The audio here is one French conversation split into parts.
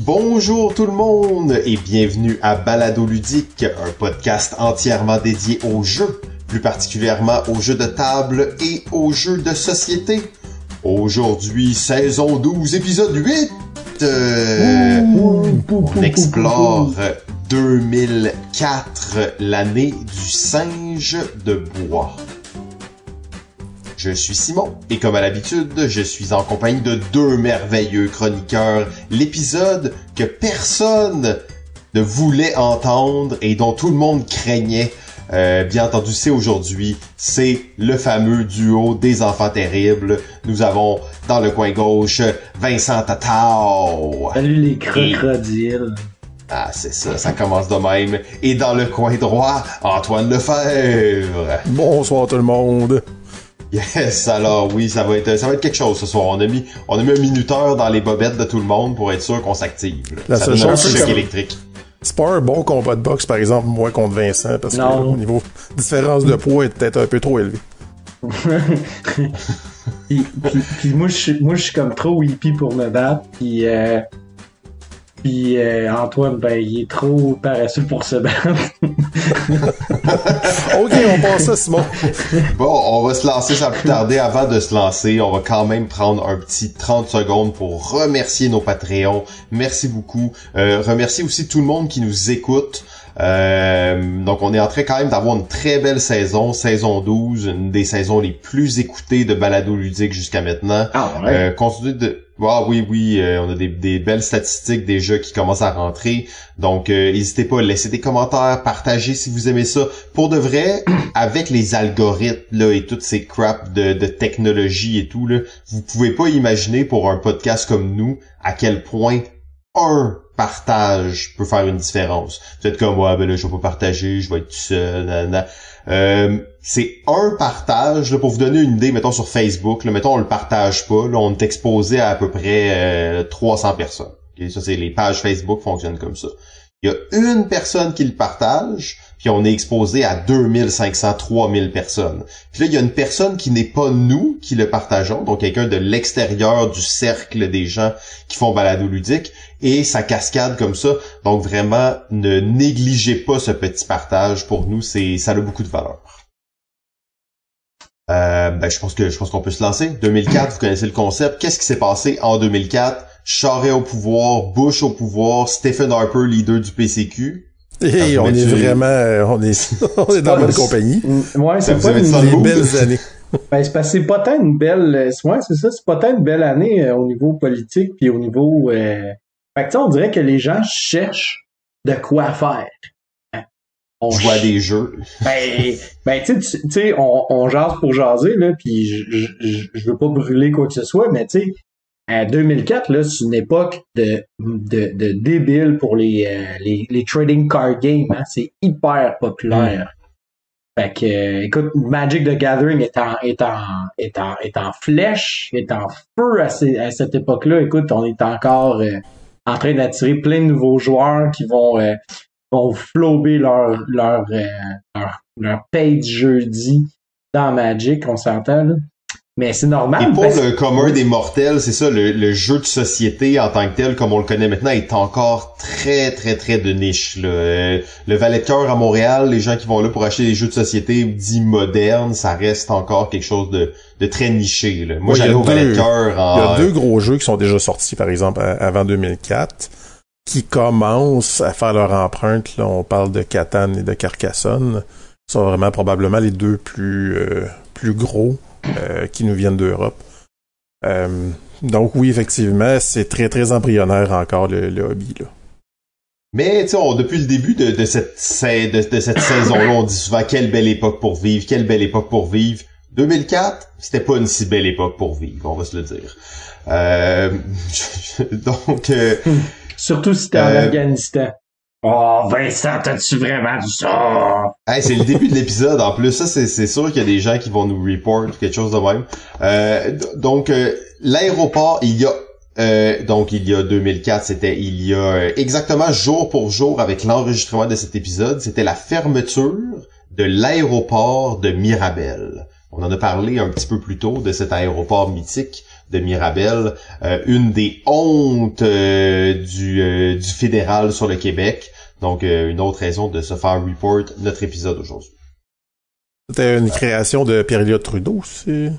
Bonjour tout le monde et bienvenue à Balado Ludique, un podcast entièrement dédié aux jeux, plus particulièrement aux jeux de table et aux jeux de société. Aujourd'hui, saison 12, épisode 8. Euh, on explore 2004, l'année du singe de bois. Je suis Simon et comme à l'habitude, je suis en compagnie de deux merveilleux chroniqueurs. L'épisode que personne ne voulait entendre et dont tout le monde craignait. Euh, bien entendu, c'est aujourd'hui. C'est le fameux duo des enfants terribles. Nous avons dans le coin gauche Vincent Tatao. Salut les crocodiles. Ah, c'est ça, ça commence de même. Et dans le coin droit, Antoine Lefebvre. Bonsoir tout le monde. Yes, alors oui, ça va être ça va être quelque chose ce soir. On a mis on a mis un minuteur dans les bobettes de tout le monde pour être sûr qu'on s'active. La ça seule chose, c'est- électrique. C'est pas un bon combat de boxe, par exemple, moi contre Vincent, parce que Non. au niveau différence de poids est peut-être un peu trop élevé. Puis, puis- puis moi, je suis, moi, je suis comme trop hippie pour me battre. Puis, euh, puis euh, Antoine, ben, il est trop paresseux pour se battre. Ok, on passe à Simon. Bon, on va se lancer sans plus tarder. Avant de se lancer, on va quand même prendre un petit 30 secondes pour remercier nos Patreons. Merci beaucoup. Euh, remercier aussi tout le monde qui nous écoute. Euh, donc on est en train quand même d'avoir une très belle saison, saison 12, une des saisons les plus écoutées de balado ludique jusqu'à maintenant. Ah Euh, continue de ah oui oui euh, on a des, des belles statistiques déjà qui commencent à rentrer. Donc euh, n'hésitez pas à laisser des commentaires partagez si vous aimez ça. Pour de vrai avec les algorithmes là et toutes ces crap de, de technologie et tout là vous pouvez pas imaginer pour un podcast comme nous à quel point un partage peut faire une différence. Vous êtes comme ouais ben là je vais pas partager je vais être tout seul nanana. Euh, c'est un partage, là, pour vous donner une idée, mettons sur Facebook, là, mettons on le partage pas, là, on est exposé à à peu près euh, 300 personnes. Ça, c'est les pages Facebook fonctionnent comme ça. Il y a une personne qui le partage, puis on est exposé à 2500, 3000 personnes. Puis là, il y a une personne qui n'est pas nous qui le partageons, donc quelqu'un de l'extérieur du cercle des gens qui font balado ludique, et ça cascade comme ça. Donc vraiment, ne négligez pas ce petit partage. Pour nous, c'est ça a beaucoup de valeur. Euh, ben, je pense que je pense qu'on peut se lancer. 2004, vous connaissez le concept. Qu'est-ce qui s'est passé en 2004 Charest au pouvoir, Bush au pouvoir, Stephen Harper leader du PCQ. Et Ah, on est tu- vraiment, euh, on est, on est dans bonne compagnie. Ouais, c'est pas une belles années. Ben, c'est parce que c'est pas tant une belle, euh, ouais, c'est ça, c'est pas tant une belle année euh, au niveau politique puis au niveau, euh... fait que, tu sais, on dirait que les gens cherchent de quoi faire. Hein? On Jouer à des jeux. Ben, ben tu sais, tu sais, on, on jase pour jaser, là, puis je, je, je- je veux pas brûler quoi que ce soit, mais tu sais, en 2004, là, c'est une époque de, de, de débile pour les, euh, les, les trading card games, hein. C'est hyper populaire. Fait que, euh, écoute, Magic the Gathering est en, est en, est en, est en flèche, est en feu à, ces- à cette époque-là. Écoute, on est encore euh, en train d'attirer plein de nouveaux joueurs qui vont, vont flober leur, leur, leur, leur page jeudi dans Magic, on s'entend, là. Mais c'est normal. Et pour parce- le commun des mortels, c'est ça, le, le jeu de société en tant que tel, comme on le connaît maintenant, est encore très, très, très de niche. là. Euh, Le valet de cœur à Montréal, les gens qui vont là pour acheter des jeux de société dits modernes, ça reste encore quelque chose de, de très niché. Là. Moi, Ouais, j'allais au valet de cœur Il y en... a deux gros jeux qui sont déjà sortis, par exemple, avant 2004, qui commencent à faire leur empreinte. Là, on parle de Catan et de Carcassonne. Ce sont vraiment probablement les deux plus, euh, plus gros qui nous viennent d'Europe. Euh, donc oui, effectivement, c'est très, très embryonnaire encore le, le hobby. Là. Mais tu sais, on- depuis le début de, de cette, de cette saison-là, on dit souvent quelle belle époque pour vivre, quelle belle époque pour vivre. 2004, c'était pas une si belle époque pour vivre, on va se le dire. Euh, donc, euh, Surtout si t'es en Euh, Afghanistan. Oh, Vincent, t'as-tu vraiment dit ça? hey, c'est le début de l'épisode. En plus, ça, c'est sûr qu'il y a des gens qui vont nous report quelque chose de même. Euh, donc, euh, l'aéroport, il y a euh, donc il y a 2004, c'était il y a exactement jour pour jour avec l'enregistrement de cet épisode, c'était la fermeture de l'aéroport de Mirabel. On en a parlé un petit peu plus tôt de cet aéroport mythique de Mirabel, une des hontes du, du fédéral sur le Québec. Donc, une autre raison de se faire report notre épisode aujourd'hui. C'était une création de Pierre-Éliott Trudeau, c'est...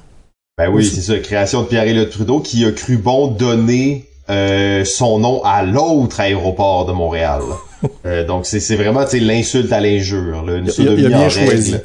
Ben oui, c'est ça, création de Pierre-Éliott Trudeau qui a cru bon donner euh, son nom à l'autre aéroport de Montréal. euh, donc c'est vraiment l'insulte à l'injure, une il a bien choisi.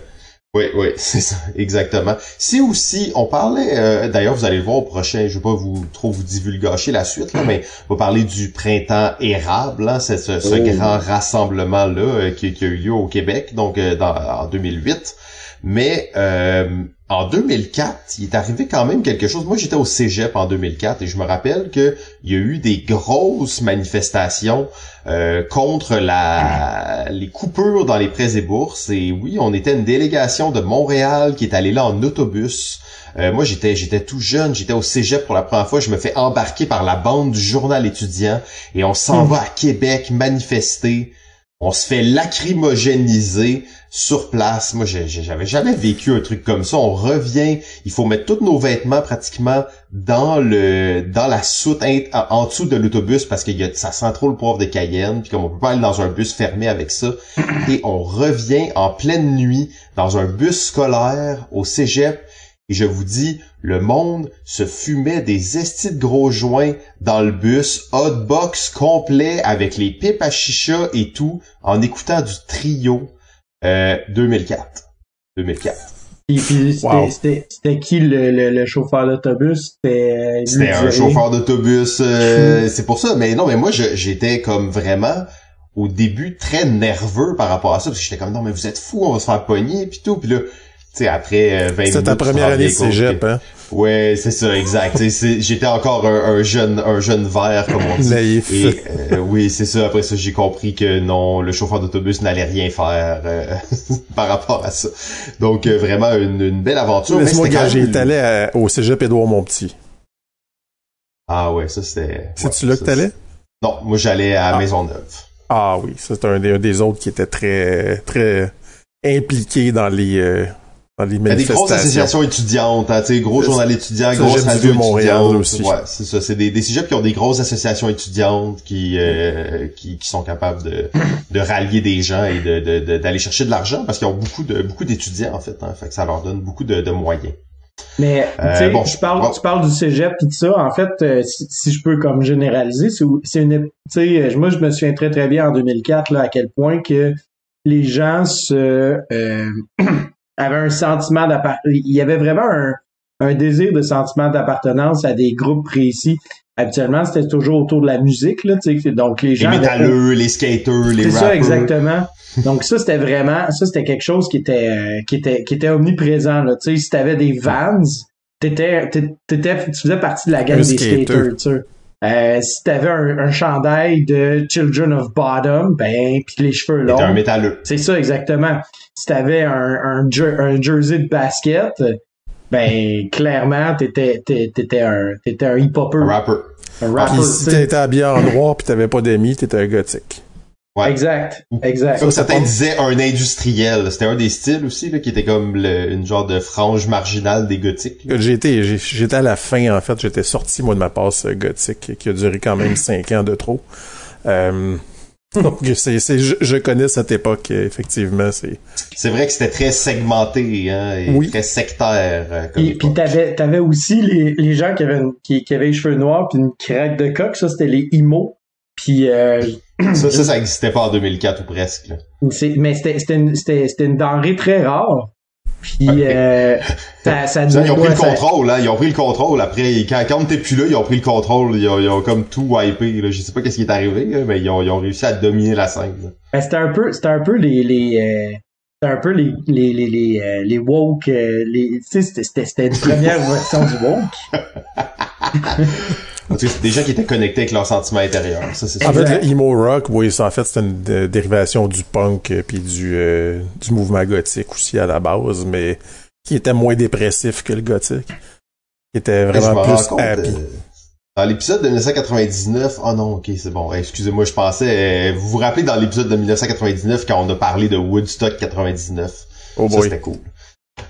Oui, oui, c'est ça, exactement. Si aussi, on parlait, euh, d'ailleurs, vous allez le voir au prochain, je vais pas vous trop vous divulgacher la suite, là, mais on va parler du printemps érable, hein, c'est ce, ce oh. grand rassemblement-là euh, qui, qui, a eu lieu au Québec, donc dans, en 2008. Mais euh, en 2004, il est arrivé quand même quelque chose. Moi, j'étais au Cégep en 2004 et je me rappelle qu'il y a eu des grosses manifestations euh, contre la les coupures dans les prêts et bourses. Et oui, on était une délégation de Montréal qui est allée là en autobus. Euh, moi, j'étais j'étais tout jeune, j'étais au Cégep pour la première fois. Je me fais embarquer par la bande du journal étudiant et on s'en hmm. va à Québec manifester. On se fait lacrymogéniser sur place. Moi, j'avais jamais vécu un truc comme ça. On revient, il faut mettre tous nos vêtements pratiquement dans le dans la soute en, dessous de l'autobus parce que y a, ça sent trop le poivre de Cayenne. Puis comme on peut pas aller dans un bus fermé avec ça, et on revient en pleine nuit dans un bus scolaire au Cégep. Et je vous dis, le monde se fumait des estis de gros joints dans le bus, hotbox complet avec les pipes à chicha et tout, en écoutant du trio 2004. Euh, 2004. Et puis c'était qui le, le, chauffeur d'autobus? C'était un chauffeur d'autobus. Euh, c'est pour ça. Mais non, mais moi j'étais comme vraiment au début très nerveux par rapport à ça parce que j'étais comme non mais vous êtes fous, on va se faire pogner puis tout. Puis là, tu sais après 20 euh, C'est ta première année de cégep, hein? Ouais, c'est ça, exact. J'étais encore un, jeune, un jeune vert, comme on dit. Naïf. Et, euh, oui, c'est ça. Après ça, j'ai compris que non, le chauffeur d'autobus n'allait rien faire euh, par rapport à ça. Donc euh, vraiment une, belle aventure. Laisse-moi gager, t'allais au Cégep Édouard Montpetit. Ah ouais, ça c'était. C'est-tu là que t'allais? Non, moi j'allais à ah. Maisonneuve. Ah oui, c'est un des, autres qui était très très impliqué dans les il y a des grosses associations étudiantes, hein, tu sais, gros journal étudiant, grosses radio Montréal aussi. Ouais, c'est ça. C'est des, des sujets qui ont des grosses associations étudiantes qui, euh, qui, qui, sont capables de, de rallier des gens et de, d'aller chercher de l'argent parce qu'ils ont beaucoup de beaucoup d'étudiants en fait. Hein, fait que ça leur donne beaucoup de, de moyens. Mais tu sais, euh, je parle, tu parles du cégep et tout ça. En fait, euh, si, je peux comme généraliser, c'est une, tu sais, moi je me souviens très très bien en 2004 là à quel point que les gens se avait un sentiment d'appartenance. Il y avait vraiment un, un désir de sentiment d'appartenance à des groupes précis. Habituellement, c'était toujours autour de la musique, là, tu sais, donc les gens... Les métalleux, les skaters, les rappers. C'est ça, exactement. donc ça, c'était vraiment, ça, c'était quelque chose qui était, euh, qui était, qui était omniprésent, là, tu sais, si t'avais des vans, t'étais, t'étais, tu faisais partie de la gang des skaters, tu sais. Euh, si t'avais un, un chandail de Children of Bottom, ben, puis les cheveux longs. un métalleux. C'est ça, exactement. Si t'avais un, un, un, jersey de basket, ben, clairement, t'étais, t'étais un, t'étais un hip-hopper. Un rapper. Un rapper. si t'étais habillé en noir pis t'avais pas d'amis, t'étais un gothique. Ouais. Exact, exact. Ça, certains disaient un industriel. C'était un des styles aussi, là, qui était comme le, une genre de frange marginale des gothiques. J'étais, j'étais à la fin, en fait. J'étais sorti, moi, de ma passe euh, gothique, qui a duré quand même cinq ans de trop. Euh, donc, c'est, c'est, je, connais cette époque, effectivement. C'est, c'est vrai que c'était très segmenté, hein, et très sectaire. Euh, et puis t'avais, t'avais aussi les, les gens qui avaient, qui, qui avaient les cheveux noirs puis une craque de coq, ça c'était les imo. Puis euh, ça, ça, ça existait pas en 2004 ou presque. Mais c'était une, une denrée très rare. Puis euh, ça, ça ils ont pris le contrôle, hein. Ils ont pris le contrôle. Après, quand, quand t'es plus là, ils ont pris le contrôle. Ils ont, ils ont comme tout wipé. Là. Je sais pas qu'est-ce qui est arrivé, mais ils ont, ils ont réussi à dominer la scène. Ben, c'était un peu, c'était un peu les, les euh, c'était un peu les les les les, euh, les woke. Les, tu sais, c'était c'était une première version du woke. c'est des gens qui étaient connectés avec leurs sentiments intérieurs. Ça, en fait, le emo rock, oui, en fait, c'est une dérivation du punk euh, puis du, euh, du mouvement gothique aussi à la base, mais qui était moins dépressif que le gothique. Qui était vraiment plus happy. Dans l'épisode de 1999, oh non, ok, c'est bon. Excusez-moi, je pensais. Euh, vous vous rappelez dans l'épisode de 1999 quand on a parlé de Woodstock 99 Oh boy. c'était cool.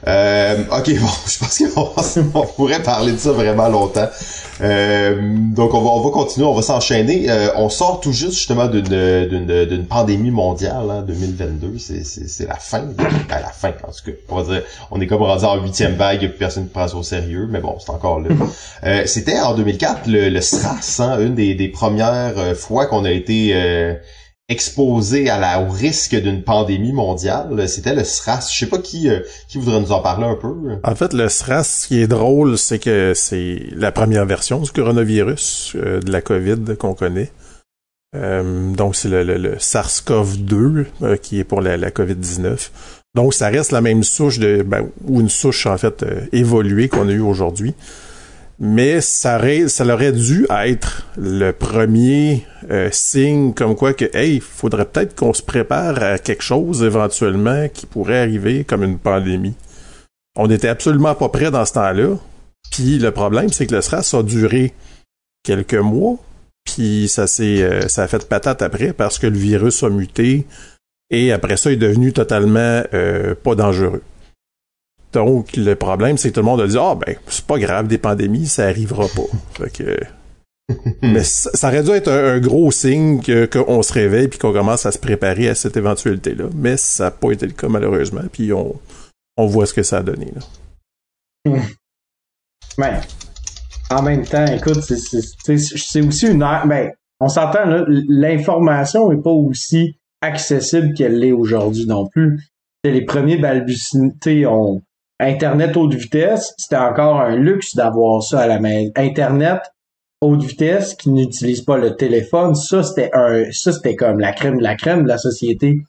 Euh, ok, bon, je pense qu'on pourrait parler de ça vraiment longtemps. Euh, donc on va on va continuer, on va s'enchaîner. Euh, on sort tout juste justement d'une pandémie mondiale, hein, 2022. C'est la fin, à la fin en tout cas. On va dire, on est comme rendu en huitième vague, personne qui prend ça au sérieux, mais bon, c'est encore là. Euh, C'était en 2004 le, le SRAS, hein, une des des premières euh, fois qu'on a été exposé à la, au risque d'une pandémie mondiale. C'était le SRAS. Je sais pas qui, euh, qui voudrait nous en parler un peu. En fait, le SRAS, ce qui est drôle, c'est que c'est la première version du coronavirus, euh, de la COVID qu'on connaît. Euh, donc, c'est le, le, SARS-CoV-2 qui est pour la, la COVID-19. Donc, ça reste la même souche de, ben, ou une souche, en fait, évoluée qu'on a eue aujourd'hui mais ça aurait, ça aurait dû être le premier euh, signe comme quoi que hey, faudrait peut-être qu'on se prépare à quelque chose éventuellement qui pourrait arriver comme une pandémie. On n'était absolument pas prêt dans ce temps-là. Puis le problème, c'est que le stress a duré quelques mois, puis ça s'est euh, ça a fait patate après parce que le virus a muté et après ça il est devenu totalement euh, pas dangereux. Donc, le problème, c'est que tout le monde a dit, ah, ben, c'est pas grave, des pandémies, ça arrivera pas. fait que, mais ça, aurait dû être un, gros signe qu'on se réveille puis qu'on commence à se préparer à cette éventualité-là. Mais ça n'a pas été le cas, malheureusement. Puis on, on voit ce que ça a donné, là. Ben, en même temps, écoute, c'est aussi une... Ben, on s'entend, l'information n'est pas aussi accessible qu'elle l'est aujourd'hui non plus. Les premiers balbutiements, on, Internet haute vitesse, c'était encore un luxe d'avoir ça à la main. Internet haute vitesse qui n'utilise pas le téléphone, ça c'était un, ça c'était comme la crème de la crème de la société.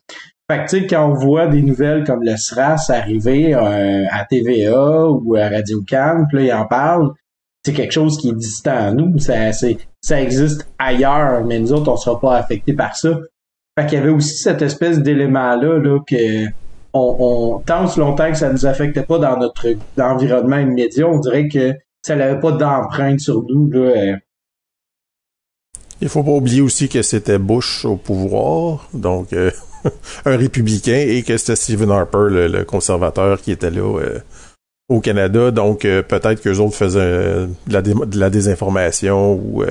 Fait que tu sais, quand on voit des nouvelles comme le SRAS arriver euh, à TVA ou à Radio Cannes, puis là, ils en parlent, c'est quelque chose qui est distant à nous. Ça, ça existe ailleurs, mais nous autres, on sera pas affectés par ça. Fait qu'il y avait aussi cette espèce d'élément-là là, que on, tant longtemps que ça nous affectait pas dans notre environnement immédiat, on dirait que ça n'avait pas d'empreinte sur nous. Là. Euh. Il faut pas oublier aussi que c'était Bush au pouvoir, donc euh, un républicain, et que c'était Stephen Harper, le, conservateur, qui était là euh, au Canada. Donc peut-être qu'eux autres faisaient de la, désinformation ou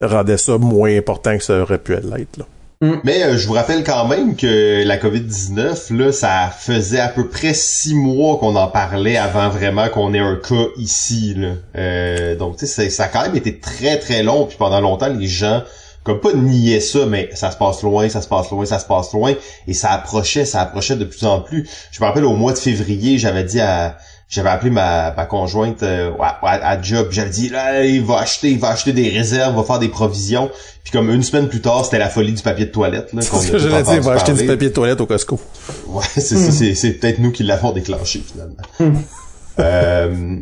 rendaient ça moins important que ça aurait pu l'être. Mm. Mais euh, je vous rappelle quand même que la COVID-19, là, ça faisait à peu près six mois qu'on en parlait avant vraiment qu'on ait un cas ici. Là. Euh, donc, tu sais, ça a quand même été très très long. Puis pendant longtemps, les gens, comme pas niaient ça, mais ça se passe loin, ça se passe loin, ça se passe loin. Et ça approchait, ça approchait de plus en plus. Je me rappelle au mois de février, j'avais dit à j'avais appelé ma, ma conjointe euh, à, job, j'avais dit là, il va acheter, il va acheter des réserves, il va faire des provisions. Puis comme une semaine plus tard, c'était la folie du papier de toilette. Là, c'est ce que j'allais dire, il va acheter du papier de toilette au Costco. Ouais, c'est hmm. c'est, peut-être nous qui l'avons déclenché finalement. Euh,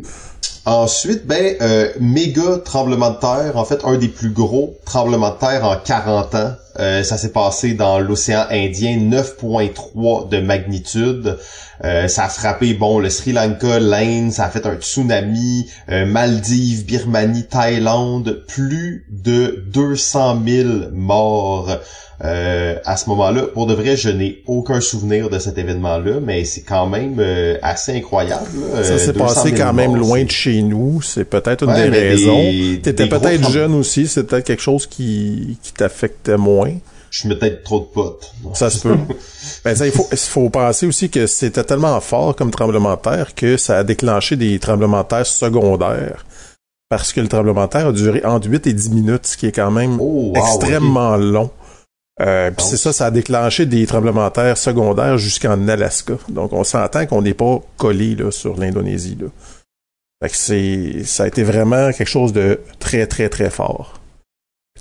ensuite, ben, euh, méga tremblement de terre, en fait, un des plus gros tremblements de terre en 40 ans. Euh, ça s'est passé dans l'océan Indien, 9.3 de magnitude. Euh, ça a frappé, bon, le Sri Lanka, l'Inde, ça a fait un tsunami, euh, Maldives, Birmanie, Thaïlande, plus de 200 000 morts. Euh, à ce moment-là, pour de vrai, je n'ai aucun souvenir de cet événement-là, mais c'est quand même assez incroyable. Ça s'est passé quand même loin de chez nous. C'est peut-être une des raisons. T'étais peut-être jeune aussi. C'est peut-être quelque chose qui, qui t'affectait moins je mets peut-être trop de potes. Ça se peut. ben, ça, il faut, il faut penser aussi que c'était tellement fort comme tremblement de terre que ça a déclenché des tremblements de terre secondaires. Parce que le tremblement de terre a duré entre 8 et 10 minutes, ce qui est quand même oh, extrêmement long. Euh, puis c'est ça, ça a déclenché des tremblements de terre secondaires jusqu'en Alaska. Donc on s'entend qu'on n'est pas collé là, sur l'Indonésie. Là. Fait que c'est, ça a été vraiment quelque chose de très, très, très fort.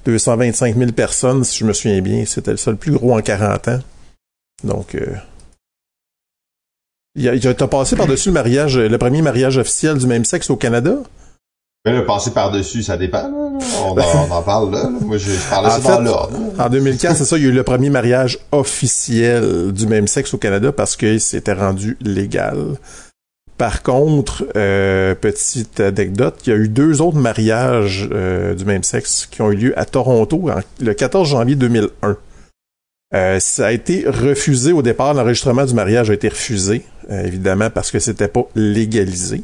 225 000 personnes, si je me souviens bien. C'était ça le plus gros en 40 ans. Donc, euh, t'as passé par-dessus le mariage, le premier mariage officiel du même sexe au Canada? Mais le passer par-dessus, ça dépend. On, en, parle là. Moi, je, parlais ça dans l'ordre. En 2004, c'est ça, il y a eu le premier mariage officiel du même sexe au Canada parce qu'il s'était rendu légal. Par contre, euh, petite anecdote, il y a eu deux autres mariages euh, du même sexe qui ont eu lieu à Toronto le 14 janvier 2001. Euh, ça a été refusé au départ. L'enregistrement du mariage a été refusé, euh, évidemment, parce que c'était pas légalisé.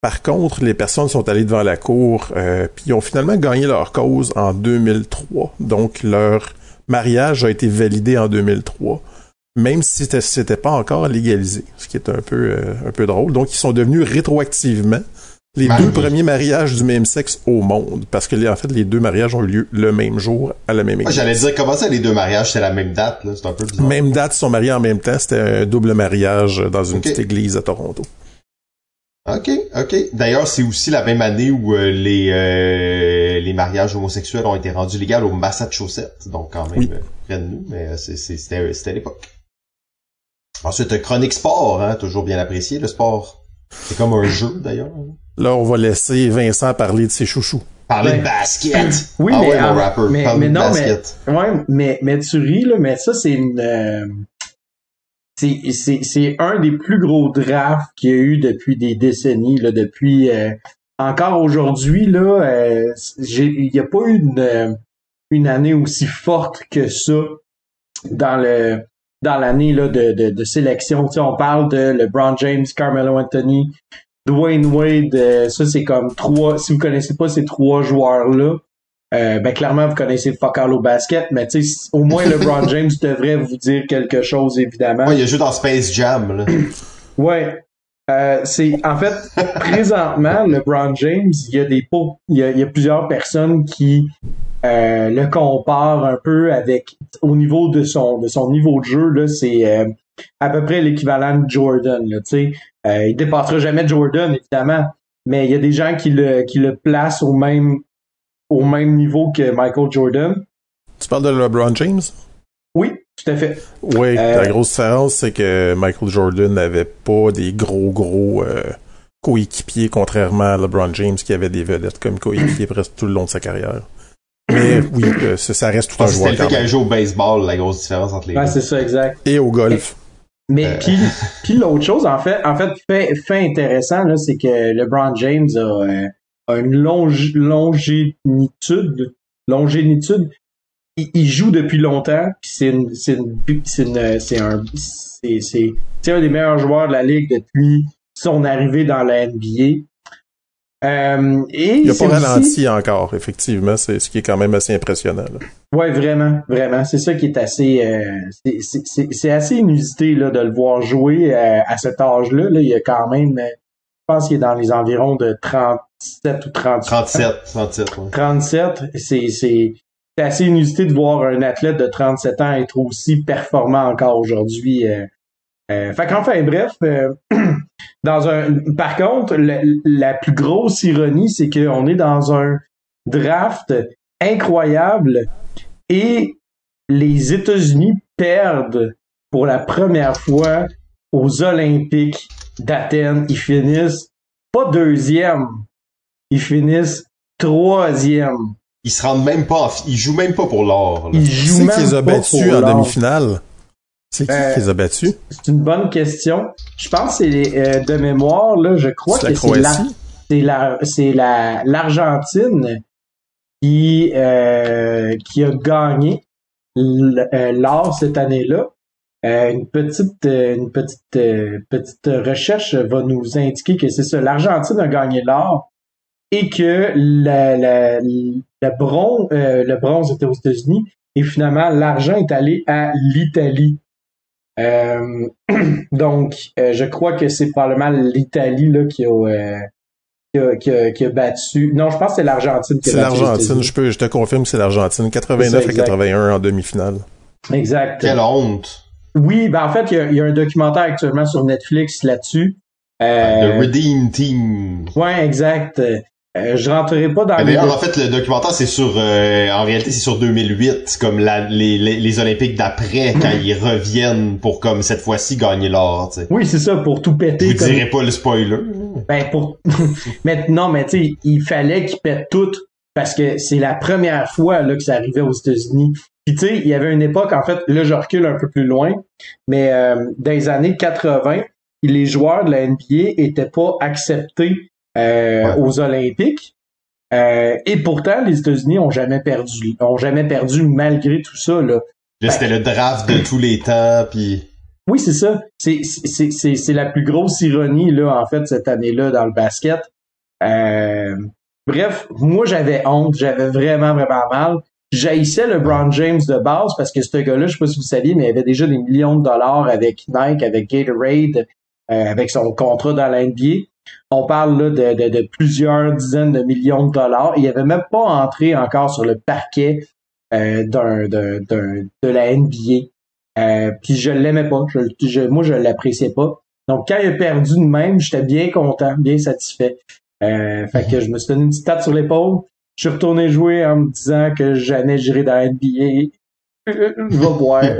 Par contre, les personnes sont allées devant la cour, euh, puis ont finalement gagné leur cause en 2003. Donc, leur mariage a été validé en 2003, même si c'était, pas encore légalisé, ce qui est un peu, euh, un peu drôle. Donc, ils sont devenus rétroactivement les deux premiers mariages du même sexe au monde, parce que les- en fait, les deux mariages ont eu lieu le même jour à la même église. j'allais dire, comment ça, les deux mariages, c'est la même date, là? C'est un peu bizarre. Même date, ils sont mariés en même temps. C'était un double mariage dans une petite église à Toronto. OK, OK. D'ailleurs, c'est aussi la même année où euh, les euh, les mariages homosexuels ont été rendus légaux au Massachusetts. Donc, quand même, Oui. euh, près de nous, mais euh, c'est- c'est- c'était c'était à l'époque. Ensuite, chronique sport, hein, toujours bien apprécié, le sport. C'est comme un jeu, d'ailleurs. Là, on va laisser Vincent parler de ses chouchous. Parler Ouais. de basket! Oui, ah mais, ouais, mon rapper, mais, mais de non, mais, ouais, mais, mais tu ris, là, mais ça, c'est une, euh, c'est, un des plus gros drafts qu'il y a eu depuis des décennies, là, depuis, euh, encore aujourd'hui, là, euh, il n'y a pas eu une, euh, une année aussi forte que ça dans le, dans l'année, là, de, de, de sélection. Tu sais, on parle de LeBron James, Carmelo Anthony, Dwayne Wade, euh, ça c'est comme trois. Si vous connaissez pas ces trois joueurs-là, euh, ben clairement vous connaissez fuck all au basket, mais tu au moins LeBron James devrait vous dire quelque chose évidemment. Ouais, il a joué dans Space Jam, là. Ouais. Euh, c'est en fait présentement LeBron James, il y a des il y a, il y a plusieurs personnes qui euh, le comparent un peu avec au niveau de son de son niveau de jeu là, c'est euh, à peu près l'équivalent de Jordan là, tu sais. Euh, il dépassera jamais Jordan évidemment, mais il y a des gens qui le qui le placent au même au même niveau que Michael Jordan. Tu parles de LeBron James? Oui, tout à fait. Oui, Euh, la grosse différence, c'est que Michael Jordan n'avait pas des gros, gros euh, coéquipiers, contrairement à LeBron James, qui avait des vedettes comme coéquipiers presque tout le long de sa carrière. Mais oui, euh, ça, ça reste tout un joueur le fait même. joue au baseball, la grosse différence entre les Ouais, deux. c'est ça exact. Et au golf. Mais Euh. puis, puis l'autre chose, en fait, en fait, fait, fait intéressant là, c'est que LeBron James a, euh, a une longe, longénitude, longénitude. Il, il joue depuis longtemps, c'est un, c'est, un des meilleurs joueurs de la ligue depuis son arrivée dans la NBA. Euh, et Il n'a pas aussi- ralenti encore, effectivement, c'est ce qui est quand même assez impressionnant. là. Ouais, vraiment, vraiment. C'est ça qui est assez, euh, c'est- assez inusité là de le voir jouer euh, à cet âge-là. Là, il y a quand même, pense qu'il est dans les environs de 37 ou 38. 37, 37, ouais. 37, c'est c'est assez inusité de voir un athlète de 37 ans être aussi performant encore aujourd'hui. Euh, euh, fait qu'enfin, bref, euh, dans un, par contre, la plus grosse ironie, c'est qu'on est dans un draft incroyable et les États-Unis perdent pour la première fois aux Olympiques d'Athènes. Ils finissent pas deuxième, ils finissent troisième. Ils se rendent même pas ils jouent même pas pour l'or. Ils Qui jouent c'est même qui les a battus en demi-finale? C'est qui Euh, qui les a battus? C'est une bonne question. Je pense que c'est les, euh, de mémoire là, je crois que c'est la Croatie? c'est la c'est la l'Argentine qui euh, qui a gagné euh, l'or cette année-là. Euh, une petite euh, une petite euh, petite recherche va nous indiquer que c'est ça. L'Argentine a gagné l'or et que la, la- le bronze euh, le bronze était aux États-Unis et finalement l'argent est allé à l'Italie. Euh, donc, euh, je crois que c'est probablement l'Italie là qui a, euh, qui, a, qui, a, qui a battu. Non, je pense que c'est l'Argentine qui a C'est battu. les l'Argentine, je, peux, je te confirme que c'est l'Argentine. 89 C'est ça, à exact. 81 en demi-finale. Exact. Quelle honte. Oui, ben en fait, il y a, il y a un documentaire actuellement sur Netflix là-dessus. Euh, The Redeem Team. ouais, exact. Euh, je rentrerai pas dans les D'ailleurs, en fait, le documentaire, c'est sur, euh, en réalité, c'est sur 2008, c'est comme la, les, les, les Olympiques d'après, quand ils reviennent pour, comme, cette fois-ci, gagner l'or. Oui, c'est ça, pour tout Je péter. vous comme- dirai pas le spoiler. Ben pour mais non, mais tu sais, il fallait qu'ils pètent tout parce que c'est la première fois là que ça arrivait aux États-Unis. Puis tu sais, il y avait une époque en fait, là je recule un peu plus loin, mais euh, dans les années 80, les joueurs de la NBA étaient pas acceptés euh, Ouais. aux Olympiques. Euh, et pourtant, les États-Unis ont jamais perdu, ont jamais perdu malgré tout ça là. Là, c'était le draft de tous les temps, puis... Oui, c'est ça. C'est, la plus grosse ironie, là, en fait, cette année-là, dans le basket. Euh, bref, moi, j'avais honte. J'avais vraiment, vraiment mal. J'haïssais le Brown James de base parce que ce gars-là, je sais pas si vous saviez, mais il avait déjà des millions de dollars avec Nike, avec Gatorade, euh, avec son contrat dans la NBA. On parle là de, plusieurs dizaines de millions de dollars. Il avait même pas entré encore sur le parquet euh, d'un, de la NBA. Euh, puis je l'aimais pas. Je, je, moi, je l'appréciais pas. Donc, quand il a perdu de même, j'étais bien content, bien satisfait. Euh, fait que je me suis donné une petite tape sur l'épaule. Je suis retourné jouer en me disant que jamais j'irai dans NBA. je vais boire.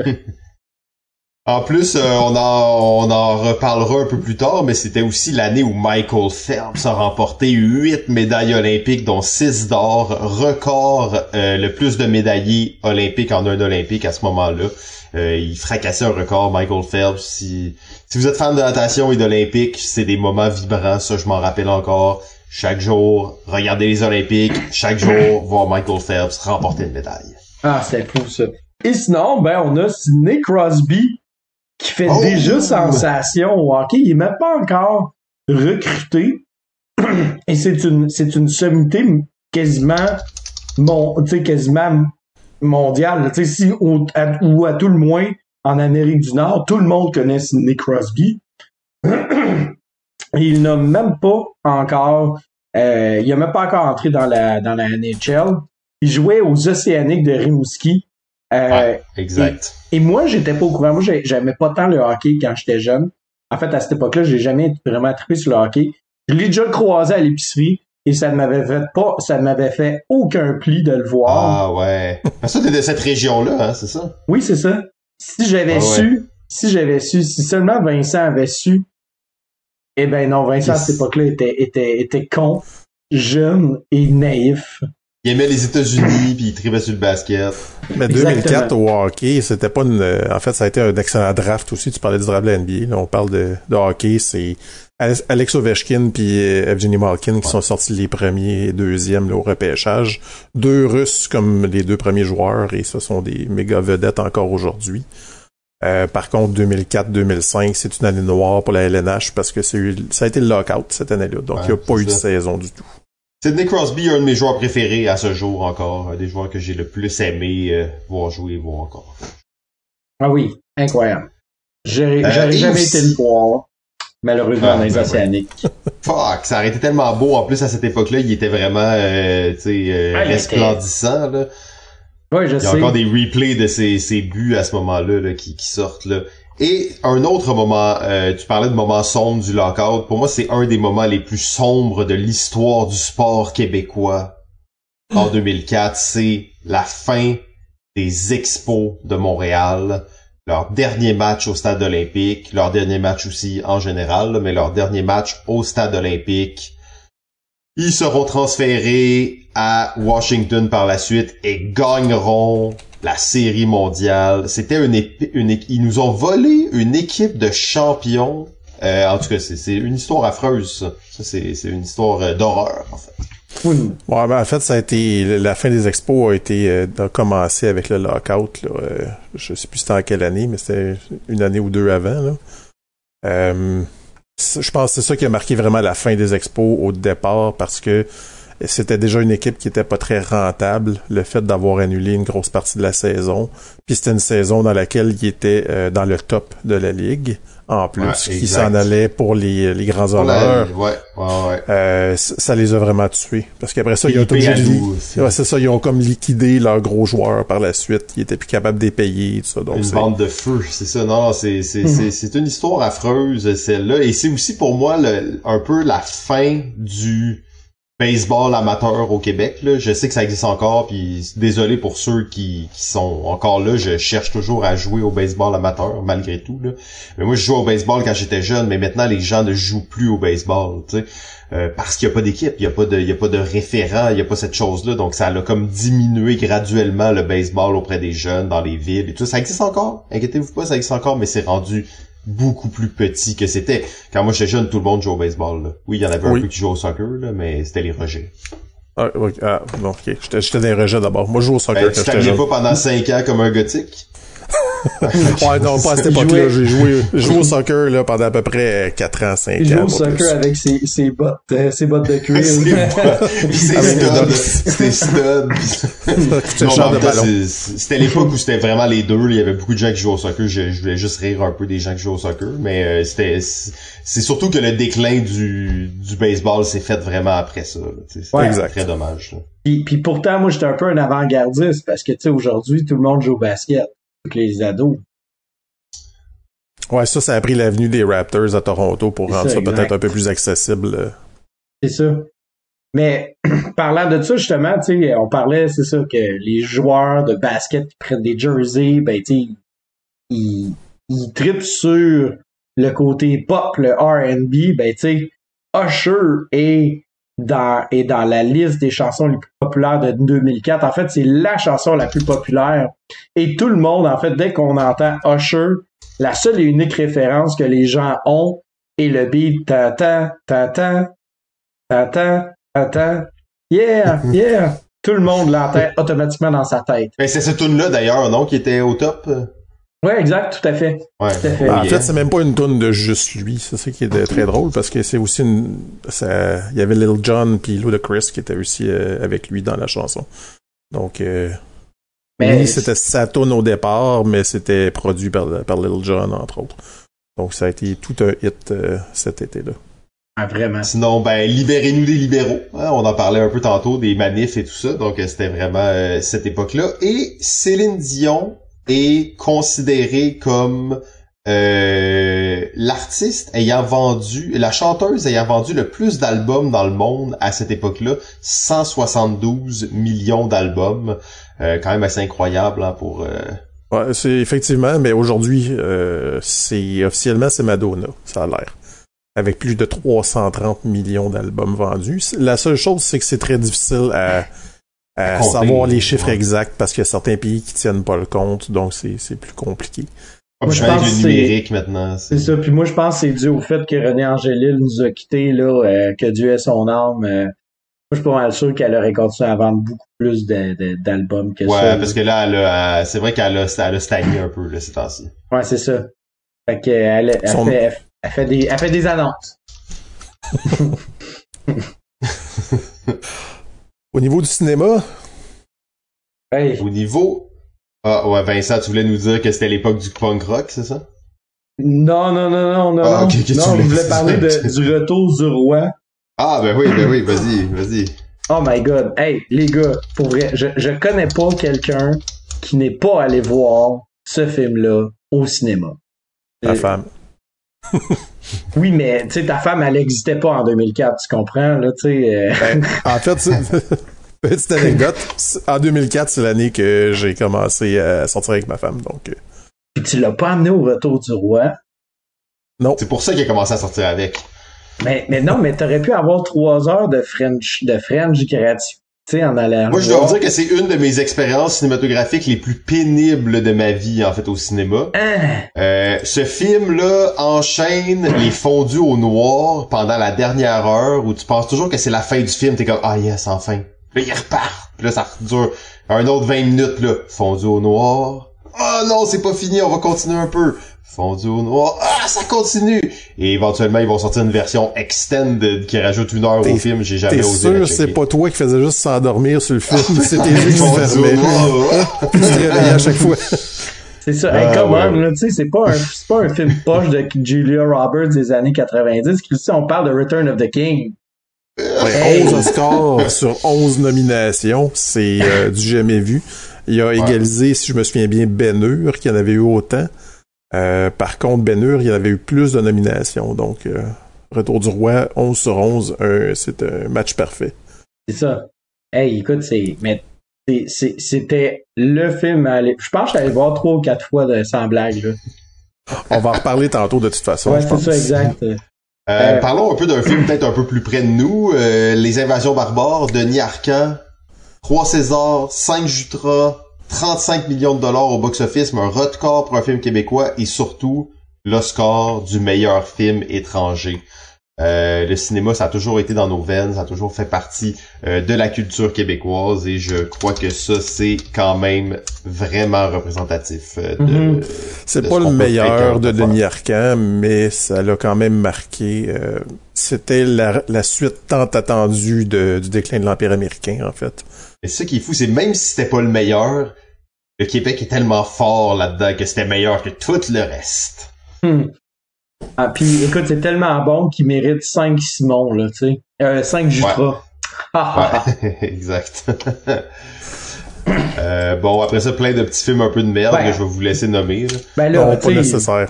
En plus, euh, on, en, on reparlera un peu plus tard, mais c'était aussi l'année où Michael Phelps a remporté huit médailles olympiques, dont six d'or, record euh, le plus de médaillés olympiques en un olympique à ce moment-là. Euh, il fracassait un record, Michael Phelps. Si, si vous êtes fan de natation et d'olympique, c'est des moments vibrants, ça je m'en rappelle encore. Chaque jour, regarder les Olympiques, chaque jour, voir Michael Phelps remporter une médaille. Ah, c'est fou ça. Et sinon, ben on a Sidney Crosby qui fait Oh! déjà sensation au hockey. Il est même pas encore recruté. Et c'est une, c'est une sommité quasiment, mon, quasiment mondiale. Tu sais, si, ou à, ou à tout le moins, en Amérique du Nord, tout le monde connaît Sidney Crosby. Il n'a même pas encore, euh, il a même pas encore entré dans la, dans la NHL. Il jouait aux Océaniques de Rimouski. Euh, Ouais, exact. et moi, j'étais pas au courant. Moi, j'ai- j'aimais pas tant le hockey quand j'étais jeune. En fait, à cette époque-là, j'ai jamais vraiment trippé sur le hockey. Je l'ai déjà croisé à l'épicerie et ça ne m'avait fait pas, ça ne m'avait fait aucun pli de le voir. Ah ouais. Parce que t'es de cette région-là, hein, c'est ça? Oui, c'est ça. Si j'avais Ah ouais. su, si j'avais su, si seulement Vincent avait su, eh ben non, Vincent à cette époque-là était, était, était con, jeune et naïf. Il aimait les États-Unis, puis il tripait sur le basket. Mais Exactement. 2004 au hockey, c'était pas une. En fait, ça a été un excellent draft aussi. Tu parlais du draft de la NBA. Là, on parle de, de hockey. C'est Alex- Ovechkin puis euh, Evgeny Malkin qui sont sortis les premiers et deuxièmes là, au repêchage. Deux Russes comme les deux premiers joueurs et ce sont des méga vedettes encore aujourd'hui. Euh, par contre, 2004-2005, c'est une année noire pour la LNH parce que c'est ça a été le lockout cette année-là. Donc, Ouais, il n'y a pas eu de saison du tout. Sidney Crosby est un de mes joueurs préférés à ce jour encore. Un des joueurs que j'ai le plus aimé euh, voir jouer et voir encore. Ah oui, incroyable. J'aurais Euh, jamais aussi- été le voir, malheureusement, Ah, dans les ben ouais. Océaniques. Fuck, ça aurait été tellement beau. En plus, à cette époque-là, il était vraiment, euh, tu sais, euh, Ah, il était- resplendissant, là. Oui, je Il y a sais. encore des replays de ses, ses buts à ce moment-là là, qui, qui sortent là. Et un autre moment, euh, tu parlais de moments sombres du lockout. Pour moi, c'est un des moments les plus sombres de l'histoire du sport québécois. En 2004, c'est la fin des Expos de Montréal. Leur dernier match au stade olympique, leur dernier match aussi en général, là, mais leur dernier match au stade olympique. Ils seront transférés à Washington par la suite et gagneront la série mondiale. C'était une, ils nous ont volé une équipe de champions. Euh, en tout cas, c'est une histoire affreuse. Ça, c'est une histoire euh, d'horreur en fait. Ouais, ben, en fait, ça a été la fin des expos a été euh, commencé avec le lockout. Là, euh, je sais plus c'était en quelle année, mais c'était une année ou deux avant. Je pense que c'est ça qui a marqué vraiment la fin des expos au départ parce que c'était déjà une équipe qui était pas très rentable. Le fait d'avoir annulé une grosse partie de la saison, puis c'était une saison dans laquelle il était euh, dans le top de la ligue en plus, Ouais, qui s'en allait pour les, les grands honneurs. Ouais, ouais, ouais. Euh, ça les a vraiment tués. Parce qu'après ça, ils ont obligés de c'est ça, ils ont comme liquidé leurs gros joueurs par la suite. Ils étaient plus capables de les payer, tout ça. Donc, Une bande de feu, c'est ça. Non, c'est Mhm. c'est c'est une histoire affreuse celle-là, et c'est aussi pour moi le, un peu la fin du baseball amateur au Québec. Là. Je sais que ça existe encore, puis désolé pour ceux qui, sont encore là. Je cherche toujours à jouer au baseball amateur malgré tout. Là. Mais moi, je jouais au baseball quand j'étais jeune, mais maintenant les gens ne jouent plus au baseball. Euh, parce qu'il n'y a pas d'équipe, il n'y a pas de, il y a pas de référent, il n'y a pas cette chose-là. Donc ça a comme diminué graduellement le baseball auprès des jeunes dans les villes et tout. Ça existe encore, inquiétez-vous pas, ça existe encore, mais c'est rendu beaucoup plus petit que c'était. Quand moi j'étais jeune, tout le monde jouait au baseball. Là. Oui, il y en avait Oui. un peu qui jouaient au soccer, là, mais c'était les rejets. Ah, ok. Ah, bon, ok. J'étais, dans les rejets d'abord. Moi, je joue au soccer Ben, quand tu pas pendant cinq ans comme un gothique? ouais, non, pas à cette époque-là. J'ai joué, joué au soccer là, pendant à peu près 4 ans, 5 ans. Il joue au soccer avec ses, ses, bottes, euh, ses bottes de cuir. ses studs. C'était l'époque où c'était vraiment les deux. Il y avait beaucoup de gens qui jouaient au soccer. Je, je voulais juste rire un peu des gens qui jouent au soccer. Mais euh, c'était c'est surtout que le déclin du, du baseball s'est fait vraiment après ça. C'est ouais, très dommage. Puis, puis pourtant, moi, j'étais un peu un avant-gardiste parce que, tu sais, aujourd'hui, tout le monde joue au basket. Les ados. Ouais, ça, ça a pris l'avenue des Raptors à Toronto pour rendre ça, peut-être un peu plus accessible. C'est ça. Mais parlant de ça, justement, tu sais, on parlait, c'est ça, que les joueurs de basket qui prennent des jerseys, ben, tu sais, ils, ils tripent sur le côté pop, le R&B, ben, tu sais, Usher est dans, est dans la liste des chansons les plus populaires de 2004. En fait, c'est la chanson la plus populaire. Et tout le monde, en fait, dès qu'on entend Usher, la seule et unique référence que les gens ont est le beat ta ta ta ta ta ta ta, ta. yeah yeah. Tout le monde l'entend automatiquement dans sa tête. Mais c'est cette tune là d'ailleurs, non, qui était au top? Ouais, exact, tout à fait. Ouais. Tout à fait. en fait, c'est même pas une tune de juste lui. C'est ça qui est très drôle parce que c'est aussi une. Ça... Il y avait Little John puis Chris qui était aussi euh, avec lui dans la chanson. Donc, euh... mais c'était sa tune au départ, mais c'était produit par, par Little John entre autres. Donc, ça a été tout un hit euh, cet été-là. Ah, vraiment. Sinon, ben, libérez-nous des libéraux. Hein, on en parlait un peu tantôt, des manifs et tout ça. Donc, euh, c'était vraiment euh, cette époque-là. Et Céline Dion est considérée comme euh, l'artiste ayant vendu, la chanteuse ayant vendu le plus d'albums dans le monde à cette époque-là, 172 millions d'albums, euh, quand même assez incroyable hein, pour. Euh... Ouais, c'est effectivement, mais aujourd'hui, c'est officiellement c'est Madonna, ça a l'air, avec plus de 330 millions d'albums vendus. La seule chose, c'est que c'est très difficile à à savoir les chiffres exacts parce qu'il y a certains pays qui tiennent pas le compte, donc c'est plus compliqué. Moi, je pense le numérique maintenant. C'est ça. Puis moi, je pense que c'est dû au fait que René Angélil nous a quittés, là, euh, que Dieu ait son âme. Euh, moi, je suis pas mal sûr qu'elle aurait continué à vendre beaucoup plus d'albums que ouais, ça. Ouais, parce que là, elle c'est vrai qu'elle a, elle a stagné un peu, là, ces temps-ci. Ouais, c'est ça. Fait qu'elle elle, elle, fait, elle, fait des, elle fait des annonces. Au niveau du cinéma? Hey. Au niveau... Ah ouais, Vincent, tu voulais nous dire que c'était l'époque du punk rock, c'est ça? Non, non, non, non, non. Ah, okay, non, je voulais parler de, du retour du roi. Ah, ben oui, ben oui, vas-y, vas-y. Oh my god. Hey, les gars, pour vrai, je, je connais pas quelqu'un qui n'est pas allé voir ce film-là au cinéma. Ta femme. Oui, mais tu sais, ta femme, elle n'existait pas en 2004, tu comprends, là, tu sais. Euh... Ben, en fait, petite anecdote, en 2004, c'est l'année que j'ai commencé à sortir avec ma femme, donc. Euh. Puis tu l'as pas amené au retour du roi? Non. C'est pour ça qu'il a commencé à sortir avec. Mais, mais non, mais t'aurais pu avoir trois heures de French, de French gratuit en allant. Moi, je dois dire que c'est une de mes expériences cinématographiques les plus pénibles de ma vie, en fait, au cinéma. Ah. Euh, ce film-là enchaîne les fondus au noir pendant la dernière heure où tu penses toujours que c'est la fin du film. T'es comme, ah yes, enfin. Puis là, il repart. Puis là, ça dure un autre 20 minutes, là. Fondu au noir. Ah oh, non, c'est pas fini, on va continuer un peu fondu au noir. Ah, ça continue! Et éventuellement, ils vont sortir une version extended qui rajoute une heure au film. J'ai jamais osé. T'es sûr c'est pas toi qui faisais juste s'endormir sur le film? C'était lui qui se fermait. tu te réveillais à chaque fois. C'est ça. hey, come on, là, tu sais, c'est pas un, c'est pas un film poche de Julia Roberts des années 90. Ici, on parle de Return of the King. Ouais, 11 Oscars sur 11 nominations. C'est euh, du jamais vu. Il a égalisé, si je me souviens bien, Ben Hur, qui en avait eu autant. Euh, par contre, Ben Hur, il y avait eu plus de nominations. Donc, euh, Retour du Roi, 11 sur 11, c'est un match parfait. C'est ça. Hey, écoute, c'est... Mais c'était le film à aller... Je pense que j'allais voir trois ou quatre fois de, sans blague. Là. On va en reparler tantôt de toute façon. Ouais, c'est ça, exact. Euh, parlons un peu d'un film peut-être un peu plus près de nous. Les Invasions barbares, Denis Arcand, 3 César, 5 Jutras, 35 millions de dollars au box-office, un record pour un film québécois et surtout l'Oscar du meilleur film étranger. Euh, le cinéma, ça a toujours été dans nos veines, ça a toujours fait partie euh, de la culture québécoise et je crois que ça, c'est quand même vraiment représentatif. Euh, de, mm-hmm. C'est pas le meilleur de Denis Arcand, mais ça l'a quand même marqué. C'était la, la, suite tant attendue de, du déclin de l'Empire américain, en fait. Et ce qui est fou, c'est même si c'était pas le meilleur, le Québec est tellement fort là-dedans que c'était meilleur que tout le reste. Hmm. Ah, puis écoute, c'est tellement bon qu'il mérite 5 Simon, là, tu sais. Euh, 5 Jutra. Ouais. exact. euh, bon, après ça, plein de petits films un peu de merde que je vais vous laisser nommer. Là. Ben là, non, pas nécessaire.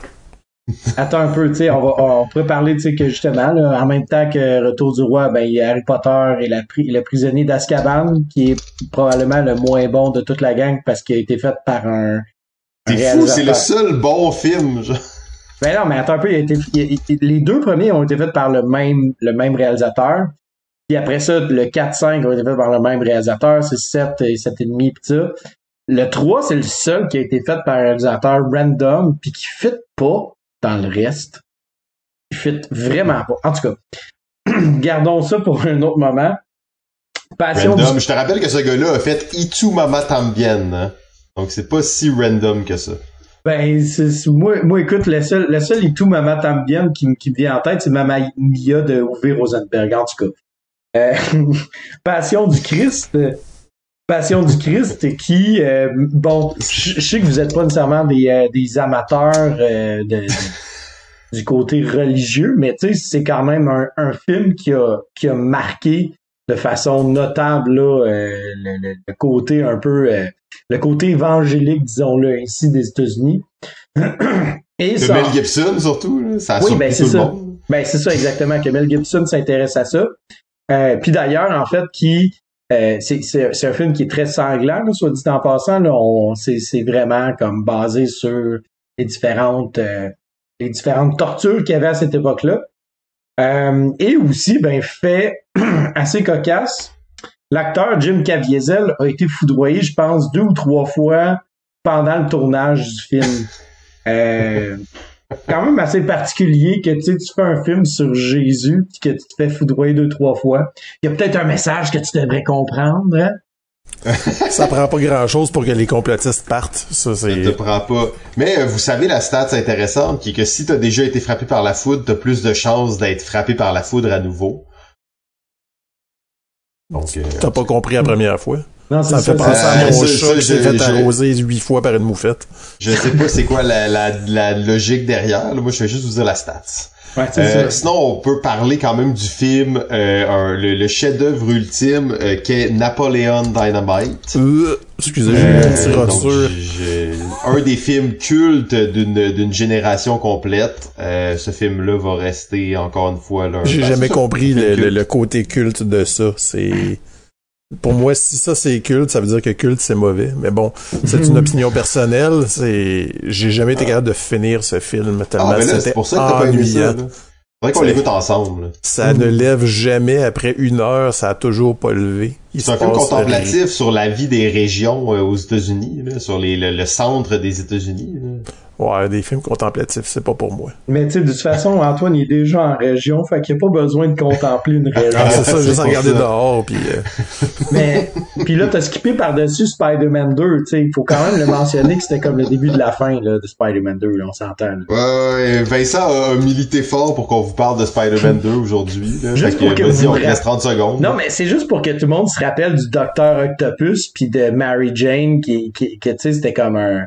Attends un peu, tu sais, on, va, on pourrait parler, tu sais, que justement, là, en même temps que Retour du Roi, ben, il y a Harry Potter et la, le prisonnier d'Azkaban, qui est probablement le moins bon de toute la gang parce qu'il a été fait par un. C'est fou, c'est le seul bon film, genre. Ben non, mais attends un peu, il a été, les deux premiers ont été faits par le même, le même réalisateur. Puis après ça, le 4-5 ont été faits par le même réalisateur, c'est 7 et 7,5 pis ça. Le 3, c'est le seul qui a été fait par un réalisateur random puis qui fit pas dans le reste. Il fit vraiment pas. En tout cas, gardons ça pour un autre moment. Passion random. Je te rappelle que ce gars-là a fait Itu Mama Tambien. Hein. Donc c'est pas si random que ça. Ben, moi, moi, écoute, le seul, le seul et tout Mama Tambien qui, qui me vient en tête, c'est Mama Mia de Uwe Rosenberg, en tout cas. Euh, Passion du Christ. Passion du Christ qui, euh, bon, je sais que vous êtes pas nécessairement des, euh, des amateurs de, du côté religieux, mais tu sais, c'est quand même un, un, film qui a, qui a marqué de façon notable là, le, le, côté un peu le côté évangélique, disons-le ainsi, des États-Unis. Et de Mel Gibson, surtout. Ça oui, ben c'est ça. Ben c'est ça exactement, que Mel Gibson s'intéresse à ça. Euh, puis d'ailleurs, en fait, qui euh, c'est un film qui est très sanglant, soit dit en passant. C'est vraiment comme basé sur les différentes euh, les différentes tortures qu'il y avait à cette époque-là. Euh, et aussi, ben, fait assez cocasse L'acteur Jim Caviezel a été foudroyé, je pense, deux ou trois fois pendant le tournage du film. Euh, quand même assez particulier que tu fais un film sur Jésus que tu te fais foudroyer deux trois fois. Il y a peut-être un message que tu devrais comprendre. Hein? ça prend pas grand chose pour que les complotistes partent. Ça, te prend pas. Mais euh, vous savez, la stat intéressante qui est que si t'as déjà été frappé par la foudre, t'as plus de chances d'être frappé par la foudre à nouveau. Euh, T'as pas compris la première fois? Non, ça me fait penser à mon chat qui s'est fait arroser huit fois par une moufette. Je sais pas c'est quoi la, la, la, logique derrière. Moi, je vais juste vous dire la stats. Ouais, euh, sinon, on peut parler quand même du film, euh, le, chef-d'œuvre ultime euh, qu'est Napoleon Dynamite. Euh, excusez, j'ai un des films cultes d'une d'une génération complète. ce film-là va rester encore une fois là. J'ai jamais compris le, le, côté culte de ça. C'est pour moi, si ça c'est culte, ça veut dire que culte c'est mauvais. Mais bon, c'est une opinion personnelle. C'est, j'ai jamais été capable de finir ce film tellement ah, c'était pour ça que ennuyant. Faudrait qu'on l'écoute ensemble. Ça ne lève jamais après une heure, ça a toujours pas levé. C'est un film contemplatif sur la vie des régions euh, aux États-Unis, sur les, le, centre des États-Unis. Ouais, des films contemplatifs, c'est pas pour moi. Mais tu sais, de toute façon, Antoine il est déjà en région, fait qu'il n'y a pas besoin de contempler une région. Ah, c'est ça, juste en regarder dehors, puis... Euh... Mais, puis là, t'as skippé par-dessus Spider-Man 2, tu sais, il faut quand même le mentionner que c'était comme le début de la fin, là, de Spider-Man 2, là, on s'entend. Ouais, ouais, Vincent a milité fort pour qu'on vous parle de Spider-man 2 aujourd'hui, Juste pour que, vas-y, on reste 30 secondes. Non, mais c'est juste pour que tout le monde se rappelle du Docteur Octopus puis de Mary Jane qui, qui, qui tu sais, c'était comme un...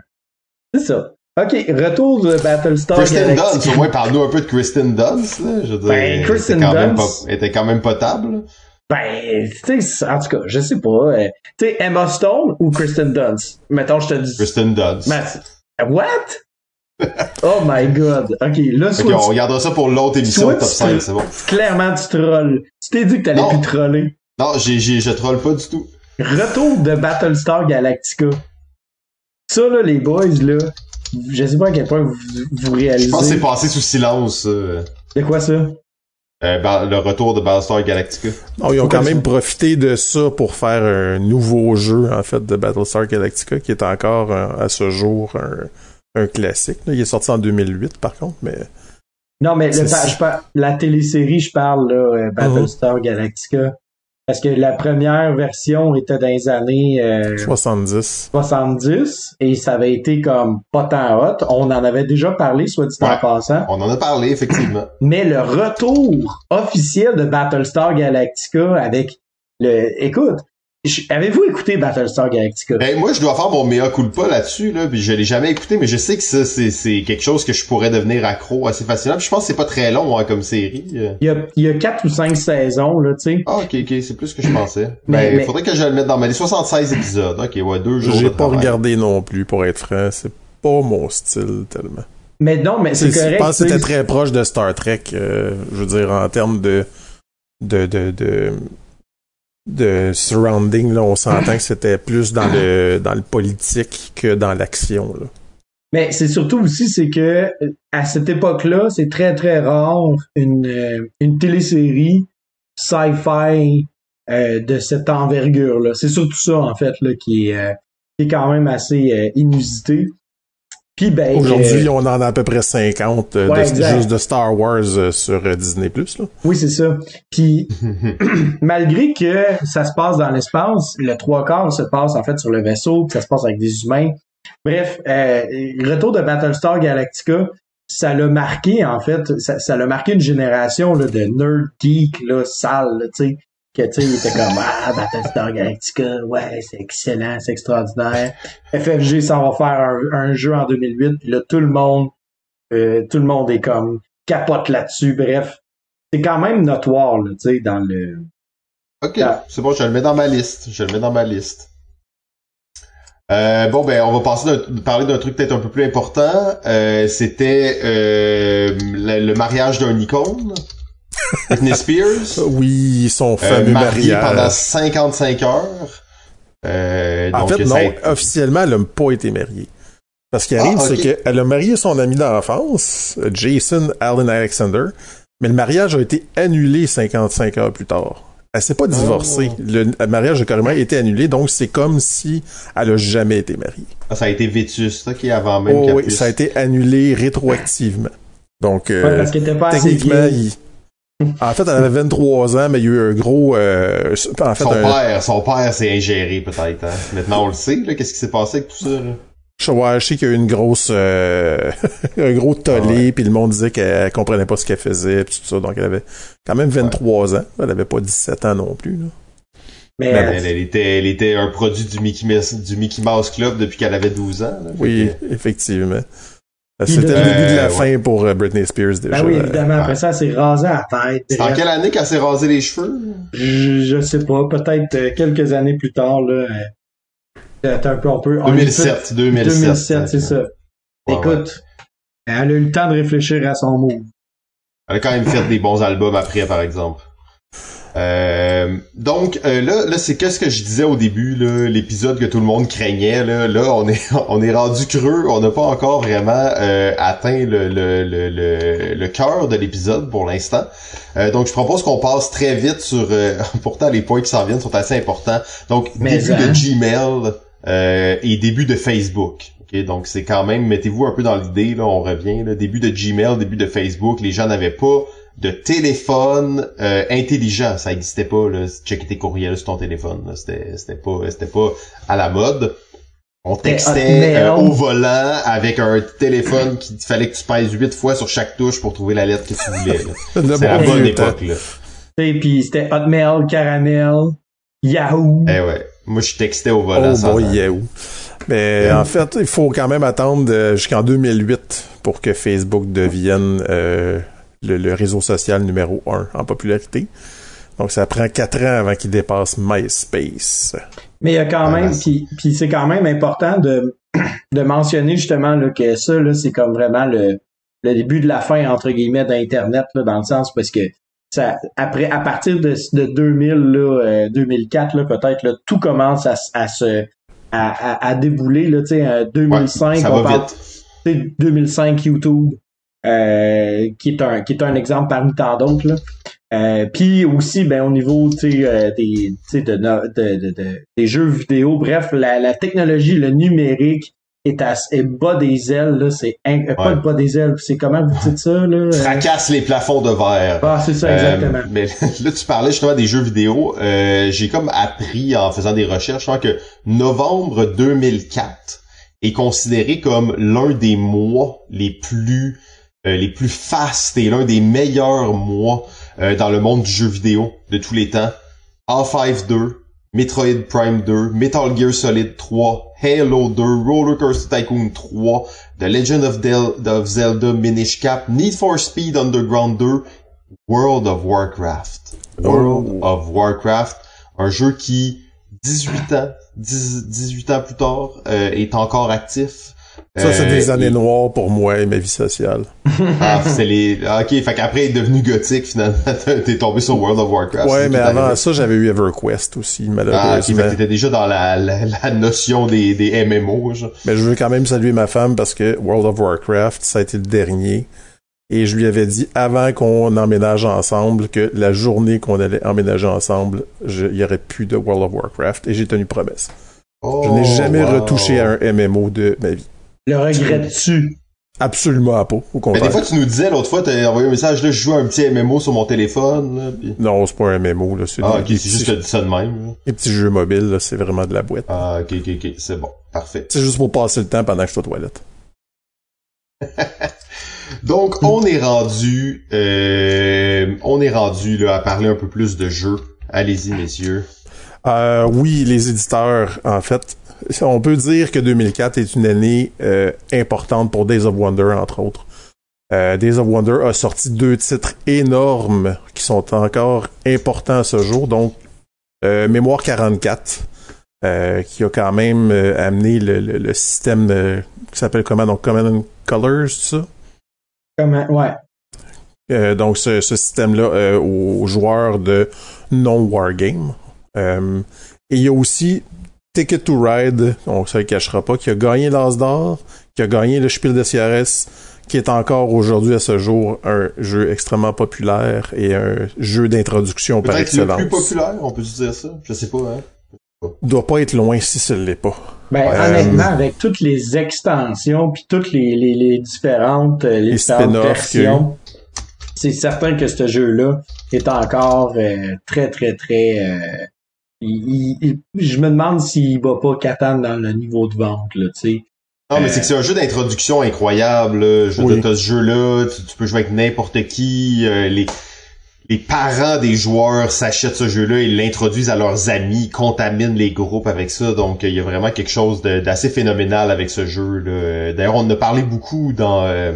C'est ça. OK, retour de Battlestar Kristen Dunst, au moins parle-nous un peu de Kristen Dunst. Là. Je veux ben, Kristen Dunst... était quand même potable. Ben, tu sais, en tout cas, je sais pas. Euh, tu sais, Emma Stone ou Kristen Dunst? Mettons, je te dis... Kristen Dunst. what? oh my god. OK, là, soit on regardera ça pour l'autre émission top 5, c'est bon. Clairement, tu trolles. Tu t'es dit que t'allais plus troller. Non, j'ai, j'ai, je troll pas du tout. Retour de Battlestar Galactica. Ça, là, les boys, là, je sais pas à quel point vous, vous réalisez. Je pense que c'est passé sous silence. C'est quoi ça? Euh, le retour de Battlestar Galactica. Non, ils ont quand même profité de ça pour faire un nouveau jeu, en fait, de Battlestar Galactica, qui est encore, à ce jour, un, classique. Il est sorti en 2008, par contre, mais Non, mais le, je par- la télésérie, je parle, là, euh, Battlestar Galactica. Parce que la première version était dans les années euh, 70. 70 et ça avait été comme pas tant hot. On en avait déjà parlé, soit dit en passant. On en a parlé, effectivement. Mais le retour officiel de Battlestar Galactica avec le... Écoute, avez-vous écouté Battlestar Galactica? Ben, moi, je dois faire mon mea culpa là-dessus, là, puis je l'ai jamais écouté, mais je sais que ça, c'est, c'est quelque chose que je pourrais devenir accro assez facilement. Puis je pense que c'est pas très long, hein, comme série. euh. Il y a, il y a quatre ou cinq saisons, là, tu sais. Ah, ok, ok, c'est plus que je pensais. Mais- ben, mais- faudrait que je le mette dans ma liste. 76 épisodes. Ok, ouais, deux jours de J'ai pas travail. regardé non plus, pour être franc. C'est pas mon style tellement. Mais non, mais c'est C'est- correct. Je pense que c'était très proche de Star Trek, euh, je veux dire, en termes de, de, de, de, de surrounding, là, on s'entend que c'était plus dans le, dans le politique que dans l'action. Mais c'est surtout aussi, c'est que euh, à cette époque-là, c'est très très rare une, euh, une télésérie sci-fi euh, de cette envergure-là. C'est surtout ça, en fait, là, qui est, qui est quand même assez inusité. Puis ben, Aujourd'hui, euh, on en a à peu près 50 euh, Ouais, de, exact. juste de Star Wars euh, sur euh, Disney+. Là. oui, c'est ça. Puis malgré que ça se passe dans l'espace, le trois quarts se passe en fait sur le vaisseau, puis ça se passe avec des humains. Bref, le retour de Battlestar Galactica, ça l'a marqué en fait, ça, ça l'a marqué une génération là, de nerd geek là, sales, là, tu sais, que tu sais, il était comme ah Battlestar Galactica, ouais, c'est excellent, c'est extraordinaire. FFG s'en va faire un, un jeu en 2008, puis là tout le monde, euh, tout le monde est comme capote là-dessus. Bref, c'est quand même notoire, là, tu sais, dans le. Ok, c'est bon, je le mets dans ma liste. Je le mets dans ma liste. Euh, bon, ben, on va passer parler d'un truc peut-être un peu plus important. Euh, C'était le, le mariage d'un icône. Britney Spears? Oui, son Euh, fameux mariée pendant mariage. 55 heures. Euh, En donc, fait, ça non, a officiellement, elle n'a pas été mariée. Parce qu'il arrive, Ah, ok. c'est qu'elle a marié son ami d'enfance, Jason Allen Alexander, mais le mariage a été annulé 55 heures plus tard. Elle s'est pas divorcée. Oh. Le, le mariage a carrément été annulé, donc c'est comme si elle a jamais été mariée. Ah, ça a été vétuste, ok, avant même Oh oui, puisse- ça a été annulé rétroactivement. Donc, euh, Ouais, parce qu'il était pas assez techniquement, il... en fait, elle avait 23 ans, mais il y a eu un gros... euh, en fait, Son un, père, son père s'est ingéré peut-être. Hein. Maintenant on le sait, là, qu'est-ce qui s'est passé avec tout ça. Là? Je, ouais, je sais qu'il y a eu une grosse, euh, un gros tollé, Ah ouais. puis le monde disait qu'elle comprenait pas ce qu'elle faisait, puis tout ça. Donc elle avait quand même 23 ans. Elle avait pas 17 ans non plus. Là. Mais Elle, elle- elle était, elle était un produit du Mickey, Mouse, du Mickey Mouse Club depuis qu'elle avait 12 ans. là. Oui, effectivement. Puis C'était le début de la Euh, fin pour euh, Britney Spears déjà. ben oui, évidemment, ouais. après ça, elle s'est rasé à la tête. C'est en quelle année qu'elle s'est rasé les cheveux? je, je sais pas, peut-être euh, quelques années plus tard, là. euh, un peu, on peut. on 2007, 2007. 2007, c'est ça. Ouais. Écoute, elle a eu le temps de réfléchir à son move. Elle a quand même fait des bons albums après, par exemple. Euh, donc euh, là, là c'est qu'est-ce que je disais au début, là, l'épisode que tout le monde craignait. Là, là on est on est rendu creux, on n'a pas encore vraiment euh, atteint le le le le, le cœur de l'épisode pour l'instant. Euh, donc je propose qu'on passe très vite sur. euh, pourtant les points qui s'en viennent sont assez importants. Donc Mais début hein? de Gmail euh, et début de Facebook. Ok, donc c'est quand même mettez-vous un peu dans l'idée là, on revient là, début de Gmail, début de Facebook, les gens n'avaient pas de téléphone euh, intelligent, ça existait pas là, checker tes courriels sur ton téléphone, c'était c'était pas c'était pas à la mode. On textait euh, au volant avec un téléphone qui fallait que tu pèses huit fois sur chaque touche pour trouver la lettre que tu voulais. C'est la bon bonne époque là. Sais, puis c'était Hotmail, Caramel, Yahoo. Eh ouais, moi je textais au volant Oh boy. Yahoo. Mais en fait, il faut quand même attendre euh, jusqu'en 2008 pour que Facebook devienne euh, le, le réseau social numéro un en popularité. Donc ça prend quatre ans avant qu'il dépasse MySpace. Mais il y a quand Ah, même, ben, puis, puis c'est quand même important de, de mentionner justement là, que ça, là, c'est comme vraiment le, le début de la fin, entre guillemets, d'Internet, dans le sens parce que ça, après, à partir de, de 2000, là, euh, 2004, là, peut-être, là, tout commence à, à se, à, à, à débouler, là, tu sais, euh, 2005, ça on va parle- vite. tu sais, 2005 YouTube, euh, qui est un qui est un exemple parmi tant d'autres. Euh, puis aussi ben au niveau tu sais euh, des tu sais de, de, de- de- des jeux vidéo bref la, la technologie le numérique est, à, est bas des ailes, là, c'est inc- euh, pas le bas des ailes, c'est comment vous dites ça, là? Fracasse les plafonds de verre. Ah, c'est ça, Euh, exactement. mais là, tu parlais justement des jeux vidéo. Euh, J'ai comme appris en faisant des recherches je crois que novembre 2004 est considéré comme l'un des mois les plus euh, les plus fastes et l'un des meilleurs mois euh, dans le monde du jeu vidéo de tous les temps. Half-Life 2, Metroid Prime 2, Metal Gear Solid 3, Halo 2, Roller Coaster Tycoon 3, The Legend of, Del- of Zelda Minish Cap, Need for Speed Underground 2, World of Warcraft. World Oh. of Warcraft, un jeu qui, 18 ans, 10 18 ans plus tard, euh, est encore actif. Ça, c'est Euh, des années et- noires pour moi et ma vie sociale. Ah, c'est les... ah, ok, fait qu'après, il est devenu gothique, finalement. T'es tombé sur World of Warcraft. ouais, mais avant ça, j'avais eu EverQuest aussi, Ah, malheureusement. fait que t'étais déjà dans la, la, la notion des, des MMO, genre. Mais je veux quand même saluer ma femme parce que World of Warcraft, ça a été le dernier. Et je lui avais dit avant qu'on emménage ensemble que la journée qu'on allait emménager ensemble, il y aurait plus de World of Warcraft. Et j'ai tenu promesse. je n'ai jamais Oh, wow. retouché à un MMO de ma vie. Le regrettes-tu? Absolument pas. Au Mais contraire. des fois, tu nous disais, l'autre fois, t'as envoyé un message, là, je joue à un petit MMO sur mon téléphone, là, pis... Non, c'est pas un MMO. Là. C'est Ah, ok, des c'est juste que petits, t'as dit ça de même, là. des petits jeux mobiles. là, C'est vraiment de la boîte. Ah, ok, ok, ok, c'est bon. Parfait. C'est juste pour passer le temps pendant que je suis aux toilettes. Donc, on est rendu, euh, on est rendu, là, à parler un peu plus de jeux. Allez-y, messieurs. Euh, oui, les éditeurs, en fait, on peut dire que 2004 est une année euh, importante pour Days of Wonder, entre autres. Euh, Days of Wonder a sorti deux titres énormes qui sont encore importants à ce jour. Donc, euh, Mémoire 44, euh, qui a quand même amené le, le- le système qui s'appelle comment donc Command and Colors, c'est ça? Comment? Ouais. Euh, donc ce, ce système-là euh, aux joueurs de non-wargame. Euh, et il y a aussi Ticket to Ride, on ne se le cachera pas, qui a gagné l'As d'or, qui a gagné le Spiel des CRS, qui est encore aujourd'hui à ce jour un jeu extrêmement populaire et un jeu d'introduction par Peut-être le excellence. plus populaire, on peut se dire ça? Je sais pas, hein. Doit pas être loin si ce l'est pas. Ben, Euh, honnêtement, avec toutes les extensions puis toutes les, les, les différentes, euh, les Les différentes versions, c'est certain que ce jeu-là est encore euh, très, très, très... euh, il- il- il- je me demande s'il va pas Catan dans le niveau de vente, là, tu sais. Non, mais Euh, c'est que c'est un jeu d'introduction incroyable. là. Je veux Oui. dire, t'as ce jeu-là, tu, tu peux jouer avec n'importe qui. euh, les, les parents des joueurs s'achètent ce jeu-là, ils l'introduisent à leurs amis, contaminent les groupes avec ça. Donc, il y a vraiment quelque chose d'assez phénoménal avec ce jeu-là. Euh, D'ailleurs, on en a parlé beaucoup dans... euh,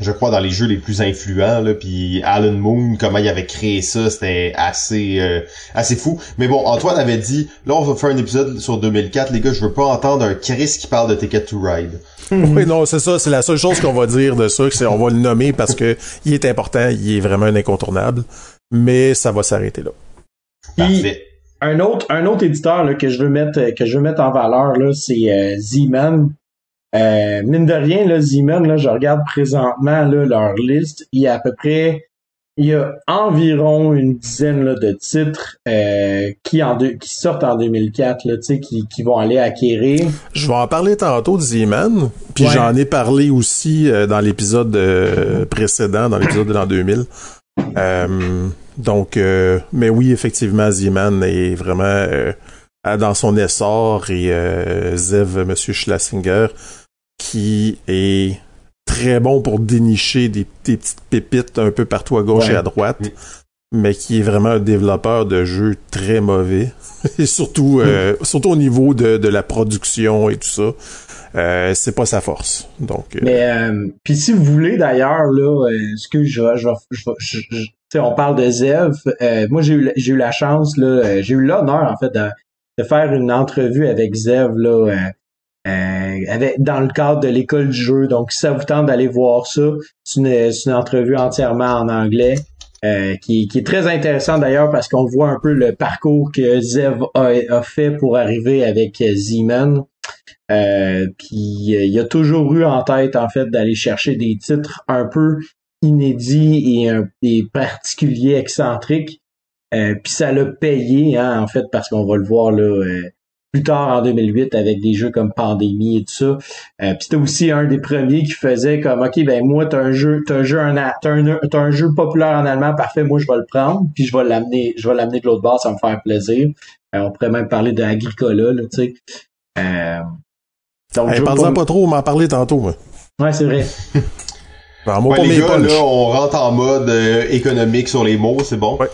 je crois dans les jeux les plus influents là puis Alan Moon comment il avait créé ça c'était assez euh, assez fou mais bon Antoine avait dit là on va faire un épisode sur 2004 les gars je veux pas entendre un Chris qui parle de Ticket to Ride Oui, non, c'est ça. C'est la seule chose qu'on va dire de ça, c'est on va le nommer parce que il est important, il est vraiment un incontournable. Mais ça va s'arrêter là. Un autre, un autre éditeur là, que je veux mettre que je veux mettre en valeur, là, c'est euh, Z-Man. Euh, mine de rien, là, Z-Man, là, je regarde présentement là, leur liste. Il y a à peu près il y a environ une dizaine là, de titres euh, qui, en deux- qui sortent en 2004, là, tu sais, qui, qui vont aller acquérir. Je vais en parler tantôt de Z-Man, puis Ouais. j'en ai parlé aussi euh, dans l'épisode euh, précédent, dans l'épisode de l'an 2000. Euh, donc, mais oui, effectivement, Z-Man est vraiment dans son essor et Zev, Monsieur Schlesinger, qui est très bon pour dénicher des, des petites pépites un peu partout à gauche Ouais. et à droite, Oui. mais qui est vraiment un développeur de jeux très mauvais. et surtout, euh, surtout au niveau de, de la production et tout ça. Euh, c'est pas sa force. Donc, euh, Mais euh, puis si vous voulez d'ailleurs là, euh, ce que je je je je- je- tu sais, on parle de Zev. euh, moi j'ai eu eu la chance là, euh, j'ai eu l'honneur en fait de, de faire une entrevue avec Zev là. euh, avec, dans le cadre de l'école du jeu. Donc, si ça vous tente d'aller voir ça, c'est une, une entrevue entièrement en anglais. euh, qui, qui est très intéressant d'ailleurs parce qu'on voit un peu le parcours que Zev a, a fait pour arriver avec euh, Z-Man. Euh, puis euh, il a toujours eu en tête en fait d'aller chercher des titres un peu inédits et, un, particuliers, excentriques. Euh, puis ça l'a payé hein, en fait parce qu'on va le voir là. Plus tard en 2008 avec des jeux comme Pandémie et tout ça. Euh, puis c'était aussi un des premiers qui faisait comme OK ben moi t'as un jeu t'as un jeu un t'as un, t'as un jeu populaire en allemand parfait moi je vais le prendre puis je vais l'amener je vais l'amener de l'autre bord ça va me faire plaisir. Euh, on pourrait même parler d'Agricola là tu sais. Euh, donc hey, pas... pas trop on m'en parlait tantôt moi. Ouais c'est vrai. ben, ouais, les gars, là, on rentre en mode euh, économique sur les mots, c'est bon? Ouais.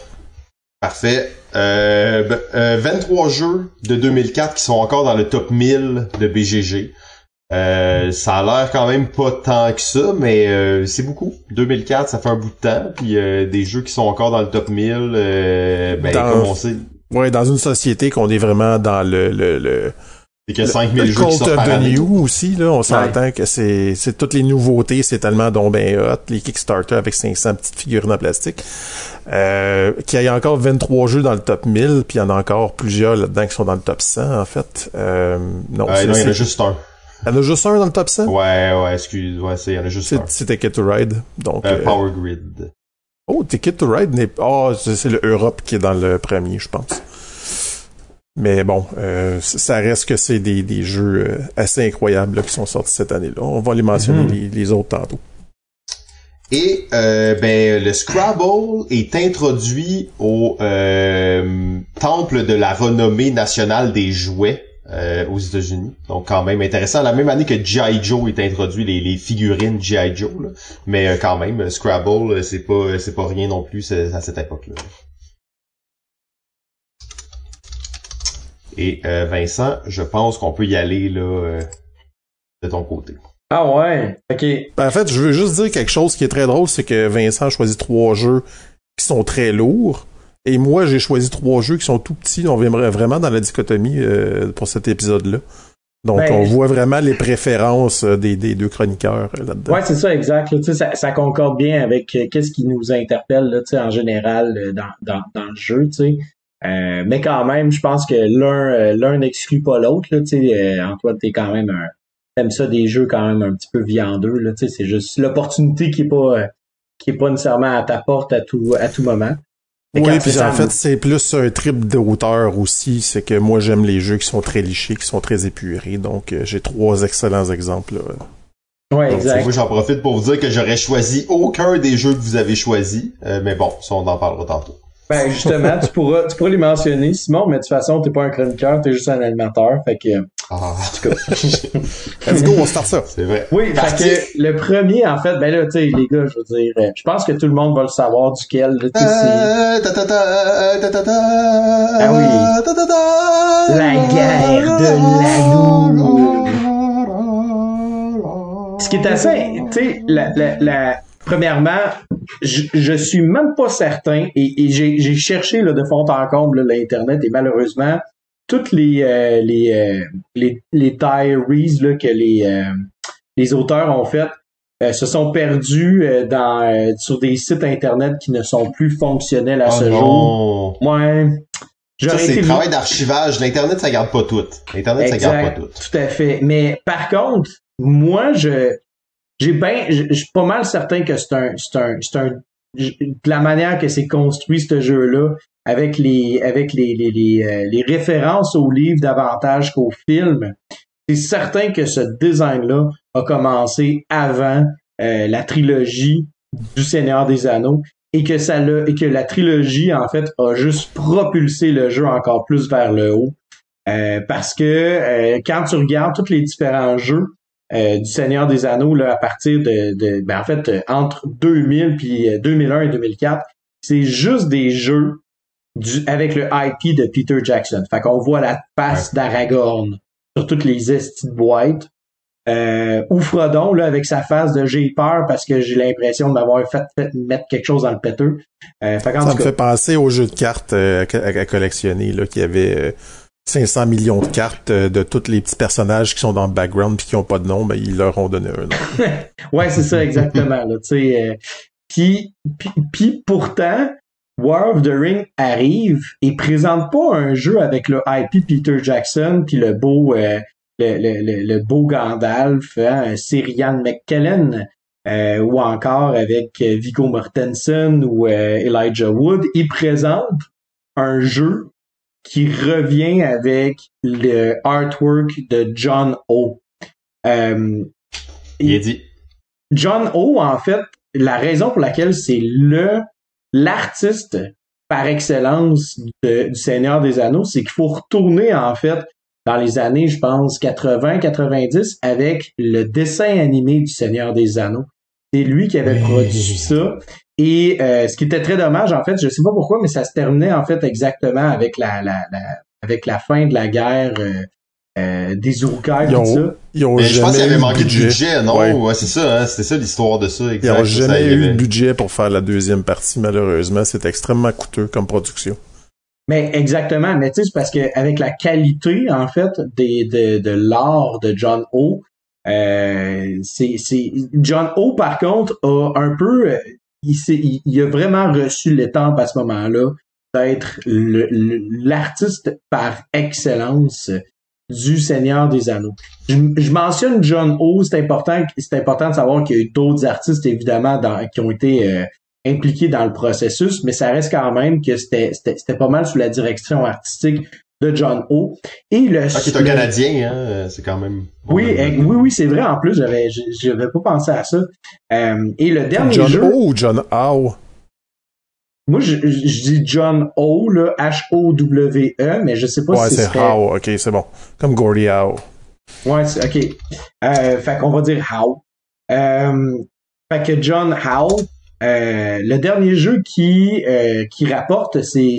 Parfait. Euh, 23 ben, euh, jeux de 2004 qui sont encore dans le top 1000 de BGG. Euh, ça a l'air quand même pas tant que ça, mais euh, c'est beaucoup. 2004, ça fait un bout de temps. Puis des jeux qui sont encore dans le top 1000, ben, dans, comme on sait... Ouais, dans une société qu'on est vraiment dans le, le, le c'est que 5000 jeux qui sortent par New aussi, là, on s'entend que c'est, c'est toutes les nouveautés, c'est tellement donc ben hot, les Kickstarter avec 500 petites figurines en plastique. Euh, qu'il y a encore 23 jeux dans le top 1000, puis il y en a encore plusieurs là-dedans qui sont dans le top 100, en fait. Euh, non, euh, non il y en a juste un. Il y en a juste un dans le top 100? Ouais, ouais, excuse, ouais, c'est, il y en a juste un. C'est Ticket to Ride, donc... Euh, Power Grid. Oh, Ticket to Ride n'est pas... Oh, c'est le Europe qui est dans le premier, je pense. Mais bon, euh, ça reste que c'est des, des jeux euh, assez incroyables qui sont sortis cette année-là. On va les mentionner mhm. les, autres tantôt. Et euh, ben le Scrabble est introduit au temple de la renommée nationale des jouets aux États-Unis. Donc quand même intéressant. La même année que G.I. Joe est introduit les, les figurines G.I. Joe, là. mais quand même Scrabble c'est pas c'est pas rien non plus à cette époque-là. Et euh, Vincent, je pense qu'on peut y aller là euh, de ton côté. Ah ouais, ok. Ben, en fait, je veux juste dire quelque chose qui est très drôle, c'est que Vincent a choisi trois jeux qui sont très lourds. Et moi, j'ai choisi trois jeux qui sont tout petits. On viendrait vraiment dans la dichotomie euh, pour cet épisode-là. Donc, ben, on voit vraiment les préférences des, des deux chroniqueurs là-dedans. Ouais, c'est ça, exact. ça, ça concorde bien avec qu'est-ce qui nous interpelle là, en général dans, dans, dans le jeu. sais. Euh, mais quand même, je pense que l'un euh, l'un n'exclut pas l'autre. Là, euh, Antoine, t'es quand même un. T'aimes ça des jeux quand même un petit peu viandeux. Là, c'est juste l'opportunité qui est pas qui est pas nécessairement à ta porte à tout à tout moment. oui, puis en fait, c'est plus un trip d'auteur aussi. C'est que moi, j'aime les jeux qui sont très lichés, qui sont très épurés. Donc, j'ai trois excellents exemples. Là. Ouais, exact. Moi, j'en profite pour vous dire que j'aurais choisi aucun des jeux que vous avez choisis. mais bon, ça, on en parlera tantôt. Ben justement, tu pourras, tu pourras les mentionner, Simon, mais de toute façon, t'es pas un chroniqueur, t'es juste un animateur, fait que. Ah. En tout cas. Let's go, on start ça. C'est vrai. Oui, fait que le premier, en fait, ben là, tu sais, les gars, je veux dire, euh, je pense que tout le monde va le savoir duquel, tu sais, Ah oui. La guerre de l'anneau. Ce qui est assez, tu sais, la, la, la, premièrement, je, je suis même pas certain et, j'ai cherché là, de fond en comble l'internet et malheureusement toutes les euh, les, euh, les les diaries là, que les euh, les auteurs ont fait se sont perdus dans sur des sites internet qui ne sont plus fonctionnels à oh ce jour. Ouais. Ça, c'est le travail d'archivage. L'Internet, ça garde pas tout. L'Internet, ça garde pas tout. Tout à fait. Mais par contre, moi, je, j'ai je suis pas mal certain que c'est un, c'est un, c'est un, la manière que c'est construit ce jeu-là, avec les, avec les, les, les, euh, les références au livre davantage qu'au film, c'est certain que ce design-là a commencé avant euh, la trilogie du Seigneur des Anneaux et que ça l'a, et que la trilogie en fait a juste propulsé le jeu encore plus vers le haut. Euh, parce que quand tu regardes tous les différents jeux, euh, du Seigneur des Anneaux là, à partir de, de ben, en fait euh, entre 2000 puis 2001 euh, et 2004, c'est juste des jeux du, avec le IP de Peter Jackson. Fait qu'on voit la face d'Aragorn sur toutes les estis de boîte. Euh, ou Frodon là avec sa face de j'ai peur parce que j'ai l'impression d'avoir fait, mettre quelque chose dans le péteux. Euh, fait ça me fait penser au jeu de cartes à, à, collectionner là qui avait 500 millions de cartes euh, de tous les petits personnages qui sont dans le background puis qui ont pas de nom, ben ils leur ont donné un nom. ouais, c'est ça exactement. Là, euh, puis, puis pourtant, War of the Ring arrive et présente pas un jeu avec le IP Peter Jackson puis le beau euh, le, le, le, beau Gandalf, hein, McKellen, euh, ou encore avec Viggo Mortensen ou Elijah Wood. Il présente un jeu qui revient avec le artwork de John O. Euh, Il est dit. John O, en fait, la raison pour laquelle c'est le l'artiste par excellence de- du Seigneur des Anneaux, c'est qu'il faut retourner en fait dans les années, je pense, 80-90 avec le dessin animé du Seigneur des Anneaux. C'est lui qui avait Oui. produit ça. Et euh, ce qui était très dommage, en fait, je sais pas pourquoi, mais ça se terminait en fait exactement avec la, la, la- avec la fin de la guerre euh, euh, des Urukai, Ils tout ont, ça. ils ont Mais je pense qu'il avait manqué budget. de budget, non? Ouais. Ouais, c'est ça, hein? C'était ça l'histoire de ça, Ils exact. n'ont Ça, jamais eu le budget pour faire la deuxième partie, malheureusement. C'est extrêmement coûteux comme production. Mais exactement, mais tu sais, c'est parce que avec la qualité, en fait, des, de, de l'art de John O, euh, c'est, c'est John O, par contre, a un peu euh, il, il, il a vraiment reçu l'étampe à ce moment-là d'être l'artiste par excellence du Seigneur des Anneaux. Je, mentionne John O, c'est important, c'est important de savoir qu'il y a eu d'autres artistes, évidemment, qui ont été euh, impliqués dans le processus, mais ça reste quand même que c'était, c'était pas mal sous la direction artistique de John O. Et le, Ah, qui est un Canadien, hein? C'est quand même... oui, oui, oui, c'est vrai. En plus, j'avais, j'avais pas pensé à ça. Euh, et le dernier John jeu, O ou John Howe? moi, je, je dis John O, là, H-O-W-E, mais je sais pas Ouais, si c'est serait... Howe. OK, c'est bon. Comme Gordy Howe. Ouais, c'est, ok. Euh, fait qu'on va dire How. Euh, fait que John Howe, euh, le dernier jeu qui euh, qui rapporte c'est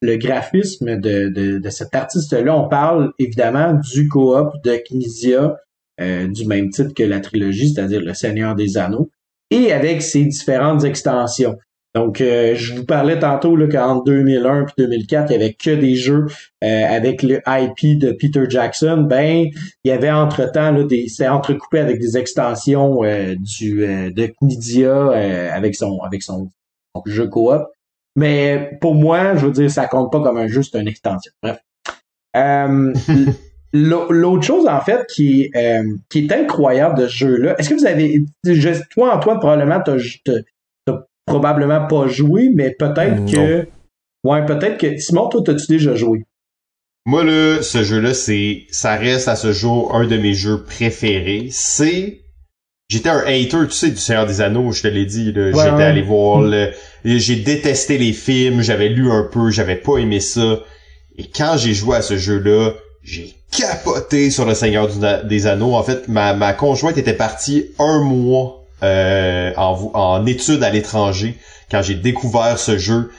le graphisme de, de, de cet artiste-là. On parle évidemment du coop de Knizia, euh, du même titre que la trilogie, c'est-à-dire le Seigneur des Anneaux, et avec ses différentes extensions. Donc, euh, je vous parlais tantôt là, qu'en 2001 puis 2004, il y avait que des jeux euh, avec le IP de Peter Jackson. Ben, il y avait entre-temps là, des c'est entrecoupé avec des extensions euh, du euh, de Knidia euh, avec son avec son, son jeu coop. Mais pour moi, je veux dire, ça compte pas comme un jeu, c'est une extension. Bref. Euh, l'au- L'autre chose, en fait, qui, est, euh, qui est incroyable de ce jeu-là, est-ce que vous avez... je- toi, Antoine, probablement, t'as- t'as probablement pas joué, mais peut-être que... Ouais, peut-être que... Simon, toi, t'as-tu déjà joué? Moi, là, ce jeu-là, c'est, ça reste à ce jour un de mes jeux préférés. C'est, j'étais un hater, tu sais, du Seigneur des Anneaux, je te l'ai dit, là. Ouais, J'étais ouais. allé voir le, j'ai détesté les films, j'avais lu un peu, j'avais pas aimé ça. Et quand j'ai joué à ce jeu-là, j'ai capoté sur le Seigneur des Anneaux. En fait, ma, ma conjointe était partie un mois euh, en, en études à l'étranger quand j'ai découvert ce jeu.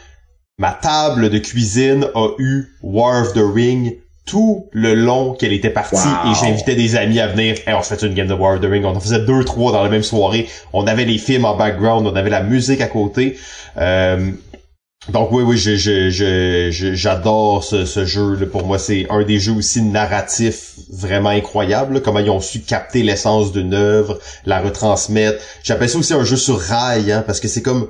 Ma table de cuisine a eu War of the Ring tout le long qu'elle était partie Wow. et j'invitais des amis à venir. Hey, on se fait une game de War of the Ring. On en faisait deux, trois dans la même soirée. On avait les films en background, on avait la musique à côté. Euh, donc oui, oui, je, je, je, je- j'adore ce, ce jeu. Là. Pour moi, c'est un des jeux aussi narratifs vraiment incroyables. là. Comment ils ont su capter l'essence d'une œuvre, la retransmettre. J'appelle ça aussi un jeu sur rail, hein, parce que c'est comme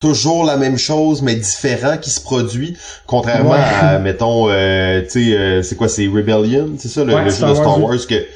toujours la même chose, mais différent qui se produit. Contrairement Ouais. à, mettons, euh, tu sais, euh, c'est quoi, c'est Rebellion, c'est ça, le, Ouais, le jeu Star de Star Wars, Wars que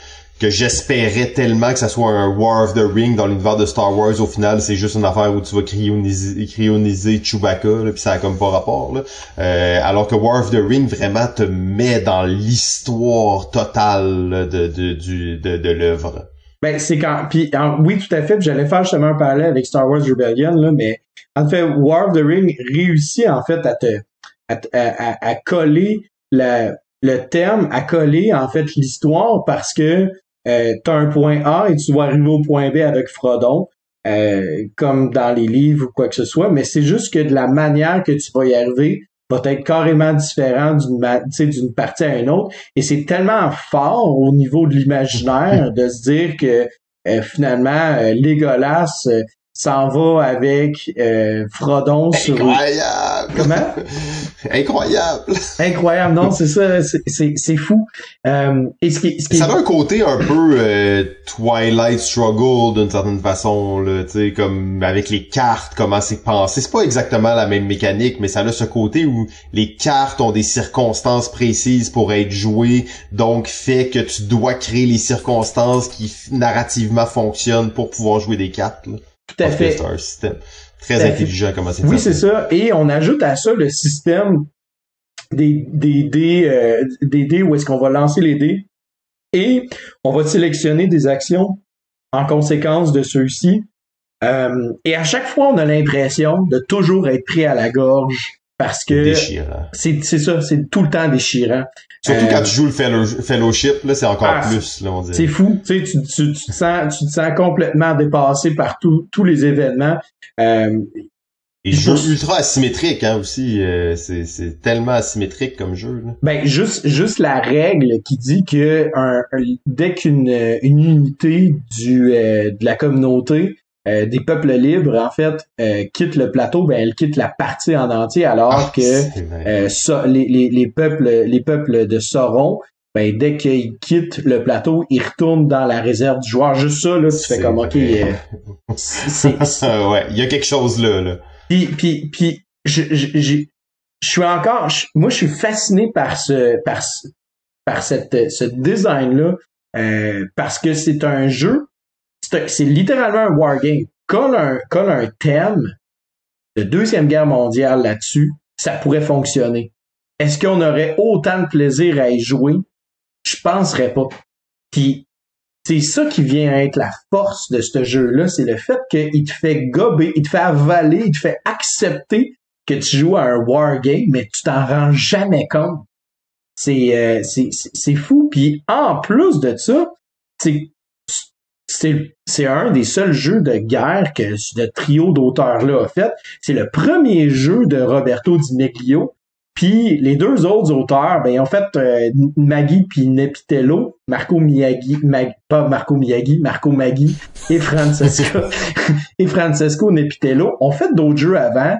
que j'espérais tellement que ça soit un War of the Ring dans l'univers de Star Wars. Au final, c'est juste une affaire où tu vas cryoniser, Chewbacca, puis ça a comme pas rapport. Là. Euh, alors que War of the Ring vraiment te met dans l'histoire totale de, de, de, de l'œuvre. Ben, c'est quand. Puis, oui, tout à fait. J'allais faire justement un parallèle avec Star Wars Rebellion, là, mais en fait, War of the Ring réussit en fait à, te- à, à- à coller la, le terme, à coller en fait l'histoire parce que euh, tu as un point A et tu dois arriver au point B avec Frodon, euh, comme dans les livres ou quoi que ce soit, mais c'est juste que de la manière que tu vas y arriver va être carrément différent d'une ma- tu sais, d'une partie à une autre. Et c'est tellement fort au niveau de l'imaginaire de se dire que euh, finalement, euh, Legolas euh, s'en va avec euh, Frodon sur... Incroyable! Comment? Incroyable! Incroyable, non, c'est ça, c'est- fou. Euh, et ce qui, ce qui Ça a un côté un peu euh, Twilight Struggle d'une certaine façon, là, tu sais, comme avec les cartes, comment c'est pensé. C'est pas exactement la même mécanique, mais ça a ce côté où les cartes ont des circonstances précises pour être jouées, donc fait que tu dois créer les circonstances qui narrativement fonctionnent pour pouvoir jouer des cartes. Là. tout à Parce fait. C'est un système très fait. intelligent comment c'est Oui, c'est ça. Et on ajoute à ça le système des, des dés, euh, des dés où est-ce qu'on va lancer les dés et on va sélectionner des actions en conséquence de ceux-ci. Euh, et à chaque fois, on a l'impression de toujours être pris à la gorge parce que c'est c'est ça, c'est tout le temps déchirant. Surtout quand euh, tu joues le fellowship, là, c'est encore ah, plus, là, on dirait. C'est fou, tu sais, tu, tu, tu, te sens, tu te sens complètement dépassé par tous les événements. Euh, et jeu ultra asymétrique hein, aussi, euh, c'est tellement asymétrique comme jeu. Là. Ben juste juste la règle qui dit que un, dès qu'une une unité du euh, de la communauté euh, des peuples libres en fait quitte le plateau, ben elle quitte la partie en entier alors ah, que ça, les, les, les peuples les peuples de Sauron ben dès qu'ils quittent le plateau, ils retournent dans la réserve du joueur. Juste ça, là, tu fais comme ok. c'est ouais, il y a quelque chose là. là. Puis, puis, puis, je, je, je, suis encore, moi, je suis fasciné par ce, par, par cette, ce design-là, euh, parce que c'est un jeu, c'est littéralement un wargame. Colle un, colle un thème de Deuxième Guerre mondiale là-dessus, ça pourrait fonctionner. Est-ce qu'on aurait autant de plaisir à y jouer? Je penserais pas. Puis c'est ça qui vient être la force de ce jeu-là, c'est le fait qu'il te fait gober, il te fait avaler, il te fait accepter que tu joues à un wargame, mais tu t'en rends jamais compte. C'est euh, c'est fou. Puis en plus de ça, c'est c'est un des seuls jeux de guerre que ce trio d'auteurs-là a fait. C'est le premier jeu de Roberto Di Meglio puis les deux autres auteurs, ben, ils ont fait euh, Maggie puis Nepitello, Marco Miyagi, pas Marco Miyagi, Marco Maggi et Francesco et Francesco Nepitello ont fait d'autres jeux avant,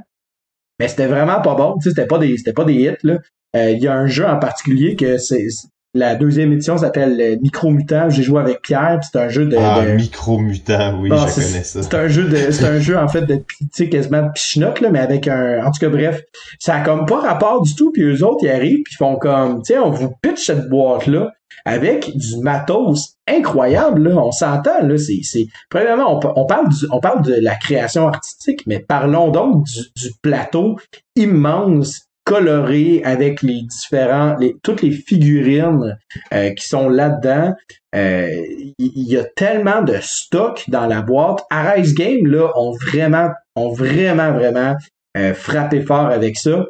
mais c'était vraiment pas bon. C'était pas des, c'était pas des hits là. Euh, il y a un jeu en particulier que c'est la deuxième édition s'appelle Micro Mutant. J'ai joué avec Pierre, c'est un jeu de. Ah, Micro Mutant, oui, ah, je connais ça. C'est un jeu de, c'est un jeu en fait de, tu sais, quasiment pichinoc là, mais avec un, en tout cas bref, ça a comme pas rapport du tout. Puis eux autres, ils arrivent puis font comme, sais, on vous pitch cette boîte là avec du matos incroyable. Là, on s'entend là, c'est, c'est. Premièrement, on, on parle du, on parle de la création artistique, mais parlons donc du, du plateau immense coloré avec les différents, toutes les figurines euh, qui sont là-dedans. Euh, il y, a tellement de stock dans la boîte. Arise Game là ont vraiment, ont vraiment, vraiment euh, frappé fort avec ça.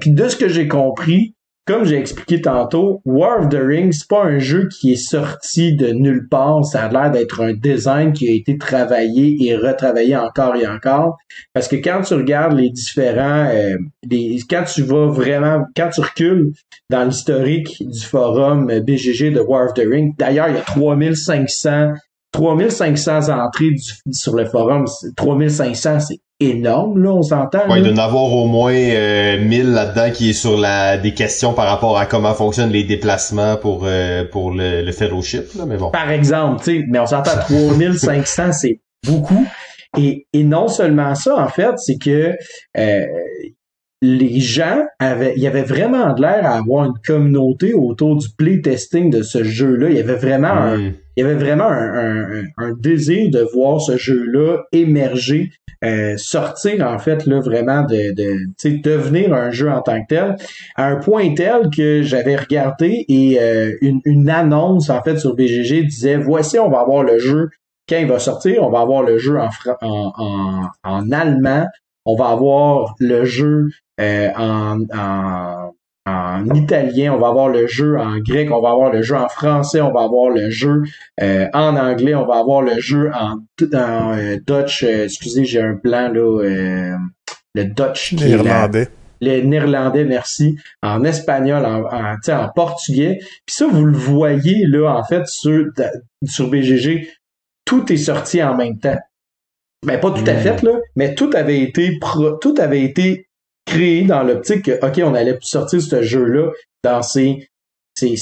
Puis de ce que j'ai compris, comme j'ai expliqué tantôt, War of the Rings, c'est pas un jeu qui est sorti de nulle part. Ça a l'air d'être un design qui a été travaillé et retravaillé encore et encore. Parce que quand tu regardes les différents, euh, quand tu vas vraiment, quand tu recules dans l'historique du forum BGG de War of the Rings, d'ailleurs, il y a 3500 3500 entrées sur le forum, 3500, c'est énorme, là, on s'entend. Ouais, il doit y en avoir au moins euh, 1000 là-dedans qui est sur la des questions par rapport à comment fonctionnent les déplacements pour euh, pour le, le fellowship, là, mais bon. Par exemple, tu sais, mais on s'entend 3500, c'est beaucoup. Et, et non seulement ça, en fait, c'est que euh, les gens avaient, il y avait vraiment de l'air à avoir une communauté autour du playtesting de ce jeu-là. Il y avait vraiment un, il y avait vraiment un, un, désir de voir ce jeu-là émerger, euh, sortir en fait là vraiment de, de devenir un jeu en tant que tel, à un point tel que j'avais regardé et euh, une, une annonce en fait sur BGG disait voici on va avoir le jeu. Quand il va sortir, on va avoir le jeu en, en, en, en allemand, on va avoir le jeu euh, en, en, en, italien, on va avoir le jeu en grec, on va avoir le jeu en français, on va avoir le jeu euh, en anglais, on va avoir le jeu en, en euh, Dutch, excusez, j'ai un blanc là, le Dutch qui néerlandais. le néerlandais, merci, en espagnol, en, en, en portugais. Puis ça, vous le voyez là, en fait, sur, sur BGG, tout est sorti en même temps. Ben pas tout à hmm. fait là, mais tout avait été tout avait été créé dans l'optique que ok on allait sortir ce jeu là dans ces, ces,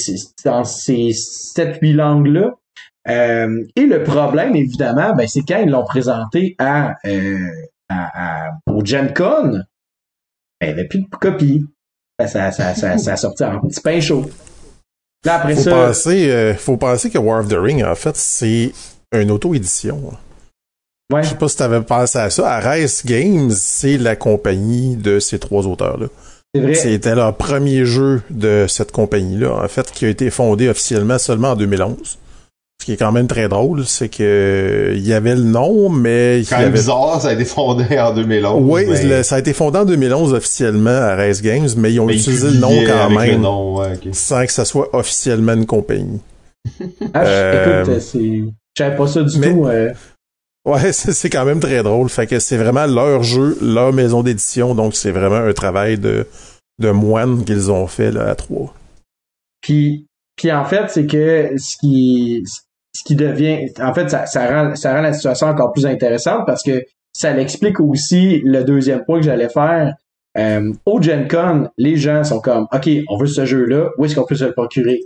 dans ces sept huit langues là. Euh, et le problème évidemment, ben c'est quand ils l'ont présenté à, euh, à, à au Gen Con, ben, il n'y avait plus de copies. Ça, ça, ça, sorti en petit pain chaud. Là, après faut ça. Penser, euh, faut penser que War of the Ring, en fait, c'est une auto-édition. Ouais. Je sais pas si tu avais pensé à ça. Ares Games, c'est la compagnie de ces trois auteurs-là. C'était leur premier jeu de cette compagnie-là, en fait, qui a été fondé officiellement seulement en 2011. Ce qui est quand même très drôle, c'est que il y avait le nom, mais... Quand même bizarre, ça a été fondé en 2011. Oui, ça a été fondé en 2011 officiellement à Race Games, mais ils ont utilisé le nom quand même, sans que ça soit officiellement une compagnie. ah, euh... écoute, c'est... Je pas ça du tout. Euh... Ouais, c'est quand même très drôle. Fait que c'est vraiment leur jeu, leur maison d'édition, donc c'est vraiment un travail de, de moine qu'ils ont fait là, à trois. Puis, puis en fait, c'est que ce qui, ce qui devient, en fait, ça, ça, rend, ça rend la situation encore plus intéressante parce que ça l'explique aussi le deuxième point que j'allais faire. Euh, au Gen Con, les gens sont comme, OK, on veut ce jeu-là, où est-ce qu'on peut se le procurer?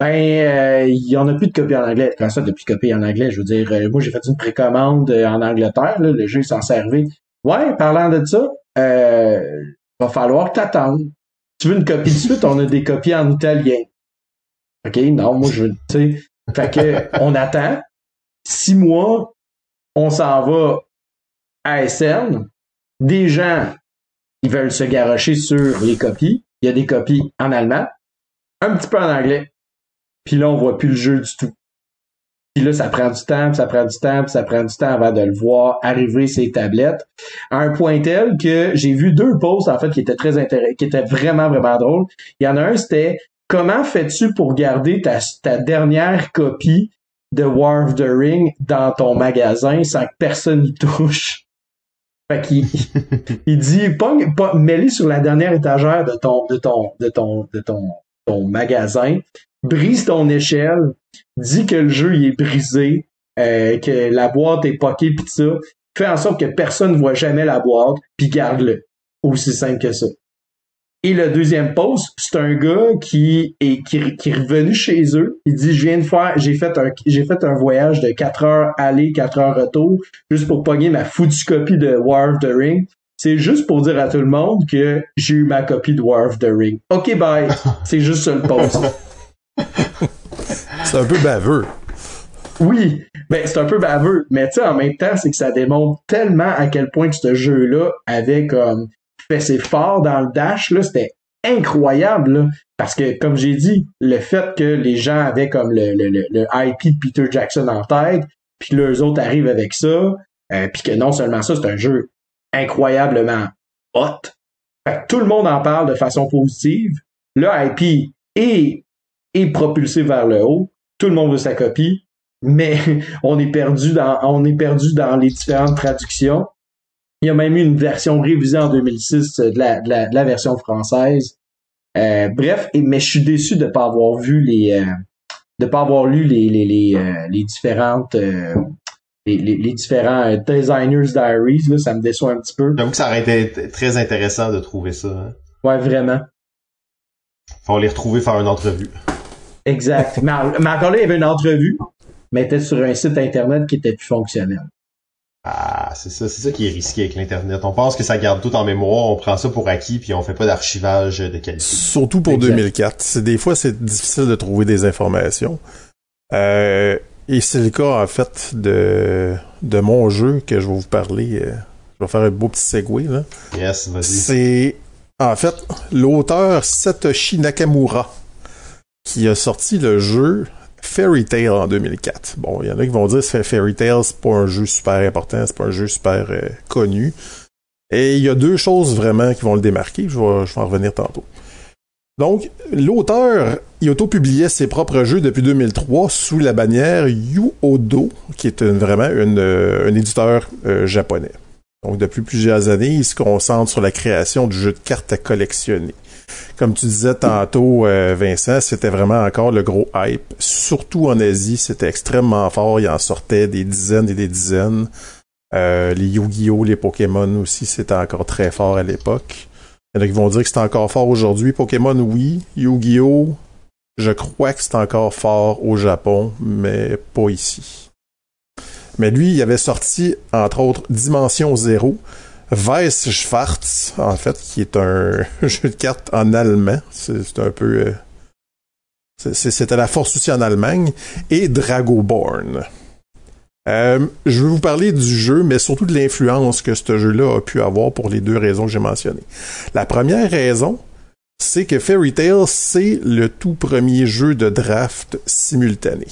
Ben, euh, il y en a plus de copies en anglais. Quand ça, depuis copies en anglais, je veux dire, euh, moi, j'ai fait une précommande en Angleterre, le jeu s'en servait. Ouais, parlant de ça, euh, va falloir t'attendre. Tu veux une copie de suite? On a des copies en italien. OK, non, moi, je veux, tu sais, fait que, on attend. Six mois, on s'en va à SN. Des gens, ils veulent se garocher sur les copies. Il y a des copies en allemand, un petit peu en anglais. Puis là, on voit plus le jeu du tout. Puis là, ça prend du temps, ça prend du temps, ça prend du temps avant de le voir arriver ces tablettes. À un point tel que j'ai vu deux posts, en fait, qui étaient très intéressants, qui étaient vraiment, vraiment drôles. Il y en a un, c'était comment fais-tu pour garder ta, ta dernière copie de War of the Ring dans ton magasin sans que personne y touche? Fait qu'il il dit pas, pas mets sur la dernière étagère de ton de ton de ton de ton, ton magasin, brise ton échelle, dis que le jeu il est brisé, euh, que la boîte est poquée pis ça, fais en sorte que personne ne voit jamais la boîte, puis garde-le. Aussi simple que ça. Et le deuxième post, c'est un gars qui est, qui, est revenu chez eux. Il dit, je viens de faire, j'ai fait un, j'ai fait un voyage de 4 heures aller, 4 heures retour, juste pour pogner ma foutue copie de War of the Ring. C'est juste pour dire à tout le monde que j'ai eu ma copie de War of the Ring. OK, bye. c'est juste ça le post. c'est un peu baveux. Oui, ben c'est un peu baveux, mais tu sais en même temps, c'est que ça démontre tellement à quel point que ce jeu-là avait comme fait ses forts dans le dash, là, c'était incroyable, parce que, comme j'ai dit, le fait que les gens avaient comme le, IP de Peter Jackson en tête, puis les autres arrivent avec ça, euh, puis que non seulement ça, c'est un jeu incroyablement hot. Fait tout le monde en parle de façon positive. Le IP est, est propulsé vers le haut. Tout le monde veut sa copie, mais on est perdu dans, on est perdu dans les différentes traductions. Il y a même eu une version révisée en 2006 de la, de la, de la version française. Euh, bref, et, mais je suis déçu de ne pas avoir vu les, euh, de pas avoir lu les les les, euh, les différentes les, les, différents designers diaries là, ça me déçoit un petit peu. J'avoue que ça aurait été très intéressant de trouver ça. Hein. Ouais, vraiment. Faut les retrouver faire une entrevue. Exact. mais, mais encore là, il y avait une entrevue, mais était sur un site internet qui était plus fonctionnel. Ah, c'est ça, c'est ça qui est risqué avec l'Internet. On pense que ça garde tout en mémoire, on prend ça pour acquis, puis on fait pas d'archivage de qualité. Surtout pour 2004. C'est, des fois, c'est difficile de trouver des informations. Euh, et c'est le cas, en fait, de, de mon jeu que je vais vous parler. Euh, je vais faire un beau petit segue, là. Yes, vas-y. C'est, en fait, l'auteur Satoshi Nakamura qui a sorti le jeu Fairy Tail en 2004. Bon, il y en a qui vont dire que Fairy Tail, c'est pas un jeu super important, c'est pas un jeu super euh, connu. Et il y a deux choses vraiment qui vont le démarquer, je vais, en revenir tantôt. Donc, l'auteur, il auto-publiait ses propres jeux depuis 2003 sous la bannière Yu-Odo, qui est vraiment euh, un éditeur euh, japonais. Donc, depuis plusieurs années, il se concentre sur la création de jeux de cartes à collectionner. Comme tu disais tantôt, euh, Vincent, c'était vraiment encore le gros hype. Surtout en Asie, c'était extrêmement fort. Il en sortait des dizaines et des dizaines. Euh, les Yu-Gi-Oh, les Pokémon aussi, c'était encore très fort à l'époque. Il y en a qui vont dire que c'est encore fort aujourd'hui. Pokémon, oui. Yu-Gi-Oh, je crois que c'est encore fort au Japon, mais pas ici. Mais lui, il avait sorti, entre autres, Dimension Zero, Weiss Schwarz, en fait, qui est un jeu de cartes en allemand. C'est un peu... Euh, c'était la force aussi en Allemagne. Et Dragoborn. Euh, je veux vous parler du jeu, mais surtout de l'influence que ce jeu-là a pu avoir pour les deux raisons que j'ai mentionnées. La première raison, c'est que Fairy Tail, c'est le tout premier jeu de draft simultané.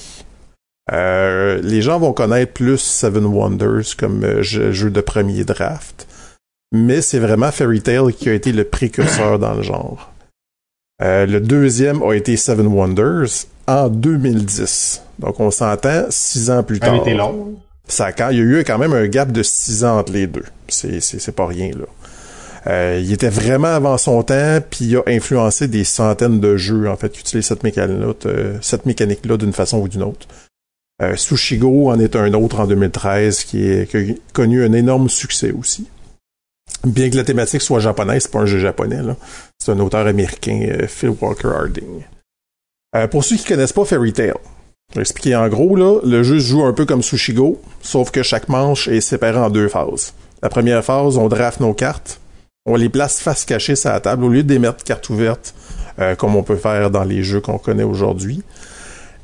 Euh, les gens vont connaître plus Seven Wonders comme euh, jeu, de premier draft, mais c'est vraiment Fairy Tail qui a été le précurseur dans le genre. Euh, le deuxième a été Seven Wonders en 2010. Donc on s'entend six ans plus tard. Ça a été long. Ça, il y a eu quand même un gap de six ans entre les deux. C'est, c'est, pas rien là. Euh, il était vraiment avant son temps, puis il a influencé des centaines de jeux en fait qui utilisent cette mécanique-là, cette mécanique-là d'une façon ou d'une autre. Euh, Sushigo en est un autre en 2013 qui, est, qui a connu un énorme succès aussi. Bien que la thématique soit japonaise, c'est pas un jeu japonais. C'est un auteur américain, euh, Phil Walker Harding. Euh, pour ceux qui connaissent pas Fairy Tail, je vais expliquer en gros, le jeu se joue un peu comme Sushigo, sauf que chaque manche est séparée en deux phases. La première phase, on draft nos cartes, on les place face cachée sur la table au lieu de mettre cartes ouvertes, euh, comme on peut faire dans les jeux qu'on connaît aujourd'hui.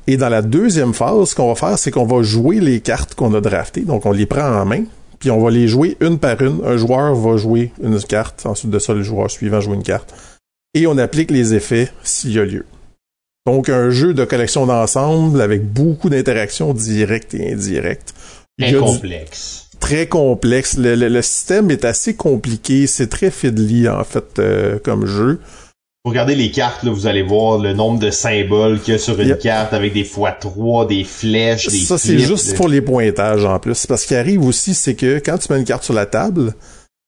Et dans la deuxième phase, ce qu'on va faire, c'est qu'on va jouer les cartes qu'on a draftées, donc on les prend en main, puis on va les jouer une par une. Un joueur va jouer une carte, ensuite de ça, le joueur suivant joue une carte. Et on applique les effets s'il y a lieu. Donc, un jeu de collection d'ensemble avec beaucoup d'interactions directes et indirectes. Très complexe. Très complexe. Le, système est assez compliqué. C'est très fiddly, en fait, euh, comme jeu. Vous regardez les cartes, là, vous allez voir le nombre de symboles qu'il y a sur une carte avec des fois trois, des flèches, des Ça, c'est juste pour les pointages en plus. Parce qu'il arrive aussi, c'est que quand tu mets une carte sur la table,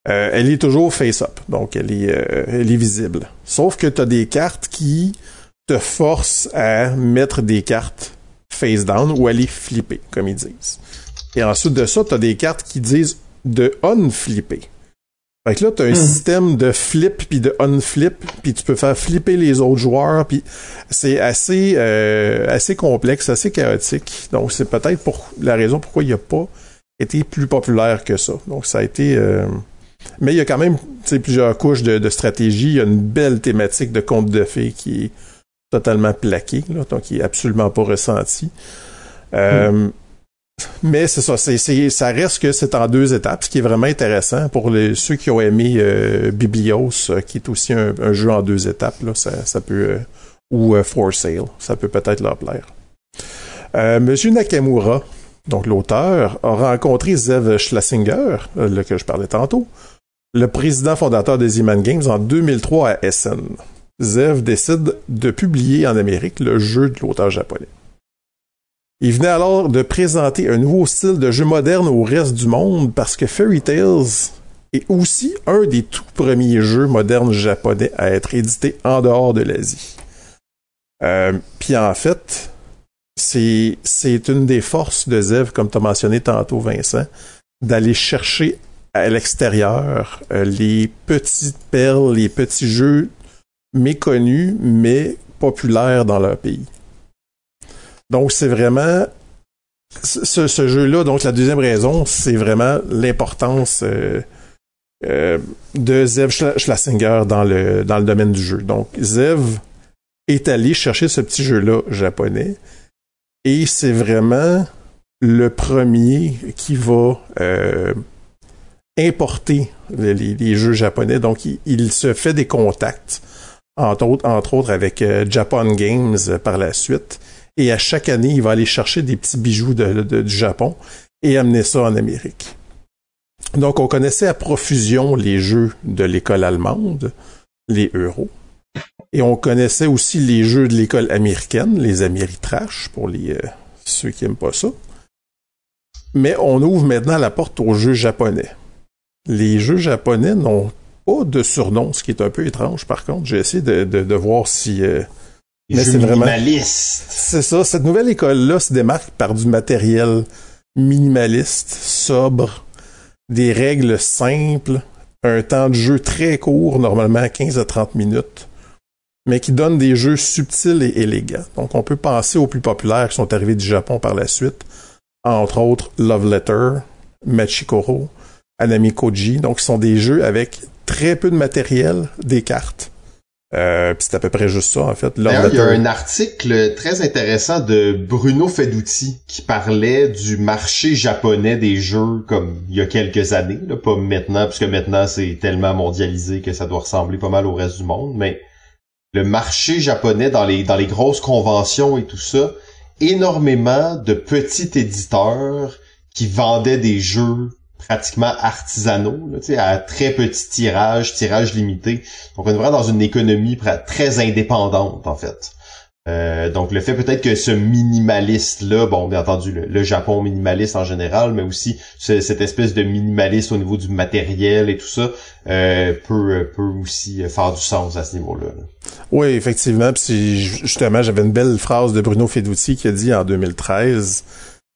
euh, elle est toujours face-up. Donc, elle est, euh, elle est visible. Sauf que tu as des cartes qui te forcent à mettre des cartes face-down ou à les flipper, comme ils disent. Et ensuite de ça, tu as des cartes qui disent de unflipper. Fait que là, tu as un hmm. système de flip puis de unflip, puis tu peux faire flipper les autres joueurs, puis c'est assez euh, assez complexe, assez chaotique. Donc c'est peut-être pour la raison pourquoi il n'a pas été plus populaire que ça. Donc ça a été euh, mais il y a quand même plusieurs couches de, stratégie. Il y a une belle thématique de conte de fées qui est totalement plaquée, là, donc qui est absolument pas ressentie. Euh, hmm. Mais c'est ça, ça reste que c'est en deux étapes, ce qui est vraiment intéressant pour ceux qui ont aimé euh, Biblios, euh, qui est aussi un, jeu en deux étapes, ça, peut, euh, ou For Sale, ça peut peut-être leur plaire. Monsieur Nakamura, donc l'auteur, a rencontré Zev Schlesinger, que je parlais tantôt, le président fondateur des Z-Man Games en 2003 à Essen. Zev décide de publier en Amérique le jeu de l'auteur japonais. Il venait alors de présenter un nouveau style de jeu moderne au reste du monde parce que Fairy Tales est aussi un des tout premiers jeux modernes japonais à être édité en dehors de l'Asie. Euh, Puis en fait, c'est une des forces de Zev, comme tu as mentionné tantôt, Vincent, d'aller chercher à l'extérieur euh, les petites perles, les petits jeux méconnus mais populaires dans leur pays. Donc, c'est vraiment ce, jeu-là. Donc, la deuxième raison, c'est vraiment l'importance euh, euh, de Zev Schlesinger dans le, dans le domaine du jeu. Donc, Zev est allé chercher ce petit jeu-là japonais et c'est vraiment le premier qui va euh, importer les, jeux japonais. Donc, il, se fait des contacts, entre autres, entre autres avec Japan Games par la suite et à chaque année, il va aller chercher des petits bijoux du Japon et amener ça en Amérique. Donc, on connaissait à profusion les jeux de l'école allemande, les euros. Et on connaissait aussi les jeux de l'école américaine, les Ameritrash, pour les, euh, ceux qui n'aiment pas ça. Mais on ouvre maintenant la porte aux jeux japonais. Les jeux japonais n'ont pas de surnom, ce qui est un peu étrange par contre. J'ai essayé de, voir si euh, mais c'est vraiment. C'est ça. Cette nouvelle école-là se démarque par du matériel minimaliste, sobre, des règles simples, un temps de jeu très court, normalement 15 à 30 minutes, mais qui donne des jeux subtils et élégants. Donc, on peut penser aux plus populaires qui sont arrivés du Japon par la suite, entre autres Love Letter, Machikoro, Anami Koji. Donc, ce sont des jeux avec très peu de matériel, des cartes Euh, puis c'est à peu près juste ça, en fait. Il y a un article très intéressant de Bruno Feduti qui parlait du marché japonais des jeux comme il y a quelques années, là, pas maintenant, puisque maintenant c'est tellement mondialisé que ça doit ressembler pas mal au reste du monde, mais le marché japonais dans les, dans les grosses conventions et tout ça, énormément de petits éditeurs qui vendaient des jeux pratiquement artisanaux, là, à très petit tirage, tirage limité. Donc on est vraiment dans une économie très indépendante en fait. Euh, donc le fait peut-être que ce minimaliste-là, bon bien entendu le, Japon minimaliste en général, mais aussi cette espèce de minimaliste au niveau du matériel et tout ça, euh, peut, peut aussi faire du sens à ce niveau-là. Oui, effectivement. Puis justement, j'avais une belle phrase de Bruno Feduti qui a dit en 2013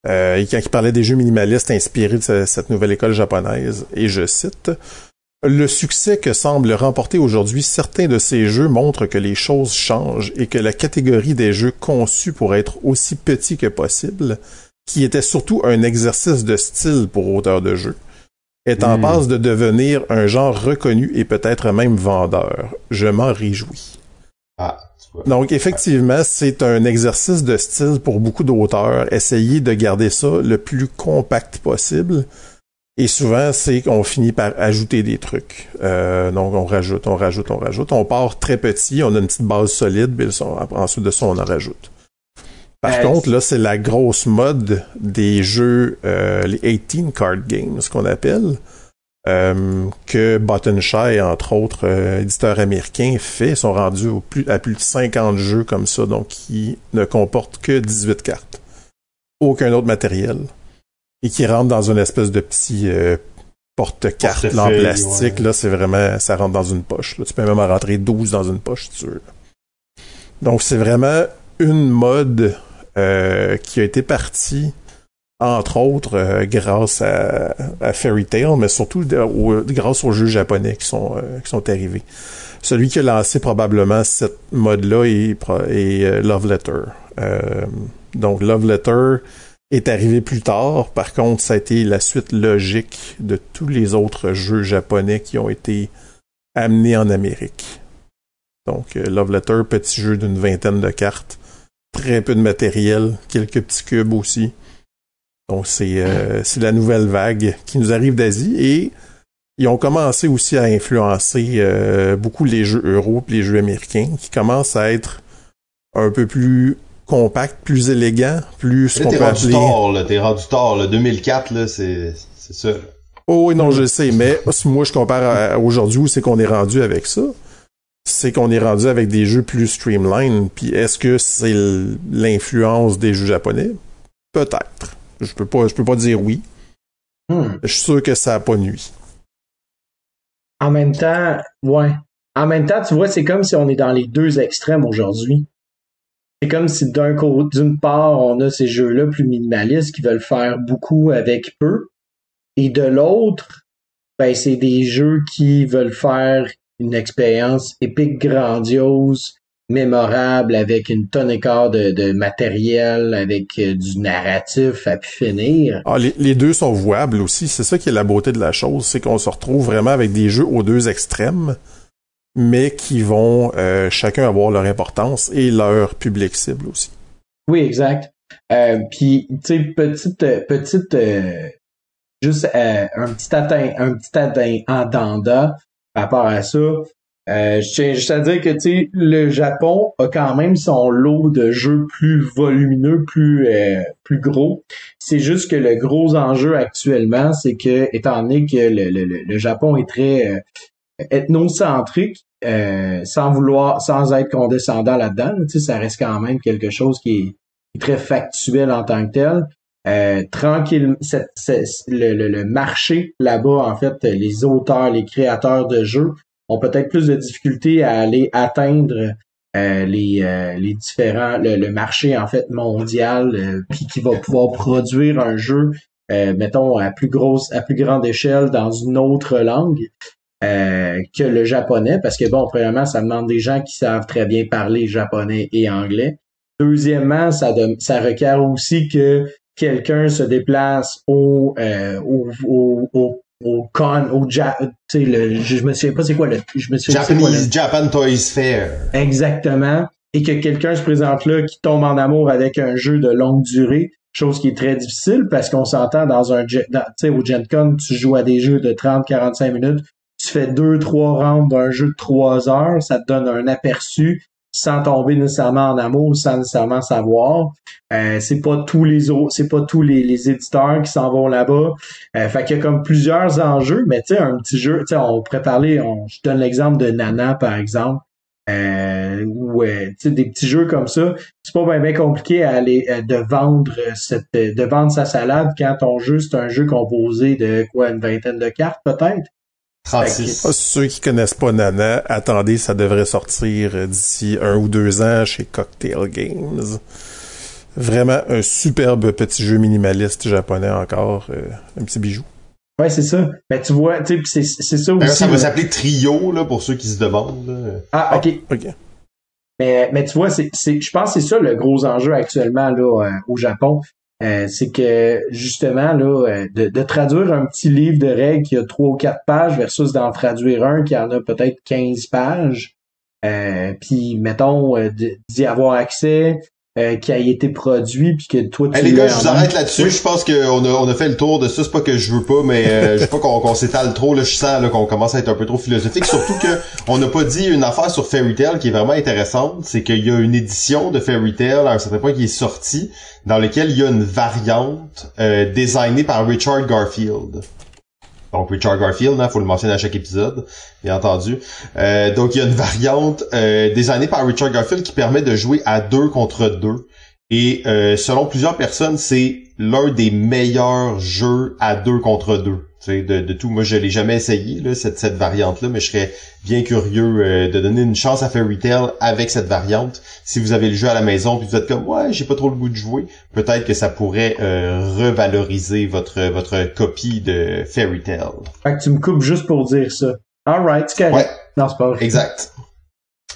euh, quand il parlait des jeux minimalistes inspirés de cette nouvelle école japonaise, et je cite, le succès que semblent remporter aujourd'hui certains de ces jeux montre que les choses changent et que la catégorie des jeux conçus pour être aussi petits que possible, qui était surtout un exercice de style pour auteurs de jeux, est en hmm. passe de devenir un genre reconnu et peut-être même vendeur. Je m'en réjouis. Ah. Donc effectivement, c'est un exercice de style pour beaucoup d'auteurs, essayer de garder ça le plus compact possible. Et souvent, c'est qu'on finit par ajouter des trucs. Euh, donc, on rajoute, on rajoute, on rajoute. On part très petit, on a une petite base solide, puis ensuite de ça, on en rajoute. Par contre, là, c'est la grosse mode des jeux, euh, les 18 card games, ce qu'on appelle. Euh, que Button Shy, entre autres euh, éditeurs américains, fait, sont rendus au plus, à plus de 50 jeux comme ça, donc qui ne comportent que 18 cartes. Aucun autre matériel. Et qui rentrent dans une espèce de petit euh, porte-carte en plastique. Là, c'est vraiment, ça rentre dans une poche. Là. Tu peux même en rentrer 12 dans une poche, si tu veux. Donc, c'est vraiment une mode qui a été partie entre autres euh, grâce à, Fairy Tail, mais surtout grâce aux jeux japonais qui sont, euh, qui sont arrivés. Celui qui a lancé probablement cette mode-là est, euh, Love Letter. donc Love Letter est arrivé plus tard. Par contre, ça a été la suite logique de tous les autres jeux japonais qui ont été amenés en Amérique. Donc Love Letter, petit jeu d'une vingtaine de cartes, très peu de matériel, quelques petits cubes aussi. Donc euh, c'est la nouvelle vague qui nous arrive d'Asie et ils ont commencé aussi à influencer euh, beaucoup les jeux euro et les jeux américains qui commencent à être un peu plus compacts, plus élégants, plus ce qu'on peut appeler... Tard, là, t'es rendu tard, là. 2004, là, c'est, ça. Oh oui, non, je sais, mais si moi je compare aujourd'hui où c'est qu'on est rendu avec ça, c'est qu'on est rendu avec des jeux plus streamline. Puis est-ce que c'est l'influence des jeux japonais? Peut-être. Je peux pas, je peux pas dire oui. Hmm. Je suis sûr que ça a pas nuit. En même temps, ouais. En même temps, tu vois, c'est comme si on est dans les deux extrêmes aujourd'hui. C'est comme si d'un côté, d'une part, on a ces jeux-là plus minimalistes qui veulent faire beaucoup avec peu. Et de l'autre, ben, c'est des jeux qui veulent faire une expérience épique, grandiose, mémorable avec une tonne et quart de, matériel, avec euh, du narratif à pu finir. Ah, les, deux sont vouables aussi. C'est ça qui est la beauté de la chose, c'est qu'on se retrouve vraiment avec des jeux aux deux extrêmes, mais qui vont euh, chacun avoir leur importance et leur public cible aussi. Oui, exact. Euh, Puis, tu sais, petite, petite, juste un petit atteint, un petit atteint en danda par rapport à ça. Euh, je tiens juste à dire que le Japon a quand même son lot de jeux plus volumineux, plus euh, plus gros. C'est juste que le gros enjeu actuellement, c'est que étant donné que le, le, le Japon est très euh, ethnocentrique, euh, sans vouloir, sans être condescendant là-dedans, sais, ça reste quand même quelque chose qui est, très factuel en tant que tel. Euh, tranquille, le, le, marché là-bas, en fait, les auteurs, les créateurs de jeux ont peut-être plus de difficultés à aller atteindre euh, les, euh, les différents le, marché en fait mondial euh, puis qui va pouvoir produire un jeu mettons à plus grosse à plus grande échelle dans une autre langue que le japonais. Parce que bon premièrement ça demande des gens qui savent très bien parler japonais et anglais. Deuxièmement ça ça requiert aussi que quelqu'un se déplace au, au con, au ja, tu sais, le, je me souviens pas c'est quoi le, je me souviens quoi Japanese le- Japan Toys Fair. Exactement. Et que quelqu'un se présente là qui tombe en amour avec un jeu de longue durée, chose qui est très difficile parce qu'on s'entend dans un tu sais au Gen Con, tu joues à des jeux de 30 45 minutes, tu fais deux trois rounds d'un jeu de trois heures, ça te donne un aperçu sans tomber nécessairement en amour, sans nécessairement savoir. Euh, c'est pas tous les autres, c'est pas tous les, les éditeurs qui s'en vont là-bas. Euh, fait qu'il y a comme plusieurs enjeux, mais tu sais, un petit jeu, tu sais, on pourrait parler, je donne l'exemple de Nana, par exemple. Euh, ou euh, des petits jeux comme ça, c'est pas bien, compliqué à aller euh, de vendre euh, cette de vendre sa salade quand ton jeu c'est un jeu composé de quoi une vingtaine de cartes peut-être? 36. Ah, ceux qui connaissent pas Nana, attendez, ça devrait sortir euh, d'ici un ou deux ans chez Cocktail Games. Vraiment un superbe petit jeu minimaliste japonais encore, euh, un petit bijou. Ouais, c'est ça. Mais tu vois, tu sais, puis c'est c'est ça aussi. ça va là. s'appeler Trio, là, pour ceux qui se demandent. là. Ah, ok. Ok. Mais, mais tu vois, c'est, c'est, je pense que c'est ça le gros enjeu actuellement là, euh, au Japon. Euh, c'est que justement, là, euh, de, traduire un petit livre de règles qui a trois ou quatre pages versus d'en traduire un qui en a peut-être 15 pages. Euh, puis mettons euh, d'y avoir accès, euh, qui a été produit, puis que toi tu Hey, les gars, je vous arrête là-dessus. Oui. Je pense qu'on a, on a fait le tour de ça. C'est pas que je veux pas, mais euh, je veux pas qu'on s'étale trop. Là, je sens là, qu'on commence à être un peu trop philosophique. Surtout que on n'a pas dit une affaire sur Fairy Tail qui est vraiment intéressante. C'est qu'il y a une édition de Fairy Tail à un certain point qui est sortie, dans lequel il y a une variante euh, designée par Richard Garfield. Donc Richard Garfield, il faut le mentionner à chaque épisode, bien entendu. Euh, donc il y a une variante euh, designée par Richard Garfield qui permet de jouer à deux contre deux. Et euh, selon plusieurs personnes, c'est l'un des meilleurs jeux à deux contre deux. De, de tout. Moi, je l'ai jamais essayé, là, cette, cette variante-là, mais je serais bien curieux euh, de donner une chance à Fairy Tail avec cette variante. Si vous avez le jeu à la maison puis vous êtes comme ouais, j'ai pas trop le goût de jouer, peut-être que ça pourrait euh, revaloriser votre votre copie de Fairy Tail. Fait que tu me coupes juste pour dire ça. Alright, c'est correct. Ouais. Non, c'est pas vrai. Exact.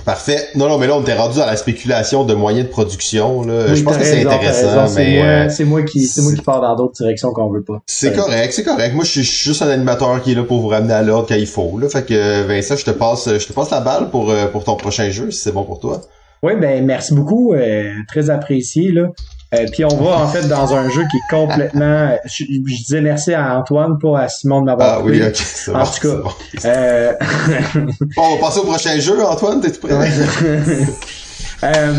Parfait. Non, non, mais là, on était rendu dans la spéculation de moyens de production. Là. Oui, je pense que c'est intéressant, mais moi, euh, c'est moi qui, c'est moi qui pars dans d'autres directions qu'on veut pas. c'est correct, c'est correct. Moi, je suis je suis juste un animateur qui est là pour vous ramener à l'ordre quand il faut. Là. Fait que Vincent, je te passe, je te passe la balle pour euh, pour ton prochain jeu, si c'est bon pour toi. Oui, ben merci beaucoup, euh, très apprécié là. Euh, puis on va en fait dans un jeu qui est complètement. Je, je disais merci à Antoine, pas à Simon de m'avoir Ah oui, ok, c'est En bon. tout cas, bon. Euh, Bon, on va passer au prochain jeu, Antoine. T'es prêt? Euh,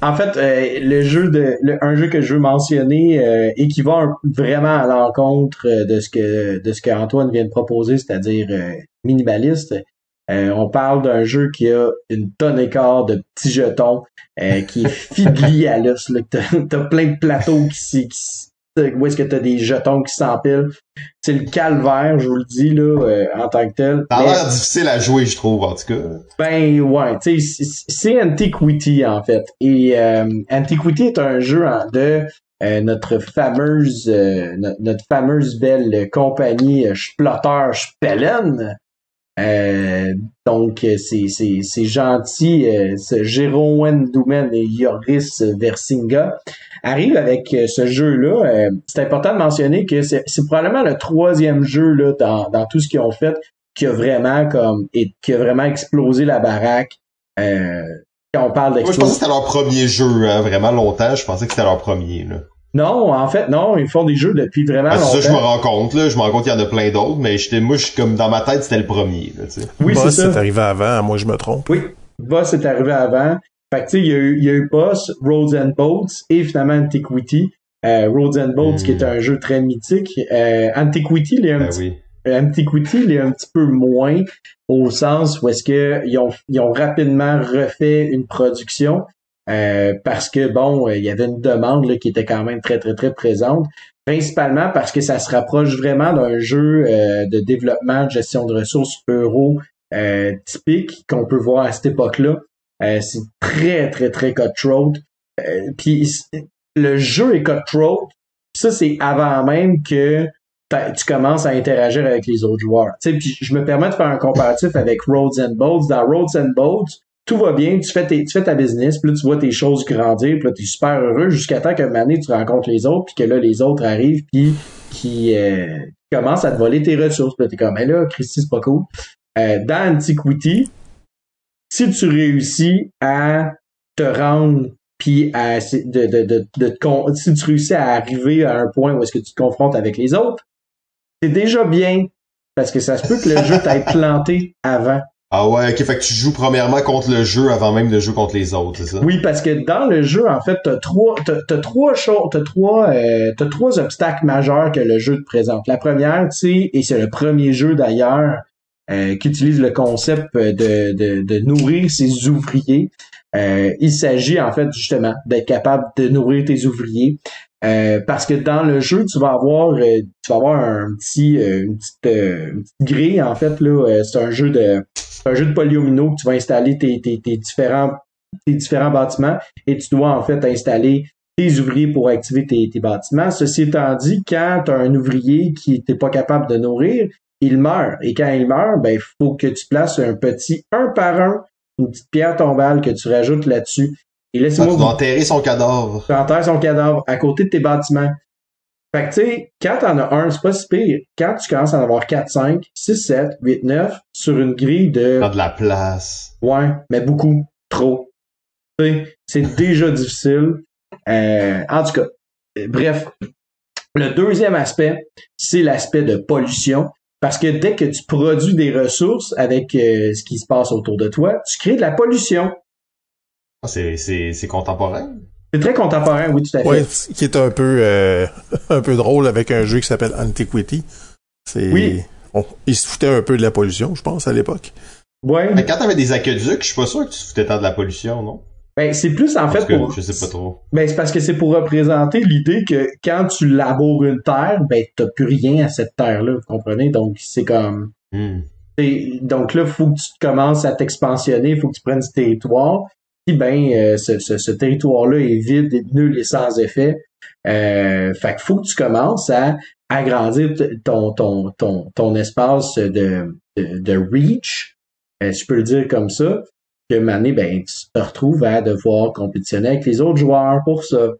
en fait, euh, le jeu de le- un jeu que je veux mentionner euh, et qui va un- vraiment à l'encontre euh, de ce que de ce que Antoine vient de proposer, c'est-à-dire euh, minimaliste. Euh, on parle d'un jeu qui a une tonne et quart de petits jetons, euh, qui est fidli à l'os. T'as t'as plein de plateaux qui, s'y- qui où est-ce que t'as des jetons qui s'empilent. C'est le calvaire, je vous le dis là, euh, en tant que tel. Ça a l'air difficile à jouer, je trouve, en tout cas. ben ouais, tu sais, c'est- Antiquity en fait. Et euh, Antiquity est un jeu de euh, notre fameuse euh, no- notre fameuse belle compagnie euh, Splotter Spellen. Euh, donc euh, c'est c'est c'est gentil, euh, ce Jérôme Doumen et Joris Versinga arrivent avec euh, ce jeu-là. Euh, c'est important de mentionner que c'est c'est probablement le troisième jeu là dans dans tout ce qu'ils ont fait qui a vraiment comme et qui a vraiment explosé la baraque. Euh, quand on parle Moi, je pensais que d'explosion. c'était leur premier jeu, hein, vraiment longtemps. Je pensais que c'était leur premier. Là. Non, en fait, non, ils font des jeux depuis vraiment Ah, c'est ça, je me longtemps. rends compte. Là, je me rends compte qu'il y en a plein d'autres, mais j'étais, moi, je suis comme dans ma tête, c'était le premier. Là, tu sais. Oui, c'est Boss, ça. c'est arrivé avant, moi je me trompe. Oui, Boss est arrivé avant. Fait que, tu sais, il y a eu, il y a eu Boss, Roads and Boats et finalement Antiquity. Euh, Roads and Boats, Hmm. qui est un jeu très mythique. Euh, Antiquity, il est un Ben petit oui. Antiquity, il est un petit peu moins au sens où est-ce que ils ont, ils ont rapidement refait une production euh, parce que bon, euh, il y avait une demande là, qui était quand même très très très présente. Principalement parce que ça se rapproche vraiment d'un jeu euh, de développement de gestion de ressources euro euh, typique qu'on peut voir à cette époque-là. Euh, c'est très très très cutthroat. Puis le jeu est cutthroat. Ça c'est avant même que tu commences à interagir avec les autres joueurs. Puis je me permets de faire un comparatif avec Roads and Boats. Dans Roads and Boats, tout va bien, tu fais, tes, tu fais ta business, puis là, tu vois tes choses grandir, puis là, t'es super heureux jusqu'à temps qu'à un moment donné, tu rencontres les autres, puis que là, les autres arrivent, puis qui, euh, qui commence à te voler tes ressources. Puis là, t'es comme, mais là, Christy, c'est pas cool. Euh, dans Antiquity, si tu réussis à te rendre puis à de, de, de, de, si tu réussis à arriver à un point où est-ce que tu te confrontes avec les autres, c'est déjà bien parce que ça se peut que le jeu t'ait planté avant. Ah ouais, ok, fait que tu joues premièrement contre le jeu avant même de jouer contre les autres, c'est ça? Oui, parce que dans le jeu, en fait, t'as trois, t'as, trois choses, t'as trois, euh, t'as trois obstacles majeurs que le jeu te présente. La première, tu sais, et c'est le premier jeu d'ailleurs euh, qui utilise le concept de, de, de nourrir ses ouvriers. Euh, il s'agit en fait justement d'être capable de nourrir tes ouvriers. Euh, parce que dans le jeu, tu vas avoir, euh, tu vas avoir un petit, une petite, grille en fait là. c'est un jeu de, un jeu de polyomino que tu vas installer tes, tes, tes différents, tes différents bâtiments et tu dois en fait installer tes ouvriers pour activer tes, tes bâtiments. Ceci étant dit, quand tu as un ouvrier qui n'est pas capable de nourrir, il meurt. Et quand il meurt, ben, il faut que tu places un petit un par un une petite pierre tombale que tu rajoutes là-dessus. Et laisse-moi. Ah, tu enterrer son cadavre. Tu enterres son cadavre à côté de tes bâtiments. Fait que tu sais, quand t'en as un, c'est pas si pire. Quand tu commences à en avoir 4, 5, 6, 7, 8, 9, sur une grille de. T'as de la place. Ouais, mais beaucoup. Trop. Tu sais, c'est déjà difficile. Euh, en tout cas, bref. Le deuxième aspect, c'est l'aspect de pollution. Parce que dès que tu produis des ressources avec euh, ce qui se passe autour de toi, tu crées de la pollution. Ah, c'est contemporain? C'est très contemporain, oui, tout à fait. Oui, qui est un peu euh, un peu drôle avec un jeu qui s'appelle Antiquity. C'est oui. il se foutait un peu de la pollution, je pense, à l'époque. Ouais. Mais quand t'avais des aqueducs, je suis pas sûr que tu te foutais tant de la pollution, non? Ben, c'est plus en fait pour. Je sais pas trop. Ben, c'est parce que c'est pour représenter l'idée que quand tu laboures une terre, ben, t'as plus rien à cette terre-là, vous comprenez? Donc, c'est comme. Hmm. Donc là, faut que tu commences à t'expansionner, il faut que tu prennes du territoire. Ben, euh, ce, ce, territoire-là est vide, est nul et sans effet. Euh, fait qu'il faut que tu commences à agrandir ton, ton, ton, ton espace de, de, de reach, euh, je peux le dire comme ça, que Mané, ben, tu te retrouves à devoir compétitionner avec les autres joueurs pour ça.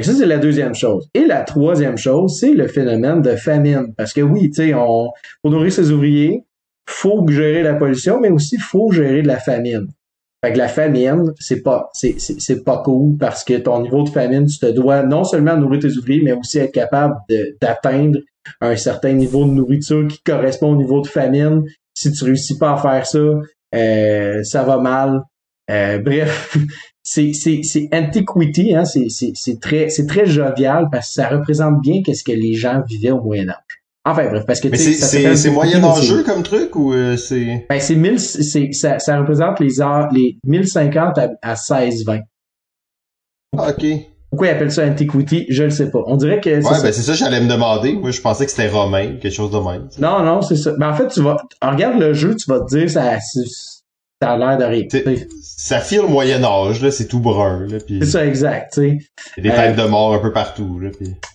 ça, c'est la deuxième chose. Et la troisième chose, c'est le phénomène de famine. Parce que oui, tu sais, on, pour nourrir ses ouvriers, faut gérer la pollution, mais aussi faut gérer de la famine. Fait que la famine, c'est pas, c'est, c'est, pas cool parce que ton niveau de famine, tu te dois non seulement nourrir tes ouvriers, mais aussi être capable d'atteindre un certain niveau de nourriture qui correspond au niveau de famine. Si tu réussis pas à faire ça, euh, ça va mal. Euh, bref, c'est c'est antiquity, hein, c'est c'est très c'est très jovial parce que ça représente bien qu'est-ce que les gens vivaient au Moyen Âge. Enfin bref, parce que Mais c'est moyen âgeux comme truc ou euh, c'est Ben c'est mille c'est ça, ça représente les heures les 1050 à, à 1620. Ah, OK. Pourquoi ils appellent ça Antiquity? Je le sais pas. On dirait que. Ouais, ben c'est ça, j'allais me demander. Moi, je pensais que c'était romain, quelque chose de même. Non, non, c'est ça. Ben en fait, tu vas. Regarde le jeu, tu vas te dire ça, ça a l'air de rien. Ça file au Moyen Âge, là, c'est tout brun. Là, C'est ça, exact. Il y a des têtes euh, de mort un peu partout. Là,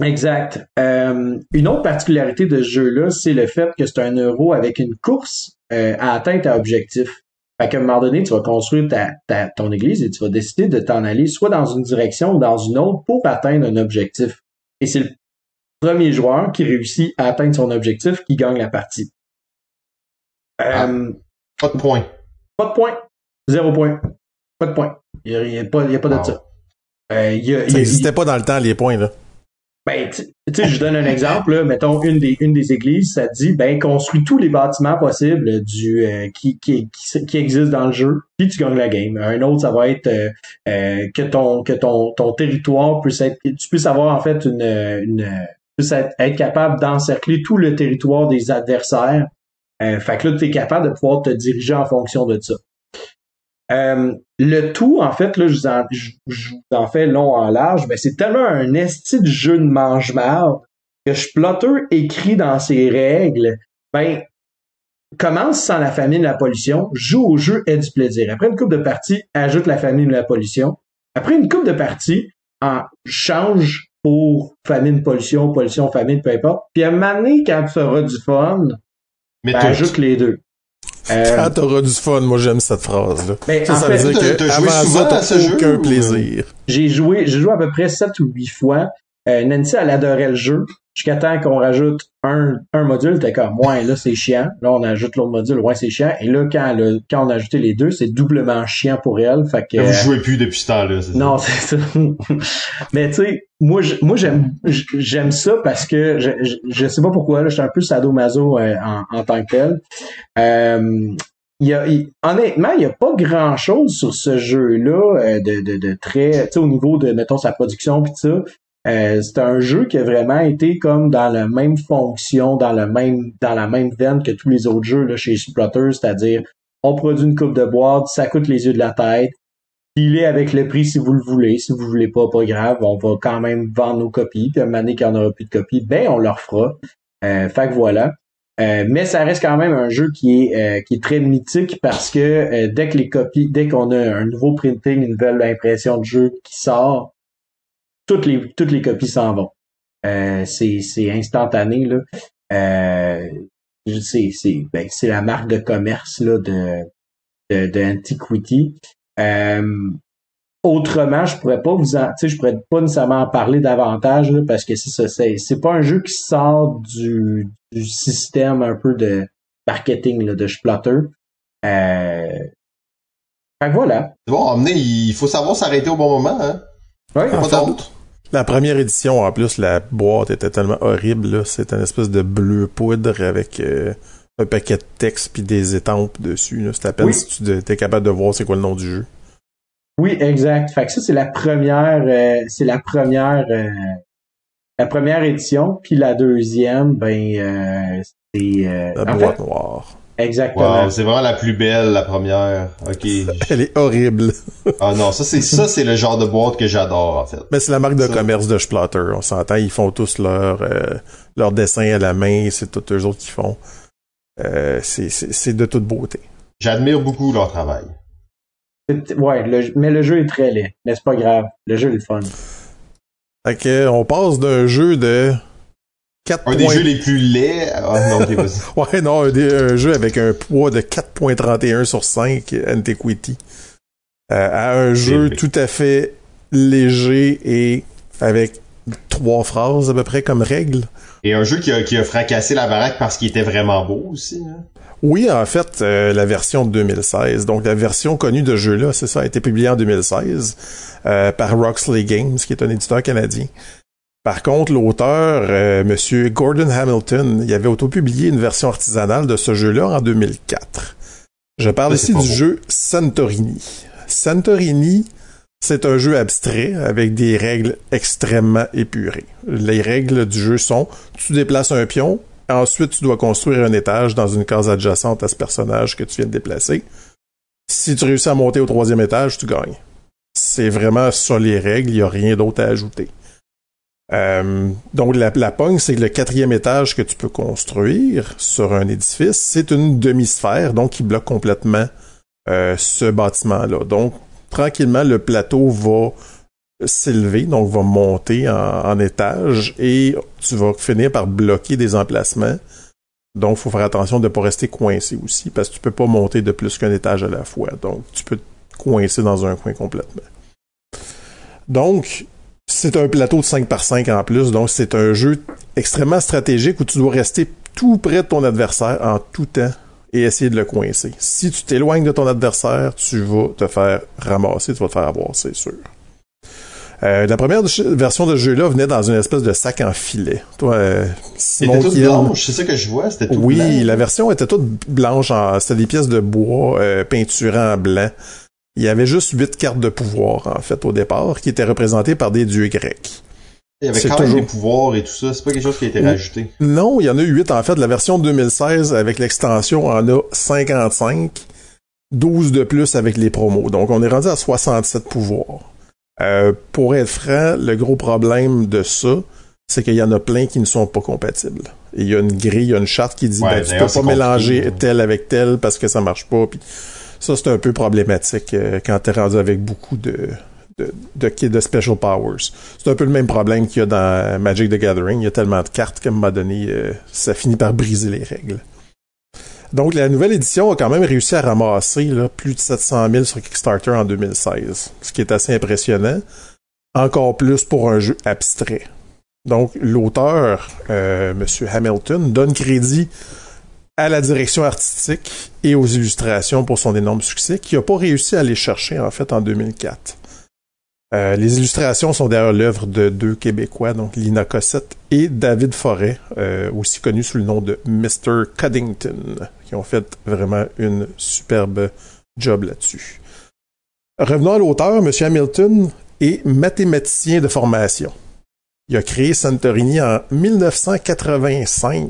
Exact. Euh, une autre particularité de ce jeu-là, c'est le fait que c'est un euro avec une course euh, à atteinte à objectif. Fait qu'à un moment donné, tu vas construire ta, ton église et tu vas décider de t'en aller soit dans une direction ou dans une autre pour atteindre un objectif. Et c'est le premier joueur qui réussit à atteindre son objectif qui gagne la partie. Ah. Pas de points. Pas de points. Zéro point. Pas de points. Il n'y a, pas, y a pas de ça. Euh, ça n'existait pas dans le temps, les points, là. Ben, tu sais, je donne un exemple, là, mettons une des une des églises, ça dit ben construis tous les bâtiments possibles du euh, qui, qui, qui, existent dans le jeu, puis tu gagnes la game. Un autre, ça va être euh, euh, que ton que ton ton territoire puisse être tu puisses avoir en fait une une puisse être, être capable d'encercler tout le territoire des adversaires. Fait que là, tu es capable de pouvoir te diriger en fonction de ça. Euh, le tout, en fait, là, je vous en, fais long en large, mais c'est tellement un esti de jeu de mange-marde que je plotter écrit dans ses règles, ben, commence sans la famine la pollution, joue au jeu et du plaisir. Après une coupe de partie, ajoute la famine la pollution. Après une coupe de partie, en change pour famine, pollution, pollution, famine, peu importe. Puis à un moment donné, quand tu auras du fun, ben, ajoute les deux. Euh, Quand t'auras du fun, moi j'aime cette phrase-là. Ben, ça, ça veut dire que avant ça, t'as aucun plaisir. J'ai joué, j'ai joué à peu près 7 ou 8 fois. Euh, Nancy, elle adorait le jeu. Jusqu'à temps qu'on rajoute un, un module, t'es comme, ouais, là, c'est chiant. Là, on ajoute l'autre module, ouais, c'est chiant. Et là, quand, le, quand on a ajouté les deux, c'est doublement chiant pour elle. Fait que, vous jouez plus depuis ce temps-là. c'est non, c'est ça. Mais tu sais, moi, moi j'aime j'aime ça parce que je, je, je sais pas pourquoi, là, je suis un peu sadomaso euh, en, en tant que tel. Euh, il y a, il- honnêtement, il n'y a pas grand chose sur ce jeu-là euh, de, de, de très, tu sais, au niveau de, mettons, sa production pis ça. Euh, c'est un jeu qui a vraiment été comme dans la même fonction, dans le même, dans la même veine que tous les autres jeux là, chez Splotter, c'est-à-dire on produit une coupe de boîte, ça coûte les yeux de la tête, il avec le prix si vous le voulez. Si vous voulez pas, pas grave. On va quand même vendre nos copies. Puis à un moment donné qu'il n'y en aura plus de copies, ben on leur fera. Euh, fait que voilà. Euh, mais ça reste quand même un jeu qui est euh, qui est très mythique parce que euh, dès que les copies, dès qu'on a un nouveau printing, une nouvelle impression de jeu qui sort, toutes les toutes les copies s'en vont. Euh, c'est instantané là. Euh, c'est ben, la marque de commerce là de de, Antiquity. Euh, autrement, je pourrais pas vous en, je pourrais pas nécessairement en parler davantage là, parce que c'est ça, c'est, pas un jeu qui sort du, du système un peu de marketing là, de Splotter. Euh, fait que voilà. Bon, emmener, il faut savoir s'arrêter au bon moment, hein. Pas En. La première édition, en plus, la boîte était tellement horrible. C'est une espèce de bleu poudre avec euh, un paquet de texte puis des étampes dessus. C'est à peine Oui. si tu es capable de voir c'est quoi le nom du jeu. Oui, exact. Fait que ça, c'est la première, euh, c'est la première, euh, la première édition, puis la deuxième, ben, c'est, La boîte fait, noire. Exactement. Wow, c'est vraiment la plus belle, la première. Ok. Elle est horrible. Ah non, ça c'est ça c'est le genre de boîte que j'adore en fait. Mais c'est la marque de Ça. commerce de Splatter. On s'entend, ils font tous leur, euh, leur dessin à la main. C'est tous eux autres qui font. Euh, c'est- c'est c'est de toute beauté. J'admire beaucoup leur travail. C'est- Ouais, le- mais le jeu est très laid. Mais c'est pas grave. Le jeu est le fun. Que, on passe d'un jeu de 4 Un des jeux les plus laids. Ah non. Ouais, non, un, des- un jeu avec un poids de 4.31 sur 5, Antiquity, euh, à un jeu tout à fait léger et avec trois phrases à peu près comme règle. Et un jeu qui a, qui a fracassé la baraque parce qu'il était vraiment beau aussi. Hein. Oui, en fait, euh, la version de 2016. Donc, la version connue de ce jeu-là, c'est ça, a été publiée en 2016 euh, par Roxley Games, qui est un éditeur canadien. Par contre, l'auteur, euh, Monsieur Gordon Hamilton, il avait auto-publié une version artisanale de ce jeu-là en 2004. Je parle ici du jeu Santorini. Santorini, c'est un jeu abstrait avec des règles extrêmement épurées. Les règles du jeu sont tu déplaces un pion, ensuite tu dois construire un étage dans une case adjacente à ce personnage que tu viens de déplacer. Si tu réussis à monter au troisième étage, tu gagnes. C'est vraiment ça les règles, il n'y a rien d'autre à ajouter. Euh, donc la, pogne, c'est le quatrième étage que tu peux construire sur un édifice, c'est une demi-sphère, donc qui bloque complètement euh, ce bâtiment-là. Donc tranquillement, le plateau va s'élever, donc va monter en, étage et tu vas finir par bloquer des emplacements. Donc, faut faire attention de ne pas rester coincé aussi, parce que tu peux pas monter de plus qu'un étage à la fois. Donc, tu peux te coincer dans un coin complètement. Donc, c'est un plateau de 5 par 5 en plus, donc c'est un jeu extrêmement stratégique où tu dois rester tout près de ton adversaire en tout temps et essayer de le coincer. Si tu t'éloignes de ton adversaire, tu vas te faire ramasser, tu vas te faire avoir, c'est sûr. Euh, la première version de ce jeu-là venait dans une espèce de sac en filet. Toi, euh, Simon C'était toute Kiel- blanche, c'est ça que je vois, c'était tout oui, blanc. la version était toute blanche. En, c'était des pièces de bois euh, peinturées en blanc. Il y avait juste huit cartes de pouvoir, en fait, au départ, qui étaient représentées par des dieux grecs. Il y avait quand même toujours- des pouvoirs et tout ça, c'est pas quelque chose qui a été rajouté. Non, il y en a huit, en fait. La version 2016, avec l'extension, en a 55. 12 de plus avec les promos. Donc, on est rendu à 67 pouvoirs. Euh, pour être franc, le gros problème de ça, c'est qu'il y en a plein qui ne sont pas compatibles. Et il y a une grille, il y a une charte qui dit Ouais, ben, tu peux pas mélanger compliqué. tel avec tel parce que ça marche pas. Puis ça, c'est un peu problématique euh, quand t'es rendu avec beaucoup de, de, de, special powers. C'est un peu le même problème qu'il y a dans Magic the Gathering. Il y a tellement de cartes qu'à un moment donné, euh, ça finit par briser les règles. Donc, la nouvelle édition a quand même réussi à ramasser plus de 700 000 sur Kickstarter en 2016, ce qui est assez impressionnant. Encore plus pour un jeu abstrait. Donc, l'auteur, euh, M. Hamilton, donne crédit à la direction artistique et aux illustrations pour son énorme succès, qui n'a pas réussi à aller chercher, en fait, en 2004. Euh, les illustrations sont d'ailleurs l'œuvre de deux Québécois, donc Lina Cossette et David Forêt, euh, aussi connu sous le nom de Mr. Cuddington, qui ont fait vraiment une superbe job là-dessus. Revenons à l'auteur, M. Hamilton est mathématicien de formation. Il a créé Santorini en 1985.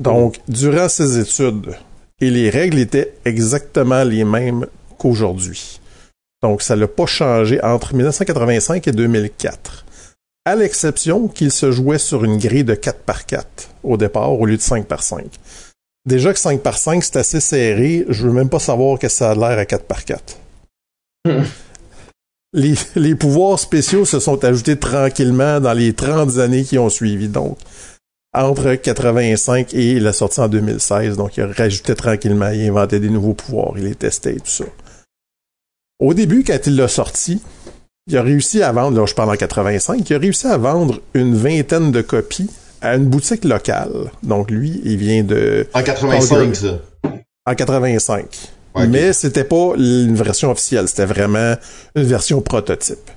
Donc, durant ses études, et les règles étaient exactement les mêmes qu'aujourd'hui. Donc, ça n'a pas changé entre 1985 et 2004. À l'exception qu'il se jouait sur une grille de 4 par 4 au départ au lieu de 5 par 5. Déjà que 5 par 5 c'est assez serré, je veux même pas savoir que ça a l'air à 4 par 4. les, les pouvoirs spéciaux se sont ajoutés tranquillement dans les 30 années qui ont suivi. Donc, entre 85 et la sortie en 2016. Donc, il a rajouté tranquillement, il inventait des nouveaux pouvoirs, il les testait et tout ça. Au début, quand il l'a sorti, il a réussi à vendre, là je parle en 85, il a réussi à vendre une vingtaine de copies à une boutique locale. Donc lui, il vient de... En 85, ça? En 85. Mais c'était pas une version officielle, c'était vraiment une version prototype.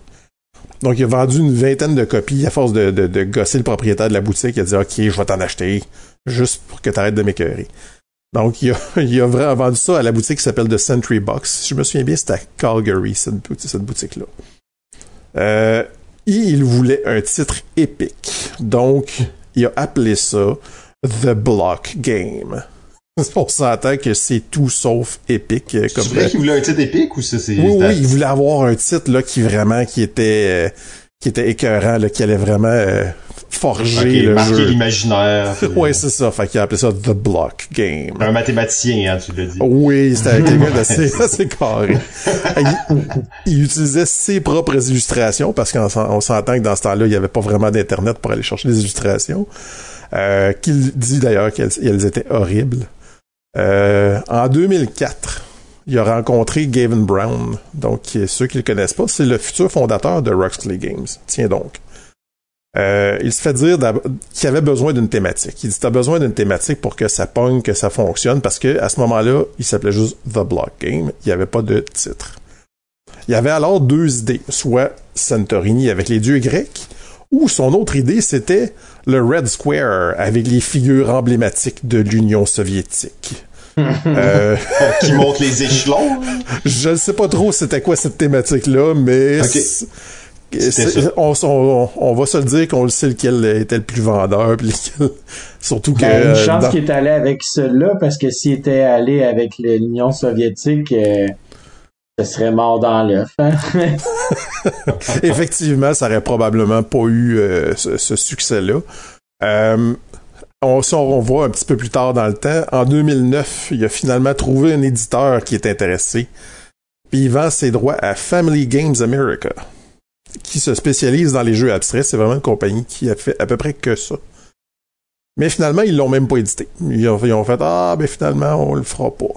Donc il a vendu une vingtaine de copies à force de, gosser le propriétaire de la boutique. Il a dit OK, je vais t'en acheter juste pour que tu arrêtes de m'écœurer. Donc, il a, vraiment vendu ça à la boutique qui s'appelle The Century Box. Je me souviens bien, c'était à Calgary, cette, cette boutique-là. Euh, il voulait un titre épique. Donc, il a appelé ça The Block Game. On s'entend que c'est tout sauf épique. Euh, comme vrai qu'il voulait un titre épique ou ça c'est... Oui, oui, il voulait avoir un titre là qui vraiment qui était euh, qui était écœurant, là, qui allait vraiment euh, forger le marquer l'imaginaire. ouais, c'est ça. Fait qu'il a appelé ça The Block Game. Un mathématicien, hein, tu l'as dit. Oui, c'était quelqu'un d'assez assez carré. il, utilisait ses propres illustrations parce qu'on s'entend que dans ce temps-là, il n'y avait pas vraiment d'Internet pour aller chercher des illustrations. Euh, qu'il dit d'ailleurs qu'elles étaient horribles. Euh, en 2004, il a rencontré Gavin Brown. Donc, ceux qui le connaissent pas, c'est le futur fondateur de Roxley Games. Tiens donc. Euh, il se fait dire qu'il avait besoin d'une thématique. Il dit, t'as besoin d'une thématique pour que ça pogne, que ça fonctionne, parce que à ce moment-là, il s'appelait juste The Block Game. Il n'y avait pas de titre. Il y avait alors deux idées, soit Santorini avec les dieux grecs, ou son autre idée, c'était le Red Square avec les figures emblématiques de l'Union soviétique. euh... qui monte les échelons. Je ne sais pas trop c'était quoi cette thématique-là, mais on, on, va se le dire qu'on le sait lequel était le plus vendeur, surtout que ben, une chance qu'il est allé avec cela parce que s'il était allé avec l'Union soviétique, euh, ce serait mort dans l'œuf. Hein? Effectivement, ça aurait probablement pas eu euh, ce, succès-là. Euh, on, on voit un petit peu plus tard dans le temps, en 2009, il a finalement trouvé un éditeur qui est intéressé. Puis il vend ses droits à Family Games America, qui se spécialise dans les jeux abstraits. C'est vraiment une compagnie qui a fait à peu près que ça. Mais finalement, ils l'ont même pas édité. Ils ont, ils ont fait Ah, ben finalement, on le fera pas.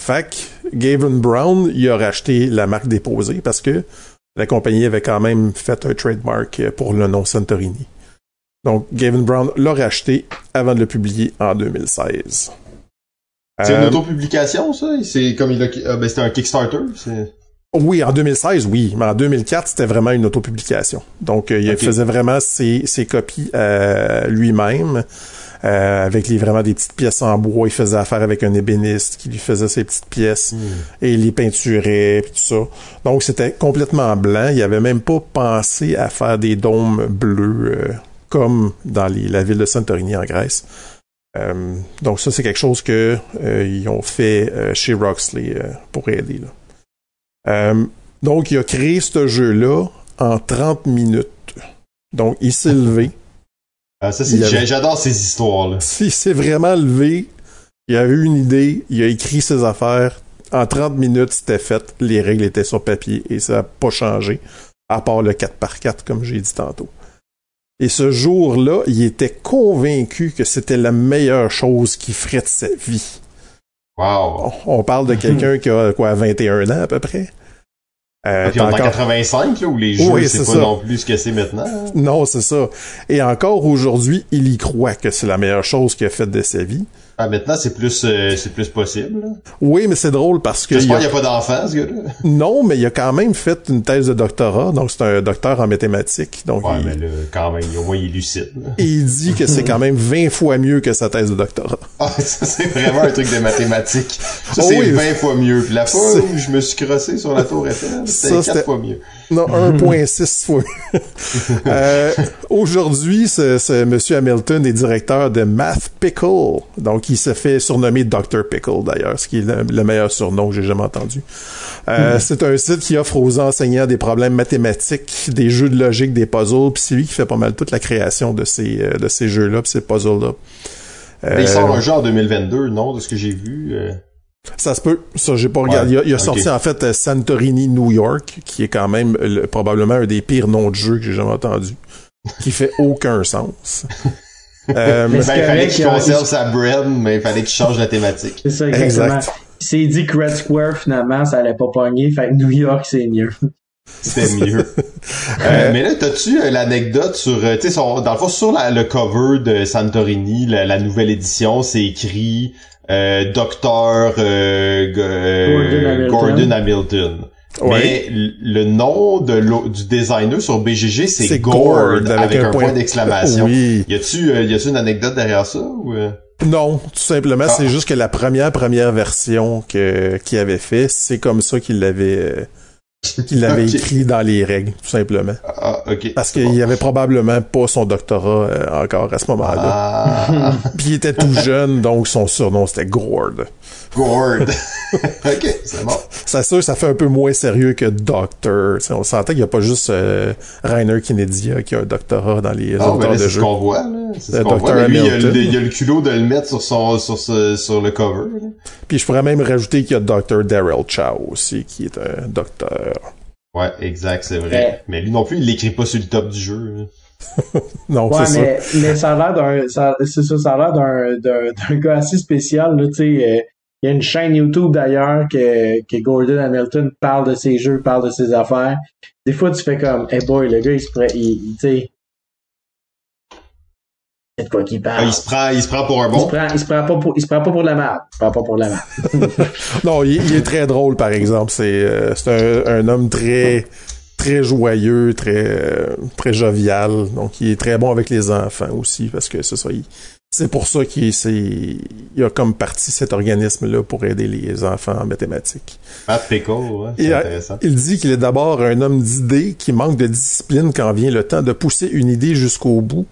Fac, Gavin Brown, il a racheté la marque déposée parce que la compagnie avait quand même fait un trademark pour le nom Santorini. Donc, Gavin Brown l'a racheté avant de le publier en 2016. C'est une euh, autopublication, ça? C'est comme il a... Ah, ben, c'était un Kickstarter? Oui, en 2016, oui. Mais en 2004, c'était vraiment une autopublication. Donc, euh, il faisait vraiment ses, ses copies lui-même. Euh, avec les vraiment des petites pièces en bois. Il faisait affaire avec un ébéniste qui lui faisait ses petites pièces hmm. et il les peinturait et tout ça. Donc c'était complètement blanc. Il avait même pas pensé à faire des dômes bleus comme dans la ville de Santorini en Grèce. Euh, donc ça, c'est quelque chose que euh, ils ont fait euh, chez Roxley pour aider. donc, il a créé ce jeu-là en 30 minutes. Donc, il s'est levé. Ah, ça, J'adore ces histoires-là. Il s'est vraiment levé. Il a eu une idée. Il a écrit ses affaires. En 30 minutes, c'était fait. Les règles étaient sur papier et ça n'a pas changé. À part le 4 par 4 comme j'ai dit tantôt. Et ce jour-là, il était convaincu que c'était la meilleure chose qu'il ferait de sa vie. Wow. On, parle de quelqu'un qui a quoi 21 ans à peu près? Euh, puis on en 85, là, où les jeux, Oui, c'est pas ça. non plus ce que c'est maintenant. Non, c'est ça. Et encore aujourd'hui, il y croit que c'est la meilleure chose qu'il a faite de sa vie. Ah, maintenant, c'est plus, euh, c'est plus possible. là. Oui, mais c'est drôle parce que... J'espère il qu'il a- n'y a pas d'enfants, ce gars-là. Non, mais il a quand même fait une thèse de doctorat, donc c'est un docteur en mathématiques. Donc Ouais, il... mais là, quand même, au moins, il est lucide. là. et il dit que c'est quand même 20 fois mieux que sa thèse de doctorat. Ah, ça, c'est vraiment un truc de mathématiques. Ça, Oh c'est oui. 20 fois mieux. Puis la fois où je me suis crossé sur la tour Eiffel, c'était- 4 fois mieux. Non, 1.6 fois. Euh, Aujourd'hui, ce, ce monsieur Hamilton est directeur de Math Pickle. Donc, il se fait surnommer Dr. Pickle, d'ailleurs, ce qui est le, le meilleur surnom que j'ai jamais entendu. Euh, C'est un site qui offre aux enseignants des problèmes mathématiques, des jeux de logique, des puzzles, puis c'est lui qui fait pas mal toute la création de ces, euh, de ces jeux-là, ces puzzles-là. Mais il Euh, sort un jeu en 2022, non, de ce que j'ai vu. Ça se peut. Ça, j'ai pas regardé. Il a, il a ok. sorti en fait euh, Santorini New York, qui est quand même le- probablement un des pires noms de jeu que j'ai jamais entendu, qui fait aucun sens. Euh, Mais Ben, c'est il fallait qu'il conserve sa bread, mais il fallait qu'il change la thématique. C'est ça, exactement. Exact. Il s'est dit que Red Square, finalement, ça allait pas pogner, fait que New York, c'est mieux. C'était mieux. Euh, mais là, t'as-tu l'anecdote sur, tu sais, dans le fond, sur la- le cover de Santorini, la, la nouvelle édition, c'est écrit Docteur euh, euh, Gordon Gordon Hamilton. Ouais. Mais le nom de du designer sur BGG, c'est Gord, avec, un, point, d'exclamation. Oui. Y a-tu euh, une anecdote derrière ça ou euh? Non, tout simplement, Ah. c'est juste que la première première version que qu'il avait fait, c'est comme ça qu'il l'avait qu'il l'avait écrit dans les règles, tout simplement. Ah, ok. Parce qu'il y avait probablement pas son doctorat euh, encore à ce moment-là. Ah, Puis il était tout jeune, donc son surnom c'était Gord. Gord. ok, c'est bon. C'est sûr, ça fait un peu moins sérieux que Doctor. On s'entend qu'il n'y a pas juste euh, Rainer Kennedy euh, qui a un doctorat dans les Ah, ben auteurs là, de c'est ce jeux. qu'on voit, là. C'est ce Le qu'on Dr. voit. Mais lui, il a, il a le culot de le mettre sur son, sur ce, sur le cover. Puis je pourrais même rajouter qu'il y a Dr. Daryl Chow aussi, qui est un docteur. Ouais, exact, c'est vrai. Ouais. Mais lui non plus, il l'écrit pas sur le top du jeu. Non, Ouais, c'est ça. mais, ça a l'air d'un, ça, c'est ça, ça a l'air d'un, d'un, d'un gars assez spécial, là, tu sais. euh, il y a une chaîne YouTube d'ailleurs que, que Gordon Hamilton parle de ses jeux, parle de ses affaires. Des fois, tu fais comme, hey boy, le gars, il se il, il- sais. C'est de quoi qu'il Ah, parle. il se prend, il se prend pour un Il se bon. prend, il se prend pas pour, il se prend pas pour de la merde. Il se prend pas pour de la merde. Non, il, il est très drôle, par exemple. C'est euh, c'est un, un homme très très joyeux, très euh, très jovial. Donc, il est très bon avec les enfants aussi, parce que c'est ça. il- C'est pour ça qu'il c'est- il a comme parti cet organisme-là pour aider les enfants en mathématiques. Matt Pickle, ouais, c'est euh, intéressant. Il dit qu'il est d'abord un homme d'idées qui manque de discipline quand vient le temps de pousser une idée jusqu'au bout.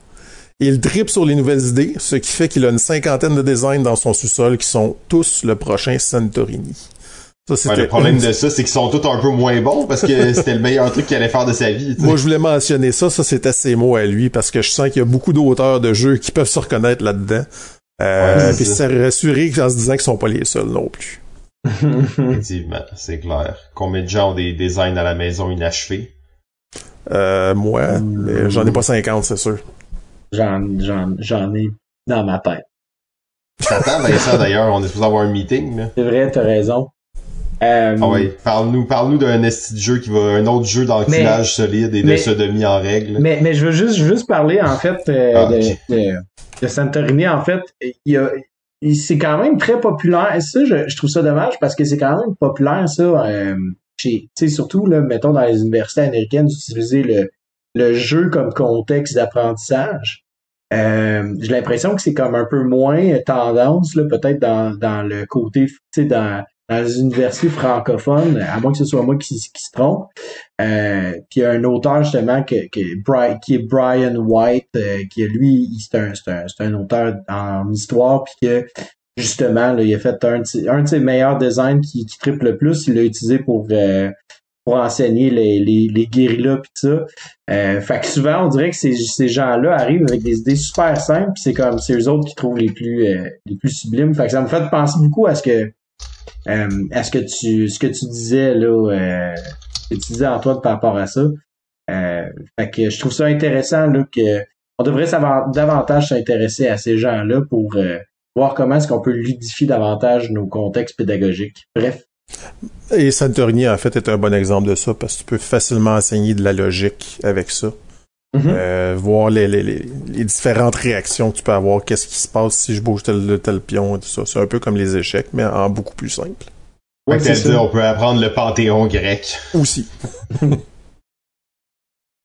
Il tripe sur les nouvelles idées, ce qui fait qu'il a une cinquantaine de designs dans son sous-sol qui sont tous le prochain Santorini. Ça, Ouais, c'était le problème de ça, c'est qu'ils sont tous un peu moins bons parce que c'était le meilleur truc qu'il allait faire de sa vie. Moi, je voulais mentionner ça. Ça, c'était ses mots à lui parce que je sens qu'il y a beaucoup d'auteurs de jeux qui peuvent se reconnaître là-dedans. Euh, puis ça. se rassurer en se disant qu'ils sont pas les seuls non plus. Effectivement, c'est clair. Combien de gens ont des designs à la maison inachevés? Euh, moi, mais j'en ai pas 50, c'est sûr. J'en, j'en, j'en ai dans ma tête. T'attends, Vincent, d'ailleurs, on est supposé avoir un meeting, là. C'est vrai, t'as raison. Euh, Ah ouais, parle-nous, parle-nous d'un esti de jeu qui va, un autre jeu d'enculage solide et de mais- sodomie en règle. Mais, mais je veux juste, je veux juste parler, en fait, euh, Ah, de, ok. de, de Santorini. En fait, il y a, il- c'est quand même très populaire. Et ça, je, je trouve ça dommage parce que c'est quand même populaire, ça, euh, chez, tu sais, surtout, là, mettons, dans les universités américaines, d'utiliser le, le jeu comme contexte d'apprentissage. Euh, j'ai l'impression que c'est comme un peu moins tendance, là, peut-être dans, dans le côté, tu sais, dans, dans les universités francophones, à moins que ce soit moi qui, qui se trompe. Euh, puis il y a un auteur justement que, que qui est Brian White, euh, qui lui, c'est un, un, un auteur en histoire, puis que justement, là, il a fait un, un de ses meilleurs designs qui, qui triple le plus, il l'a utilisé pour euh, pour enseigner les, les, les guérillas tout ça. Euh, fait que souvent, on dirait que ces, ces gens-là arrivent avec des idées super simples, c'est comme c'est eux autres qui trouvent les plus euh, les plus sublimes. Fait que ça me fait penser beaucoup à ce que euh, à ce que tu ce que tu disais là euh, ce que tu disais Antoine par rapport à ça. Euh, fait que je trouve ça intéressant là que on devrait savoir davantage s'intéresser à ces gens-là pour euh, voir comment est-ce qu'on peut ludifier davantage nos contextes pédagogiques. Bref, Et Santorini, en fait, est un bon exemple de ça, parce que tu peux facilement enseigner de la logique avec ça. Mhm. Euh, voir les, les, les, les différentes réactions que tu peux avoir, qu'est-ce qui se passe si je bouge tel, tel pion et tout ça. C'est un peu comme les échecs, mais en beaucoup plus simple. Ouais, on peut apprendre le panthéon grec. Aussi.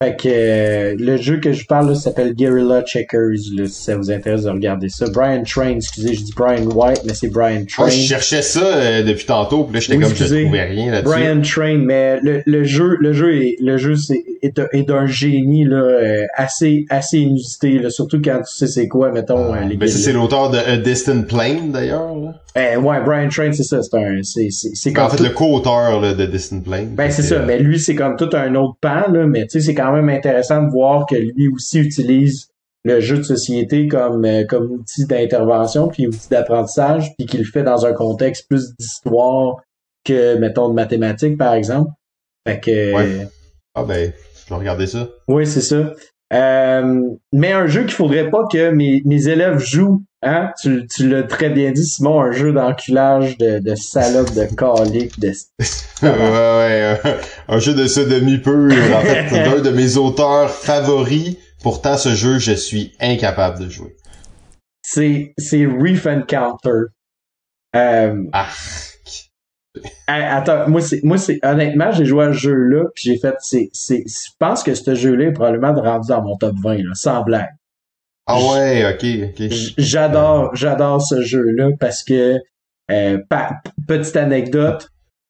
Fait que euh, le jeu que je parle là, s'appelle Guerrilla Checkers, là, si ça vous intéresse de regarder ça. Brian Train, excusez, je dis Brian White, mais c'est Brian Train. Moi, je cherchais ça euh, depuis tantôt, puis là, j'étais Oui, comme, excusez. je trouvais rien là-dessus. Brian Train, mais le, le jeu, le jeu est, le jeu c'est, est, est d'un génie là, euh, assez, assez inusité, là, surtout quand tu sais c'est quoi, mettons euh, les c'est l'auteur de A Distant Plane, d'ailleurs. Eh, ouais, Brian Train, c'est ça, c'est un, c'est, c'est, c'est Ben, comme en fait, tout- le co-auteur de Distant Plane. Ben c'est ça, mais lui c'est comme tout un autre pan là, mais tu sais c'est quand même intéressant de voir que lui aussi utilise le jeu de société comme euh, comme outil d'intervention puis outil d'apprentissage puis qu'il le fait dans un contexte plus d'histoire que mettons de mathématiques par exemple. Fait que Ouais. Ah ben, je vais regarder ça. oui, c'est ça. Euh, mais un jeu qu'il faudrait pas que mes, mes élèves jouent, hein? Tu, tu l'as très bien dit, Simon, un jeu d'enculage de, de salope, de calique, de ouais, ouais, euh, un jeu de sodomie pure, en fait, d'un de mes auteurs favoris. Pourtant, ce jeu, je suis incapable de jouer. c'est c'est Reef Encounter. Euh, ah, attends, moi c'est moi c'est honnêtement j'ai joué à ce jeu-là puis j'ai fait c'est c'est je pense que ce jeu-là est probablement rendu dans mon top 20 là, sans blague. ah ouais, ok, ok. J'adore j'adore ce jeu-là parce que euh, pa- petite anecdote,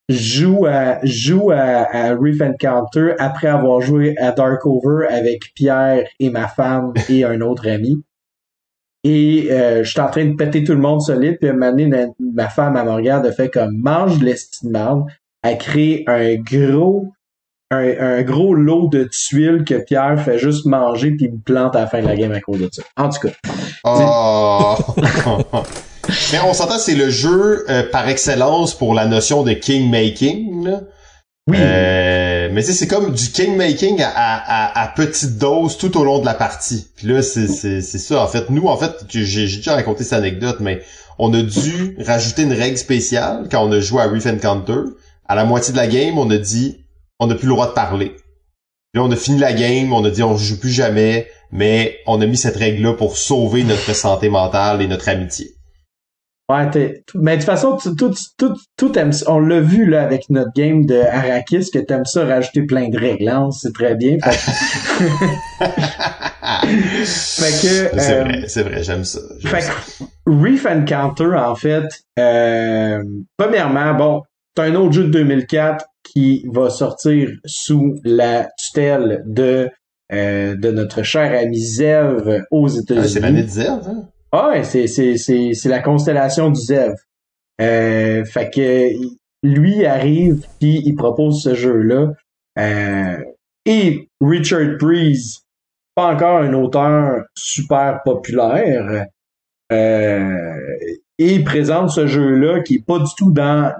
je joue à joue à, à Reef Encounter après avoir joué à Darkover avec Pierre et ma femme et un autre ami. Et euh, je suis en train de péter tout le monde solide, puis à un moment donné, ma, femme, elle me regarde, elle fait comme mange de marde. Elle crée un gros un, un gros lot de tuiles que Pierre fait juste manger puis me plante à la fin de la game à cause de ça. En tout cas. Oh. Mais on s'entend, c'est le jeu euh, par excellence pour la notion de king making. Là. Oui. Euh, mais c'est comme du king making à, à, à, à petite dose tout au long de la partie. Puis là, c'est c'est c'est ça. En fait, nous, en fait, j'ai j'ai déjà raconté cette anecdote, mais on a dû rajouter une règle spéciale quand on a joué à Reef Encounter. À la moitié de la game, on a dit on n'a plus le droit de parler. Puis là, on a fini la game, on a dit on joue plus jamais, mais on a mis cette règle-là pour sauver notre santé mentale et notre amitié. Ouais, t'es- mais de toute façon, tout, tout, tout, tout aime ça. On l'a vu là avec notre game de Arrakis que t'aimes ça rajouter plein de règles, hein, c'est très bien. Fait que, fait que, C'est euh, vrai, c'est vrai, j'aime ça. j'aime fait ça. que Reef Encounter, en fait, euh, premièrement, bon, c'est un autre jeu de 2004 qui va sortir sous la tutelle de euh, de notre cher ami Zev aux Ah, États-Unis. c'est l'année de Zerd, hein? Ah c'est, la constellation du Zev. Euh, fait que lui arrive puis il propose ce jeu-là. Euh, et Richard Breeze, pas encore un auteur super populaire, euh, et il présente ce jeu-là qui est pas du tout dans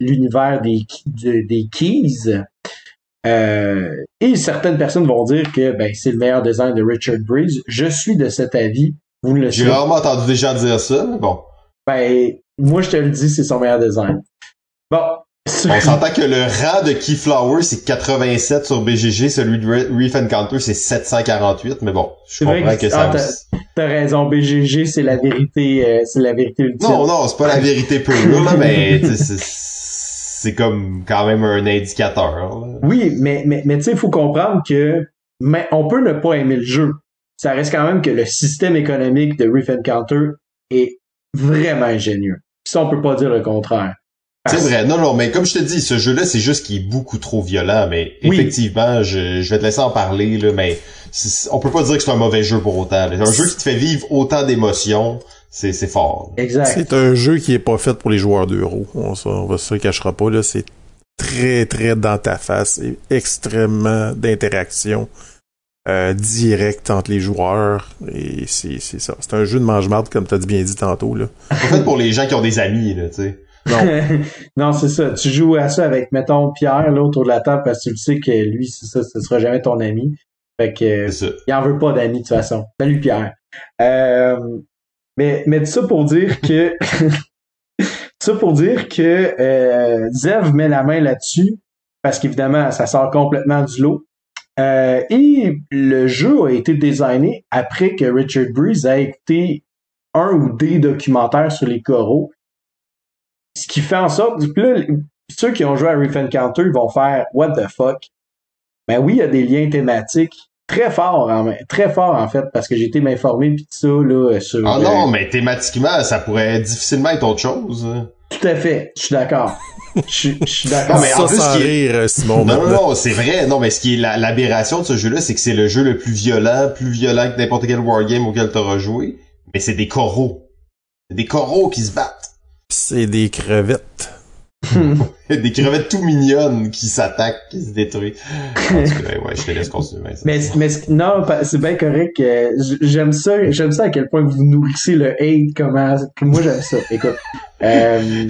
l'univers des, de- des keys. Euh, et certaines personnes vont dire que ben, c'est le meilleur design de Richard Breeze. Je suis de cet avis. Vous ne le J'ai rarement entendu des gens dire ça, mais bon. ben, moi, je te le dis, c'est son meilleur design. Bon. On s'entend que le rang de Keyflower, c'est 87 sur BGG, celui de Re- Reef Encounter, c'est 748, mais bon, je comprends que- que ça... ah, T'as raison, BGG, c'est la vérité, euh, c'est la vérité ultime. non, non, c'est pas la vérité pure, là, mais c'est c'est comme quand même un indicateur. là. Oui, mais, mais, mais tu sais, il faut comprendre que mais on peut ne pas aimer le jeu. Ça reste quand même que le système économique de Reef Encounter est vraiment ingénieux. Ça, on peut pas dire le contraire. C'est vrai, non, non, mais comme je te dis, ce jeu-là, c'est juste qu'il est beaucoup trop violent, mais Oui. effectivement, je, je vais te laisser en parler, là, mais on peut pas dire que c'est un mauvais jeu pour autant. là. Un jeu qui te fait vivre autant d'émotions, c'est c'est fort. Exact. C'est un jeu qui est pas fait pour les joueurs d'euro. On, ça, on va se le cachera pas, là. C'est très, très dans ta face et extrêmement d'interaction euh, directe entre les joueurs. Et c'est ça. C'est un jeu de mange-marde, comme t'as dit bien dit tantôt, là. C'est pas fait pour les gens qui ont des amis, là, tu sais. Non. non, c'est ça. Tu joues à ça avec, mettons, Pierre, là, autour de la table, parce que tu le sais que lui, c'est ça, ce sera jamais ton ami. Fait que, C'est ça. il en veut pas d'amis, de toute façon. Salut, Pierre. Euh, mais, mais tout ça pour dire que, tout ça pour dire que euh, Zev met la main là-dessus, parce qu'évidemment, ça sort complètement du lot. Euh, et le jeu a été designé après que Richard Breeze a écouté un ou des documentaires sur les coraux. Ce qui fait en sorte, là, ceux qui ont joué à Reef Encounter vont faire What the fuck? Ben oui, il y a des liens thématiques très forts, en, très forts en fait, parce que j'ai été m'informer puis tout ça là sur. Ah non, mais thématiquement, ça pourrait difficilement être autre chose. Tout à fait, je suis d'accord. Je suis d'accord. mais en plus, sans rire, Simon. Non, non, non, c'est vrai. Non, mais ce qui est l'aberration de ce jeu-là, c'est que c'est le jeu le plus violent, plus violent que n'importe quel wargame auquel t'auras joué. Mais c'est des coraux. C'est des coraux qui se battent. C'est des crevettes. des crevettes tout mignonnes qui s'attaquent, qui se détruisent. ouais, je te laisse continuer. Mais, mais non, c'est bien correct. j'aime ça, j'aime ça à quel point vous nourrissez le hate, comment, moi j'aime ça. Écoute, euh,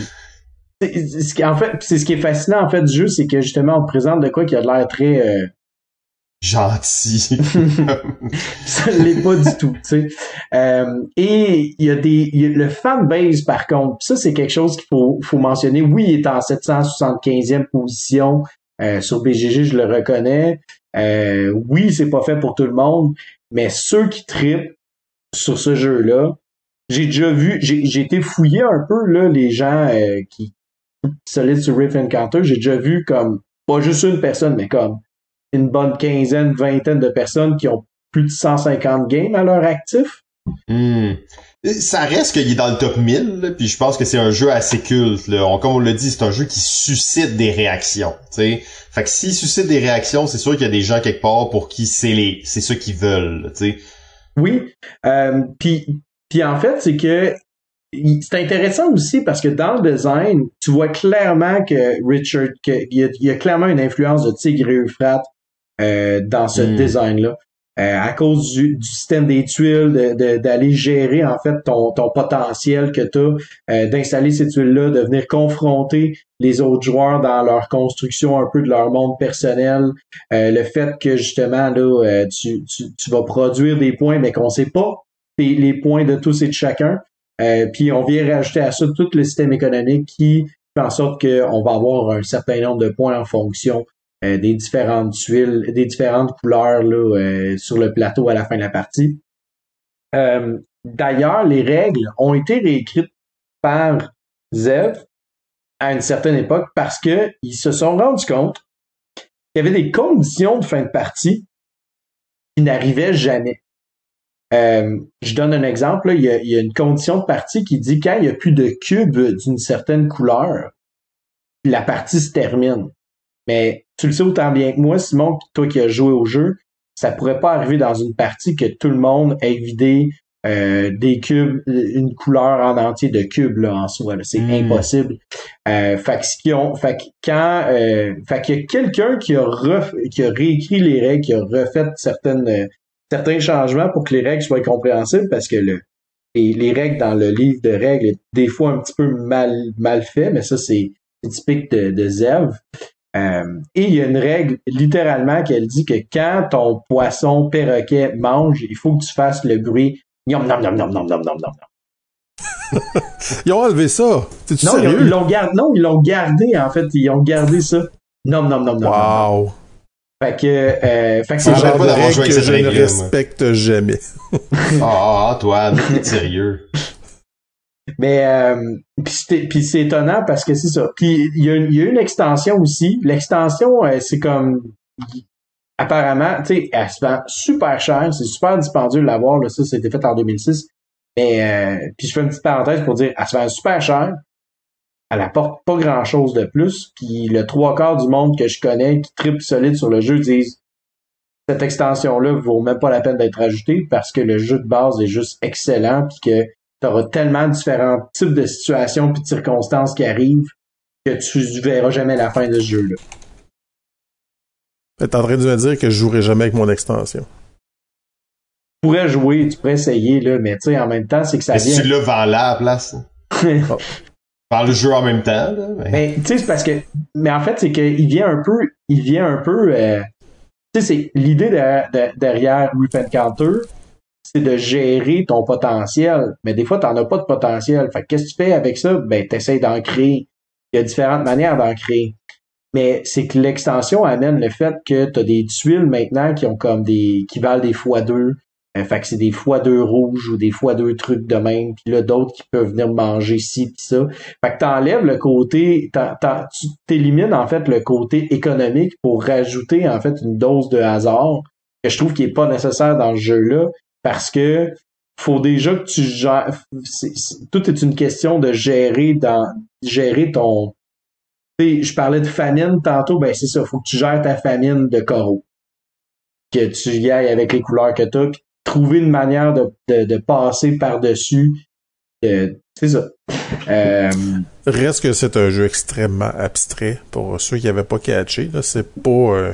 en fait, c'est ce qui est fascinant en fait du jeu, c'est que justement on te présente de quoi qui a l'air très euh, gentil. ça l'est pas du tout, tu sais. Euh, et il y a des le fanbase par contre, ça c'est quelque chose qu'il faut faut mentionner. Oui, il est en 775e position euh, sur BGG, je le reconnais. Euh, oui, c'est pas fait pour tout le monde, mais ceux qui tripent sur ce jeu-là, j'ai déjà vu, j'ai été fouillé un peu là les gens qui solides sur Riff Encounter, j'ai déjà vu comme pas juste une personne, mais comme une bonne quinzaine, vingtaine de personnes qui ont plus de 150 games à leur actif. Hmm. Ça reste qu'il est dans le top 1000, puis je pense que c'est un jeu assez culte. Là. comme on l'a dit, c'est un jeu qui suscite des réactions. T'sais. Fait que s'il suscite des réactions, c'est sûr qu'il y a des gens quelque part pour qui c'est les c'est ce qu'ils veulent. T'sais. Oui. Euh, puis, puis en fait, c'est que c'est intéressant aussi parce que dans le design, tu vois clairement que Richard, qu'il y, y, a clairement une influence de Tigre et Euphrates euh, dans ce hmm. design-là. Euh, à cause du, système des tuiles, d'aller de, gérer en fait ton, ton potentiel que tu as, euh, d'installer ces tuiles-là, de venir confronter les autres joueurs dans leur construction un peu de leur monde personnel, le fait que justement là tu, tu, tu, vas produire des points mais qu'on sait pas les points de tous et de chacun. puis on vient rajouter à ça tout le système économique qui fait en sorte qu'on va avoir un certain nombre de points en fonction euh, des différentes tuiles, des différentes couleurs là, euh, sur le plateau à la fin de la partie. Euh, d'ailleurs, les règles ont été réécrites par Zev à une certaine époque parce que ils se sont rendus compte qu'il y avait des conditions de fin de partie qui n'arrivaient jamais. je donne un exemple. il, y a, il, y a, une condition de partie qui dit quand il n'y a plus de cubes d'une certaine couleur, la partie se termine. Mais tu le sais autant bien que moi, Simon, toi qui as joué au jeu, ça pourrait pas arriver dans une partie que tout le monde ait vidé euh, des cubes, une couleur en entier de cubes là, en soi. C'est hmm. impossible. Euh, fait que ont, fait quand, euh, fait qu'il y a quelqu'un qui a qui a réécrit les règles, qui a refait certaines euh, certains changements pour que les règles soient compréhensibles, parce que le les, les règles dans le livre de règles est des fois un petit peu mal mal fait, mais ça c'est typique de, de Zev. Euh, et il y a une règle littéralement qu'elle dit que quand ton poisson perroquet mange, il faut que tu fasses le bruit nom nom nom nom nom nom nom nom. ils ont enlevé ça. non, sérieux? Ils l'ont gardé. Non, ils l'ont gardé en fait. Ils ont gardé ça. Non non non non. Wow. Fait que, euh, fait que c'est genre de règle que je ne respecte jamais. Ah, oh, Antoine, sérieux. Mais euh, puis c'est étonnant parce que c'est ça. Puis il y, a, une extension aussi. L'extension, euh, c'est comme apparemment, tu sais, elle se vend super cher, c'est super dispendieux de l'avoir. Ça, c'était fait en 2006. Mais euh, puis je fais une petite parenthèse pour dire, elle se vend super cher. Elle apporte pas grand chose de plus. Puis le trois quarts du monde que je connais qui triple solide sur le jeu disent cette extension-là vaut même pas la peine d'être ajoutée parce que le jeu de base est juste excellent puis que auras tellement différents types de situations et de circonstances qui arrivent que tu verras jamais la fin de ce jeu-là. T'es en train de me dire que je jouerai jamais avec mon extension. Tu pourrais jouer, tu pourrais essayer, là, mais tu sais, en même temps, c'est que ça mais vient... Si tu l'as, vends là à la place. Vends le jeu en même temps, là. Mais, tu sais, c'est parce que... Mais en fait, c'est qu'il vient un peu... Il vient un peu... Euh... Tu sais, c'est l'idée derrière, derrière Counter, c'est de gérer ton potentiel. Mais des fois, tu n'en as pas de potentiel. Fait qu'est-ce que tu fais avec ça? Ben, tu essaies d'en créer. Il y a différentes manières d'en créer. Mais c'est que l'extension amène le fait que tu as des tuiles maintenant qui ont comme des. qui valent des fois deux. Euh, fait que c'est des fois deux rouges ou des fois deux trucs de même. Puis là, d'autres qui peuvent venir manger ci pis ça. Fait que t'enlèves le côté. tu t'élimines en fait le côté économique pour rajouter en fait une dose de hasard que je trouve qui est pas nécessaire dans le jeu-là. Parce que faut déjà que tu gères. tout est une question de gérer dans gérer ton. je parlais de famine tantôt, ben c'est ça, faut que tu gères ta famine de coraux. Que tu y ailles avec les couleurs que tu as, trouver une manière de, de, passer par-dessus. Euh, c'est ça. Euh, Reste que c'est un jeu extrêmement abstrait pour ceux qui n'avaient pas catché. C'est pas. Euh,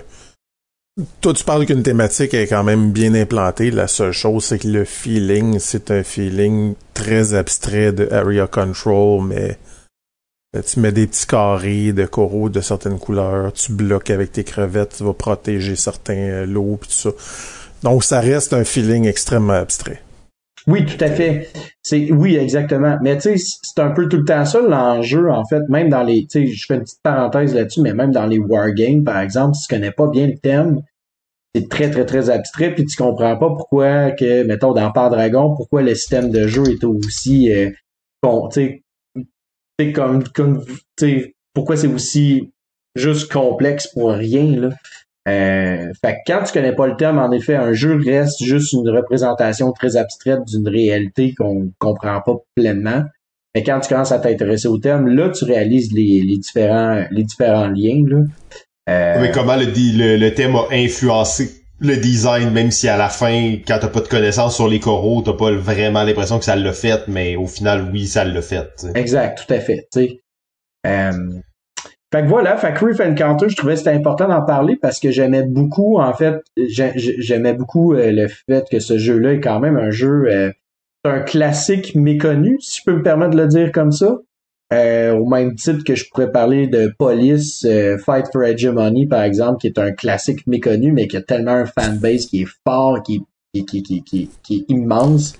toi, tu parles qu'une thématique est quand même bien implantée. La seule chose, c'est que le feeling, c'est un feeling très abstrait de area control, mais tu mets des petits carrés de coraux de certaines couleurs, tu bloques avec tes crevettes, tu vas protéger certains lots, pis tout ça. Donc, ça reste un feeling extrêmement abstrait. Oui, tout à fait. C'est oui, exactement. Mais tu sais, c'est un peu tout le temps ça l'enjeu en fait, même dans les tu sais, je fais une petite parenthèse là-dessus, mais même dans les wargames par exemple, si tu connais pas bien le thème, c'est très très très abstrait puis tu comprends pas pourquoi que mettons dans Par Dragon, pourquoi le système de jeu est aussi euh, bon, tu sais comme comme tu sais pourquoi c'est aussi juste complexe pour rien là. Euh, fait que quand tu connais pas le terme, en effet, un jeu reste juste une représentation très abstraite d'une réalité qu'on comprend pas pleinement. Mais quand tu commences à t'intéresser au terme, là, tu réalises les, différents, les différents liens. Là. Euh, Mais comment le, le, thème a influencé le design, même si à la fin, quand t'as pas de connaissances sur les coraux, t'as pas vraiment l'impression que ça l'a fait, mais au final, oui, ça l'a fait. Exact, tout à fait. Euh, fait que voilà, fait que Reef Encounter, je trouvais que c'était important d'en parler parce que j'aimais beaucoup, en fait, j'aimais beaucoup euh, le fait que ce jeu-là est quand même un jeu, euh, un classique méconnu, si je peux me permettre de le dire comme ça. Euh, au même titre que je pourrais parler de Police, Fight for Hegemony, par exemple, qui est un classique méconnu, mais qui a tellement un fanbase qui est fort, qui est, qui, qui, qui, qui est immense.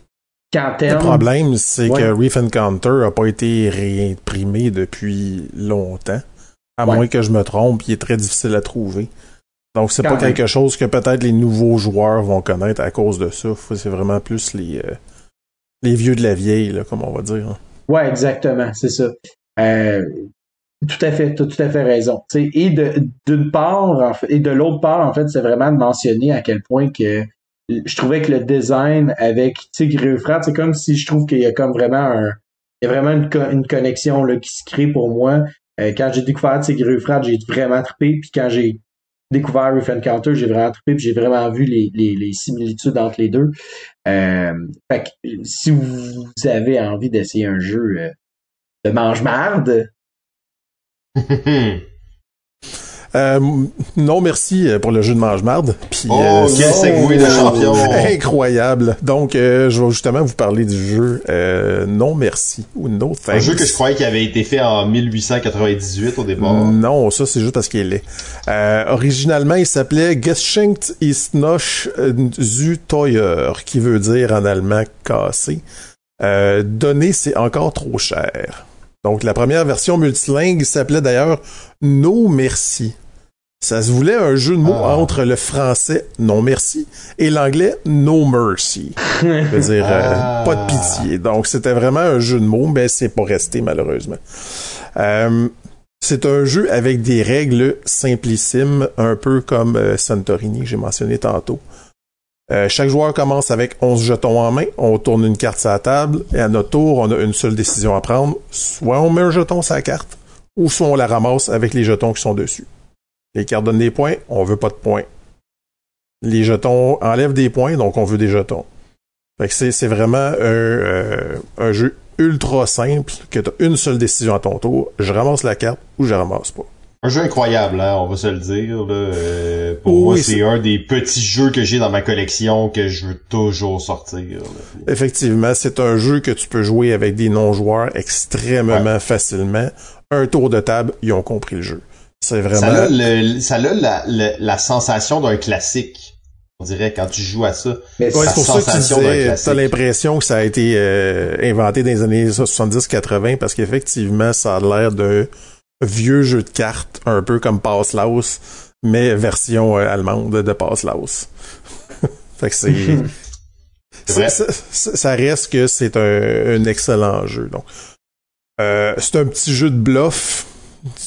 Le problème, c'est que Reef Encounter a pas été réimprimé depuis longtemps. À moins que je me trompe, il est très difficile à trouver. Donc, c'est pas quelque chose que peut-être les nouveaux joueurs vont connaître à cause de ça. C'est vraiment plus les, euh, les vieux de la vieille, là, comme on va dire. Hein. Ouais, exactement, c'est ça. Euh, tout à fait, tu as tout à fait raison. et d'une part, et de l'autre part, en fait, c'est vraiment de mentionner à quel point que je trouvais que le design avec Tigre Euphrate, c'est comme si je trouve qu'il y a comme vraiment un, il y a vraiment une, une connexion là, qui se crée pour moi euh, quand j'ai découvert ces Euphrate, j'ai vraiment trippé. Puis quand j'ai découvert Reef Encounter, j'ai vraiment trippé. Puis j'ai vraiment vu les, les, les, similitudes entre les deux. Euh, fait que, si vous avez envie d'essayer un jeu euh, de mange-marde, Euh, non, merci euh, pour le jeu de mange-marde. Puis, oh, euh, quel de champion! Incroyable. Donc, euh, je vais justement vous parler du jeu Non Merci ou No Thanks. Un jeu que je croyais qu'il avait été fait en 1898 au départ. Non, ça c'est juste parce qu'il est. originalement, il s'appelait Geschenkt ist noch zu teuer, qui veut dire en allemand cassé. donner, c'est encore trop cher. Donc, la première version multilingue s'appelait d'ailleurs No Merci. Ça se voulait un jeu de mots ah. entre le français non merci et l'anglais no mercy. cest dire euh, ah. pas de pitié. Donc c'était vraiment un jeu de mots, mais c'est pas resté malheureusement. Euh, c'est un jeu avec des règles simplissimes, un peu comme euh, Santorini que j'ai mentionné tantôt. Euh, chaque joueur commence avec 11 jetons en main, on tourne une carte sur la table, et à notre tour, on a une seule décision à prendre. Soit on met un jeton sur la carte, ou soit on la ramasse avec les jetons qui sont dessus. Les cartes donnent des points, on veut pas de points. Les jetons enlèvent des points, donc on veut des jetons. Fait c'est vraiment un, euh, un jeu ultra simple, que tu as une seule décision à ton tour. Je ramasse la carte ou je ramasse pas. Un jeu incroyable, hein, on va se le dire. Là. Euh, pour moi, c'est un des petits jeux que j'ai dans ma collection que je veux toujours sortir. Effectivement, c'est un jeu que tu peux jouer avec des non-joueurs extrêmement facilement. Un tour de table, ils ont compris le jeu. C'est vraiment... Ça a, ça a la, la, sensation d'un classique. On dirait quand tu joues à ça. Mais ouais, c'est pour ça que tu disais, t'as l'impression que ça a été euh, inventé dans les années 70-80 parce qu'effectivement, ça a l'air d'un vieux jeu de cartes, un peu comme Pass Laus, mais version euh, allemande de Pass Laus. fait que c'est... ça, ça, reste que c'est un, un, excellent jeu. Donc, euh, c'est un petit jeu de bluff.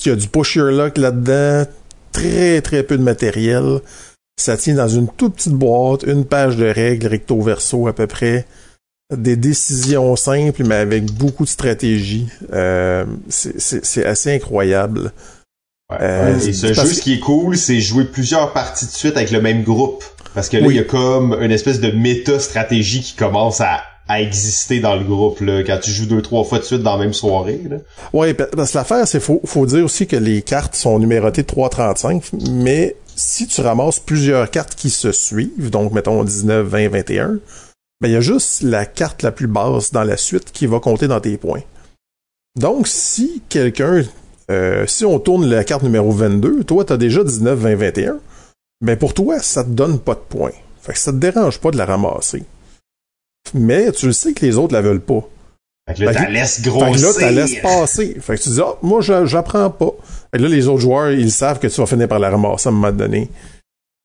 Il y a du push your luck là-dedans. Très, très peu de matériel. Ça tient dans une toute petite boîte, une page de règles recto verso à peu près. Des décisions simples, mais avec beaucoup de stratégie. Euh, c'est assez incroyable. Euh, et ce jeu, ce qui est cool, c'est jouer plusieurs parties de suite avec le même groupe. Parce que là, il y a comme une espèce de méta-stratégie qui commence à à exister dans le groupe là, quand tu joues deux trois fois de suite dans la même soirée. Là. Oui, parce que l'affaire, c'est faut faut dire aussi que les cartes sont numérotées de 3.35, mais si tu ramasses plusieurs cartes qui se suivent, donc mettons 19, 20, 21, ben il y a juste la carte la plus basse dans la suite qui va compter dans tes points. Donc si quelqu'un euh, si on tourne la carte numéro 22, toi tu as déjà 19, 20, 21, ben pour toi ça te donne pas de points. Fait que ça te dérange pas de la ramasser mais tu le sais que les autres la veulent pas. Fait que là, t'as grossir. Fait que là, t'as passer. Fait que tu dis, ah, moi, j'apprends pas. Fait que là, les autres joueurs, ils savent que tu vas finir par la ramasser à un moment donné.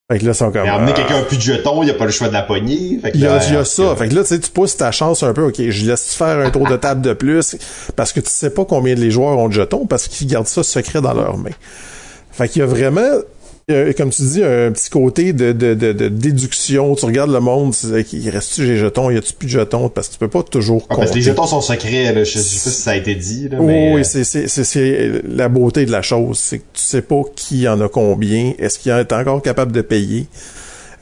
Fait que là, ils sont comme. Mais amener quelqu'un plus de jetons, il a pas le choix de la poignée. Fait que il y a, y a ça. Fait que là, tu sais, tu pousses ta chance un peu. OK, je laisse faire un tour de table de plus. Parce que tu sais pas combien de les joueurs ont de jetons parce qu'ils gardent ça secret dans leurs mains. Fait qu'il y a vraiment comme tu dis, un petit côté de, de, de, de déduction. Tu regardes le monde, il reste-tu des jetons, y a-tu plus de jetons? Parce que tu peux pas toujours ah, Parce que les jetons sont secrets, là. Je sais pas si ça a été dit, là, mais... Oui, c'est, c'est, c'est, la beauté de la chose. C'est que tu sais pas qui en a combien. Est-ce qu'il est encore capable de payer?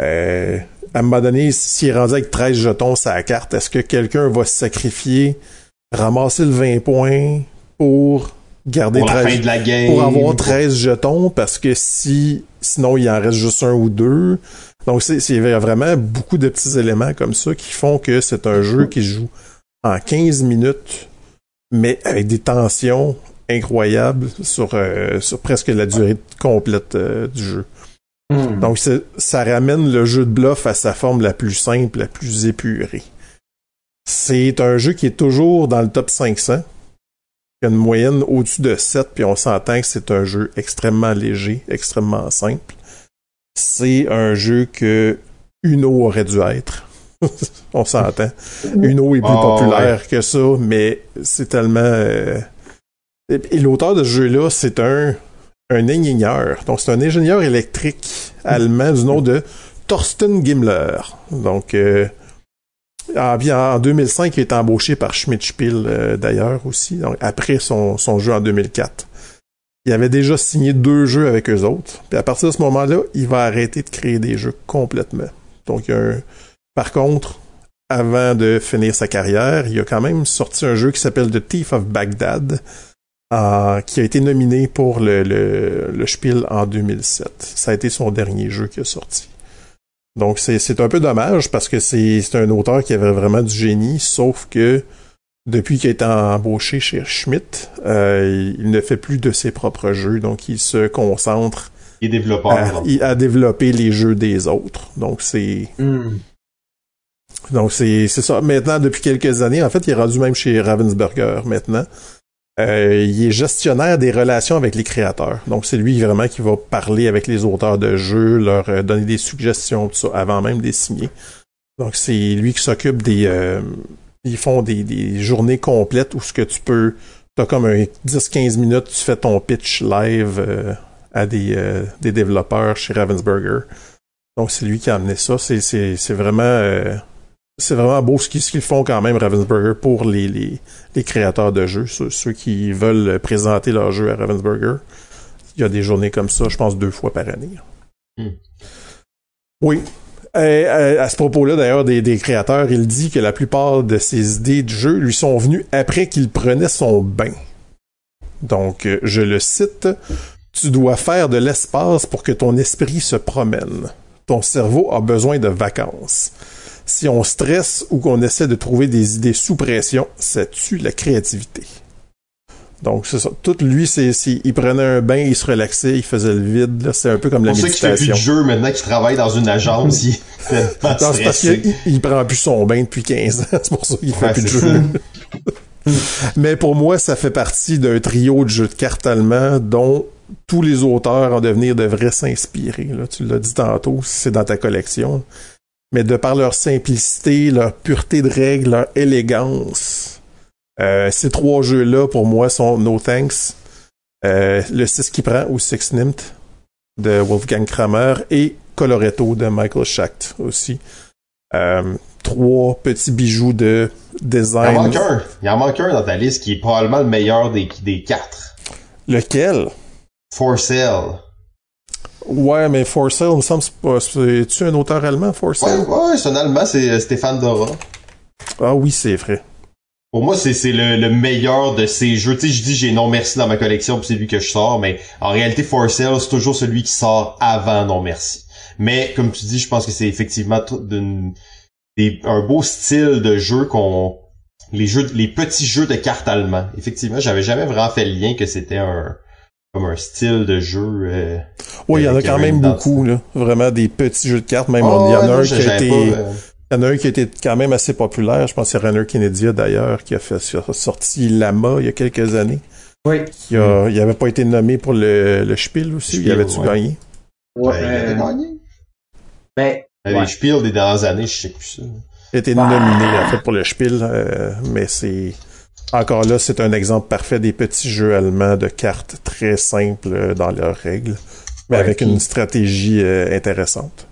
Euh, à un moment donné, s'il est rendu avec 13 jetons sa carte, est-ce que quelqu'un va se sacrifier, ramasser le 20 points pour garder pour 13, de la game. pour avoir 13 jetons parce que si sinon il en reste juste un ou deux. Donc c'est il y a vraiment beaucoup de petits éléments comme ça qui font que c'est un jeu qui joue en 15 minutes mais avec des tensions incroyables sur euh, sur presque la durée complète euh, du jeu. Hmm. Donc ça ramène le jeu de bluff à sa forme la plus simple, la plus épurée. C'est un jeu qui est toujours dans le top 500 une moyenne au-dessus de 7, puis on s'entend que c'est un jeu extrêmement léger, extrêmement simple. C'est un jeu que Uno aurait dû être. on s'entend. Uno est plus ah, populaire que ça, mais c'est tellement... Euh, et l'auteur de ce jeu-là, c'est un, un ingénieur. Donc, c'est un ingénieur électrique allemand du nom de Thorsten Gimmler. Donc, euh, ah, bien, en 2005, il est embauché par Schmidt-Spiel euh, d'ailleurs aussi, donc après son, jeu en 2004. Il avait déjà signé deux jeux avec eux autres. Puis à partir de ce moment-là, il va arrêter de créer des jeux complètement. Donc, par contre, avant de finir sa carrière, il a quand même sorti un jeu qui s'appelle The Thief of Baghdad, euh, qui a été nominé pour le, le, le Spiel en 2007. Ça a été son dernier jeu qui a sorti. Donc c'est un peu dommage parce que c'est un auteur qui avait vraiment du génie, sauf que depuis qu'il a été embauché chez Schmidt, euh, il ne fait plus de ses propres jeux, donc il se concentre il à, développer les jeux des autres. Donc c'est hmm. donc c'est ça. Maintenant, depuis quelques années, en fait, il est rendu même chez Ravensburger maintenant. Euh, il est gestionnaire des relations avec les créateurs. Donc, c'est lui vraiment qui va parler avec les auteurs de jeux, leur euh, donner des suggestions, tout ça, avant même de les signer. Donc, c'est lui qui s'occupe des... Euh, ils font des, des, journées complètes où ce que tu peux... T'as comme un 10-15 minutes, tu fais ton pitch live à des, des développeurs chez Ravensburger. Donc, c'est lui qui a amené ça. C'est vraiment c'est vraiment beau ce qu'ils font quand même, Ravensburger, pour les, les, les créateurs de jeux, ceux, qui veulent présenter leur jeu à Ravensburger. Il y a des journées comme ça, je pense, deux fois par année. Hmm. Oui. à ce propos-là, d'ailleurs, des, des, créateurs, il dit que la plupart de ses idées de jeu lui sont venues après qu'il prenait son bain. Donc, euh, je le cite, Tu dois faire de l'espace pour que ton esprit se promène. Ton cerveau a besoin de vacances si on stresse ou qu'on essaie de trouver des idées sous pression, ça tue la créativité. Donc, c'est ça. Tout lui, c'est, il prenait un bain, il se relaxait, il faisait le vide. C'est un peu comme la Pour méditation. ceux qui fait plus de jeu maintenant, qui travaille dans une agence, il est Non, c'est parce qu'il il prend plus son bain depuis 15 ans. C'est pour ça qu'il fait Ouais, plus de c'est jeux. Mais pour moi, ça fait partie d'un trio de jeux de cartes allemands dont tous les auteurs en devenir devraient s'inspirer. Tu l'as dit tantôt, c'est dans ta collection. Mais de par leur simplicité, leur pureté de règles, leur élégance, euh, ces trois jeux-là, pour moi, sont No Thanks, euh, le 6 qui prend ou Six Nimt de Wolfgang Kramer et Coloretto de Michael Schacht aussi. Euh, trois petits bijoux de Il en design. manque un. Il en manque un dans ta liste qui est probablement le meilleur des, des quatre. Lequel? For Sale. Ouais, mais For Sale, il me semble, c'est-tu un auteur allemand, For Ouais, Sale? ouais, c'est un Allemand, c'est euh, Stéphane Dora. Ah oui, c'est vrai. Pour moi, c'est c'est le, le meilleur de ces jeux. Tu sais, je dis j'ai Non Merci dans ma collection, puis c'est lui que je sors, mais en réalité, For Sale, c'est toujours celui qui sort avant Non Merci. Mais comme tu dis, je pense que c'est effectivement des- un beau style de jeu qu'on les jeux les petits jeux de cartes allemands. Effectivement, j'avais jamais vraiment fait le lien que c'était un comme un style de jeu. euh, Oui, il y en a quand même beaucoup, là. Vraiment des petits jeux de cartes. Même, oh, il y en a non, un qui a été, pas, euh, il y en a un qui a été quand même assez populaire. Je pense que c'est Runner Kennedy d'ailleurs, qui a fait, sorti Lama il y a quelques années. Oui. Qui a, il avait pas été nommé pour le, le Spiel aussi. Spiel, il avait-tu ouais. gagné? Ouais, ben, il avait euh, gagné. ben, Les ouais. Spiel des dernières années, je sais plus ça. Il a été Bah. nominé en fait pour le Spiel, euh, mais c'est encore là, c'est un exemple parfait des petits jeux allemands de cartes très simples dans leurs règles, mais Ouais, avec puis- une stratégie euh, intéressante.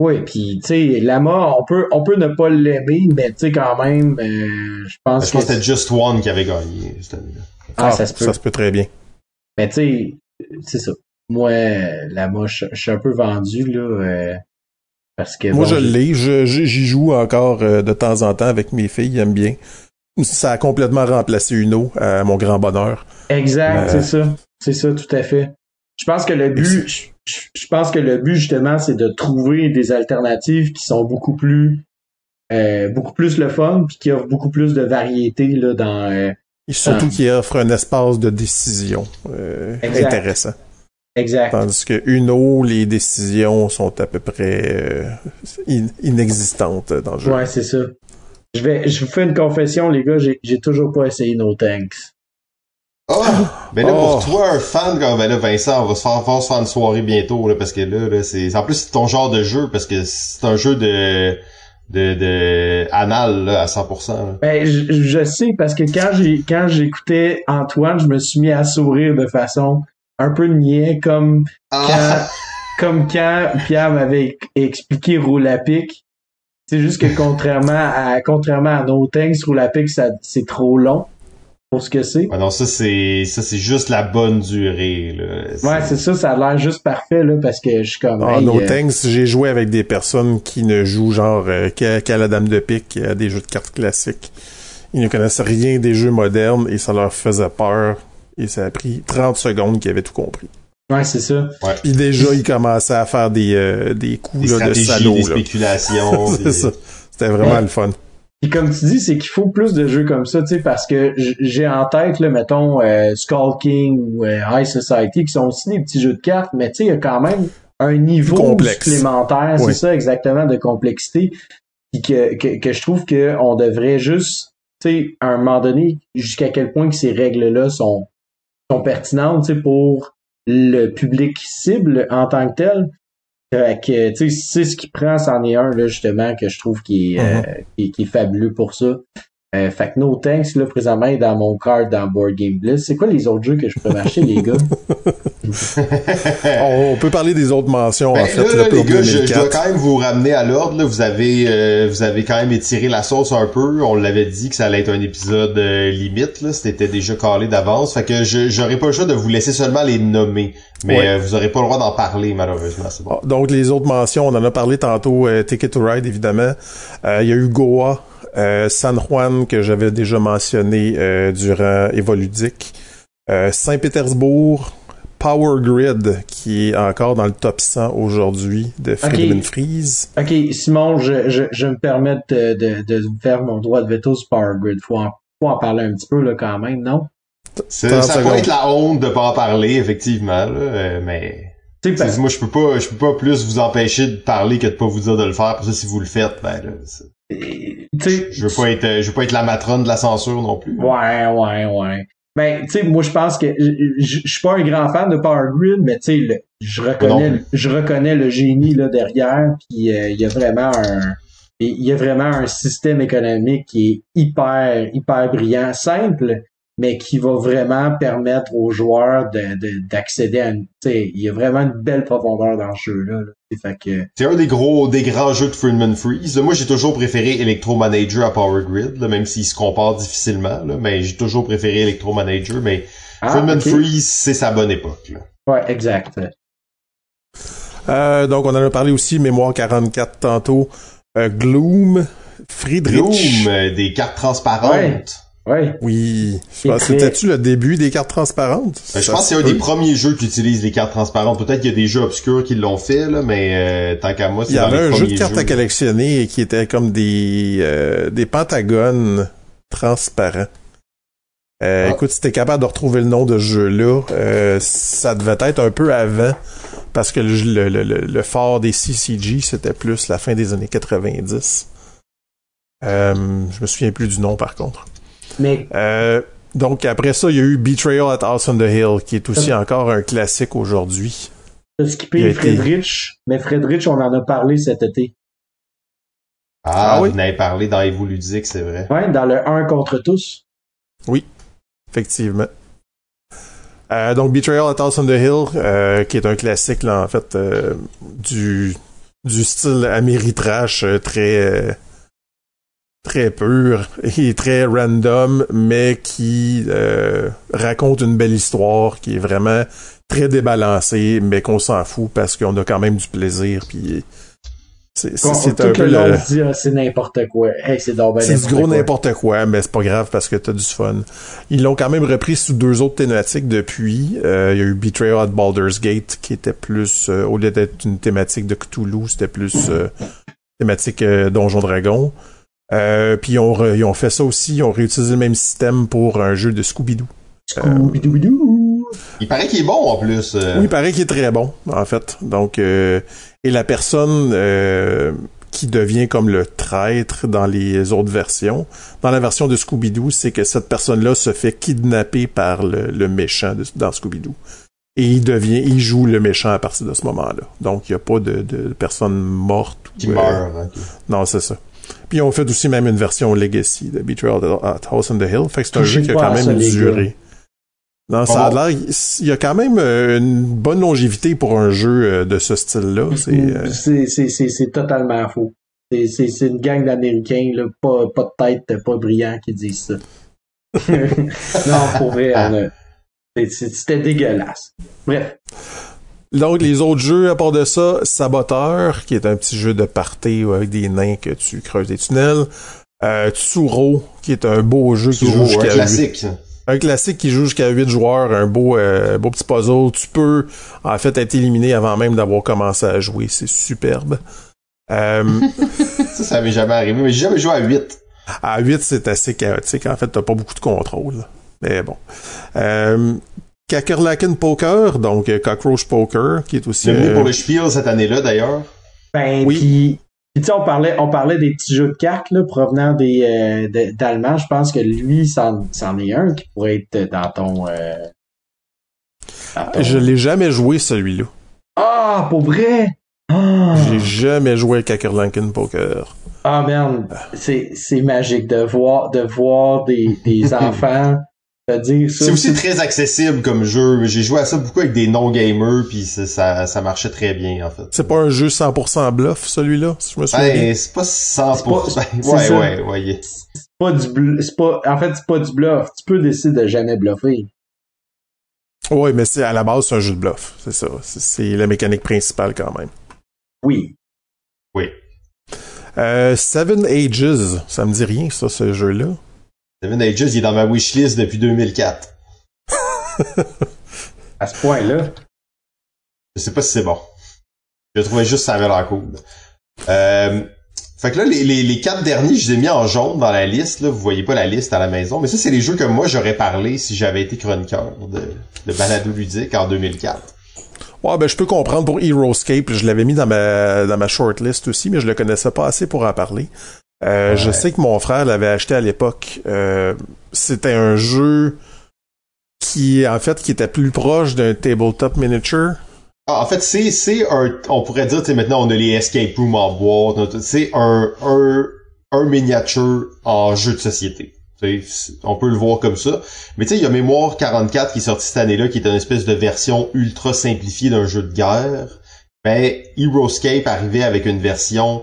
Oui, puis tu sais, Lama, on peut, on peut ne pas l'aimer, mais tu sais quand même, euh, je pense Je pense que que c'était Just One qui avait gagné cette année-là. ah, ça se peut. Ça se peut très bien. Mais tu sais, c'est ça. Moi, Lama, je je suis un peu vendu là, euh, parce que Moi, bon, je l'ai. J'y joue encore euh, de temps en temps avec mes filles. Ils aiment bien. Ça a complètement remplacé Uno, à mon grand bonheur. Exact, Euh, c'est ça. C'est ça, tout à fait. Je pense que le but, je, pense que le but justement, c'est de trouver des alternatives qui sont beaucoup plus, euh, beaucoup plus le fun, puis qui offrent beaucoup plus de variété là dans. euh, Et surtout qui offre un espace de décision euh, Exact. intéressant. exact. Tandis que Uno, les décisions sont à peu près euh, in- inexistantes dans le jeu. Ouais, c'est ça. Je vais, je vous fais une confession, les gars, j'ai, j'ai toujours pas essayé No Tanks. Oh! Ben là, Oh. pour toi, un fan comme ben là, Vincent, on va se faire, on va se faire une soirée bientôt, là, parce que là, là, c'est, en plus, c'est ton genre de jeu, parce que c'est un jeu de, de, de, anal, là, à 100%, là. Ben, je, je sais parce que quand j'ai, quand j'écoutais Antoine, je me suis mis à sourire de façon un peu niais, comme quand, Ah! comme quand Pierre m'avait expliqué roule à pic. C'est juste que contrairement à, contrairement à No Tanks, roule à pic, ça, c'est trop long pour ce que c'est. Ouais, non, ça, c'est, ça, c'est juste la bonne durée, là. Ouais, c'est ça, ça a l'air juste parfait, là, parce que je suis comme, En hey, No euh, Thanks, j'ai joué avec des personnes qui ne jouent genre euh, qu'à qu'à la dame de pique, à des jeux de cartes classiques. Ils ne connaissent rien des jeux modernes et ça leur faisait peur. Et ça a pris 30 secondes qu'ils avaient tout compris. Ouais, c'est ça. Puis déjà, ils commençaient à faire des, euh, des coups Des là, de salaud. des là. spéculations. C'est des- ça. C'était vraiment Ouais. le fun. Puis comme tu dis, c'est qu'il faut plus de jeux comme ça, tu sais, parce que j'ai en tête, là, mettons, euh, Skull King ou euh, High Society, qui sont aussi des petits jeux de cartes, mais tu sais, il y a quand même un niveau Complexe. supplémentaire, Oui. c'est ça exactement, de complexité, puis que, que, que je trouve que on devrait juste, tu sais, à un moment donné, jusqu'à quel point que ces règles-là sont, sont pertinentes, tu sais, pour le public cible en tant que tel. Fait que, tu sais, c'est ce qui prend, c'en est un, là, justement, que je trouve qui est, euh, Mm-hmm. qui, est- qui est fabuleux pour ça. Euh, fait que No Thanks, là, présentement, est dans mon card dans Board Game Bliss. C'est quoi les autres jeux que je peux m'acheter, les gars? On, on peut parler des autres mentions, Ben, en fait, là, là, là, les gars, je, je 2004. dois quand même vous ramener à l'ordre. là. Vous avez, euh, vous avez quand même étiré la sauce un peu. On l'avait dit que ça allait être un épisode euh, limite. Là, c'était déjà calé d'avance. Fait que je j'aurais pas le choix de vous laisser seulement les nommer, mais Ouais. euh, vous aurez pas le droit d'en parler malheureusement. Bon. Ah, Donc les autres mentions, on en a parlé tantôt, euh, Ticket to Ride évidemment. Euh, Il y a eu Goa, euh, San Juan que j'avais déjà mentionné euh, durant Evoludic, euh, Saint-Pétersbourg, Power Grid qui est encore dans le top 100 aujourd'hui de Friedman Freeze. OK, Simon, je, je, je me permets de, de, de faire mon droit de veto sur Power Grid. Faut en, faut en parler un petit peu, là, quand même, non? ça peut être la honte de pas en parler, effectivement, là, mais... Moi, je peux pas, je peux pas plus vous empêcher de parler que de pas vous dire de le faire. Parce que si vous le faites, ben là, je veux pas être, je veux pas être la matrone de la censure non plus. Ouais, ouais, ouais. Ben, tu sais, moi, je pense que je suis pas un grand fan de Power Grid, mais tu sais, je reconnais, je reconnais le génie là derrière. Puis euh, il y a vraiment un, il y a vraiment un système économique qui est hyper, hyper brillant, simple, mais qui va vraiment permettre aux joueurs d'accéder à une, il y a vraiment une belle profondeur dans ce jeu-là. C'est un des gros, des grands jeux de Friedman Freeze. Moi, j'ai toujours préféré Electro Manager à Power Grid, même s'il se compare difficilement, mais j'ai toujours préféré Electro Manager, mais ah, Friedman Freeze, c'est sa bonne époque. Là. Ouais, exact. Euh, donc, on en a parlé aussi, Mémoire 44 tantôt. Euh, Gloom, Friedrich. Gloom, euh, des cartes transparentes. Ouais. Oui. C'était-tu le début des cartes transparentes? Ben, je pense que c'est un des premiers jeux qui utilise les cartes transparentes. Peut-être qu'il y a des jeux obscurs qui l'ont fait, là, mais euh, tant qu'à moi, c'est Il y avait un jeu de cartes à collectionner qui était comme des euh, des pentagones transparents. Euh, ah. Écoute, si t'es capable de retrouver le nom de ce jeu-là, euh, ça devait être un peu avant, parce que le, le, le, le fort des CCG, c'était plus la fin des années 90. Euh, je me souviens plus du nom, par contre. Mais... Euh, donc après ça, il y a eu Betrayal at House on the Hill, qui est aussi encore un classique aujourd'hui. Skippé Friedrich, mais Friedrich, on en a parlé cet été. Ah, ah oui? vous en avez parlé dans Evoludic, c'est vrai. Ouais, dans le 1 contre tous. Oui, effectivement. Euh, donc Betrayal at House on the Hill, euh, qui est un classique là en fait euh, du du style Ameritrash euh, très très pur et très random, mais qui euh, raconte une belle histoire qui est vraiment très débalancée, mais qu'on s'en fout parce qu'on a quand même du plaisir. Puis c'est un peu le... c'est n'importe quoi. c'est du gros n'importe quoi, mais c'est pas grave parce que t'as du fun. Ils l'ont quand même repris sous deux autres thématiques depuis. Euh, il y a eu Betrayal at Baldur's Gate qui était plus, euh, au lieu d'être une thématique de Cthulhu, c'était plus thématique Donjon Dragon. Euh, puis ils ont, ils ont fait ça aussi, ils ont réutilisé le même système pour un jeu de Scooby-Doo. Scooby-Doo! Il paraît qu'il est bon en plus. Euh. Oui, il paraît qu'il est très bon, en fait. Donc, euh, et la personne euh, qui devient comme le traître dans les autres versions, dans la version de Scooby-Doo, c'est que cette personne-là se fait kidnapper par le, méchant dans Scooby-Doo. Et il devient, il joue le méchant à partir de ce moment-là. Donc, il n'y a pas de, de personne morte. Qui meurt. Non, c'est ça. Puis ils ont fait aussi même une version Legacy de Betrayal at House on the Hill. Fait que c'est un jeu qui a quand même duré. Non, ça a l'air, il y a quand même euh, une bonne longévité pour un jeu euh, de ce style-là. Euh, c'est, totalement faux. C'est, une gang d'Américains, pas, pas de tête, pas brillant qui disent ça. non, pour vrai, c'était dégueulasse. Bref. Donc, les autres jeux, à part de ça, Saboteur, qui est un petit jeu de party avec des nains que tu creuses des tunnels. Euh, Tsuro, qui est un beau jeu qui joue jusqu'à... Un classique. Un classique qui joue jusqu'à 8 joueurs, un beau, euh, beau petit puzzle. Tu peux, en fait, être éliminé avant même d'avoir commencé à jouer. C'est superbe. Euh... ça, ça m'est jamais arrivé, mais j'ai jamais joué à 8. À 8, c'est assez chaotique. En fait, t'as pas beaucoup de contrôle. Mais bon. Euh, Kakerlaken Poker, donc euh, Cockroach Poker, qui est aussi... C'est venu pour le Spiel cette année-là, d'ailleurs. Ben, oui. Puis, on parlait, on parlait des petits jeux de cartes, là, provenant des, euh, d'Allemagne. Je pense que lui, c'en, est un qui pourrait être dans ton... Euh, Je l'ai jamais joué, celui-là. Ah, pour vrai? Ah! J'ai jamais joué à Kakerlaken Poker. Ah merde, c'est, c'est magique de voir, de voir des, des enfants c'est aussi très accessible comme jeu. J'ai joué à ça beaucoup avec des non-gamers, puis ça, ça marchait très bien, en fait. C'est pas un jeu 100% bluff, celui-là, si je me souviens ben, c'est pas 100%. ouais, ouais, ouais, C'est pas du c'est pas, en fait, c'est pas du bluff. Tu peux décider de jamais bluffer. Oui, mais c'est à la base, c'est un jeu de bluff. C'est ça. C'est la mécanique principale quand même. Oui. Oui. Euh, Seven Ages, ça me dit rien, ça, ce jeu-là. Seven Ages, il est dans ma wishlist depuis 2004. à ce point-là? Je sais pas si c'est bon. Je trouvais juste que ça avait l'air cool. Euh, Fait que là, les, les, les, quatre derniers, je les ai mis en jaune dans la liste. Là. Vous voyez pas la liste à la maison. Mais ça, c'est les jeux que moi, j'aurais parlé si j'avais été chroniqueur de, de balado ludique en 2004. Ouais, ben je peux comprendre pour Heroescape, je l'avais mis dans ma dans ma shortlist aussi, mais je le connaissais pas assez pour en parler. Euh, Je sais que mon frère l'avait acheté à l'époque. Euh, C'était un jeu qui, en fait, qui était plus proche d'un tabletop miniature. Ah, en fait, c'est c'est un, on pourrait dire, tu sais, maintenant on a les escape rooms en boîte, c'est un un un miniature en jeu de société. On peut le voir comme ça. Mais tu sais, il y a Mémoire 44 qui est sorti cette année-là, qui est une espèce de version ultra simplifiée d'un jeu de guerre. Ben, Heroescape arrivait avec une version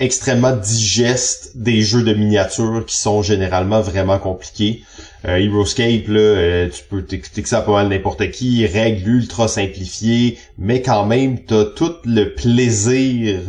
extrêmement digeste des jeux de miniatures qui sont généralement vraiment compliqués. Euh, Heroescape, là, euh, tu peux t'écouter ça pas mal n'importe qui, règles ultra simplifiées, mais quand même, t'as tout le plaisir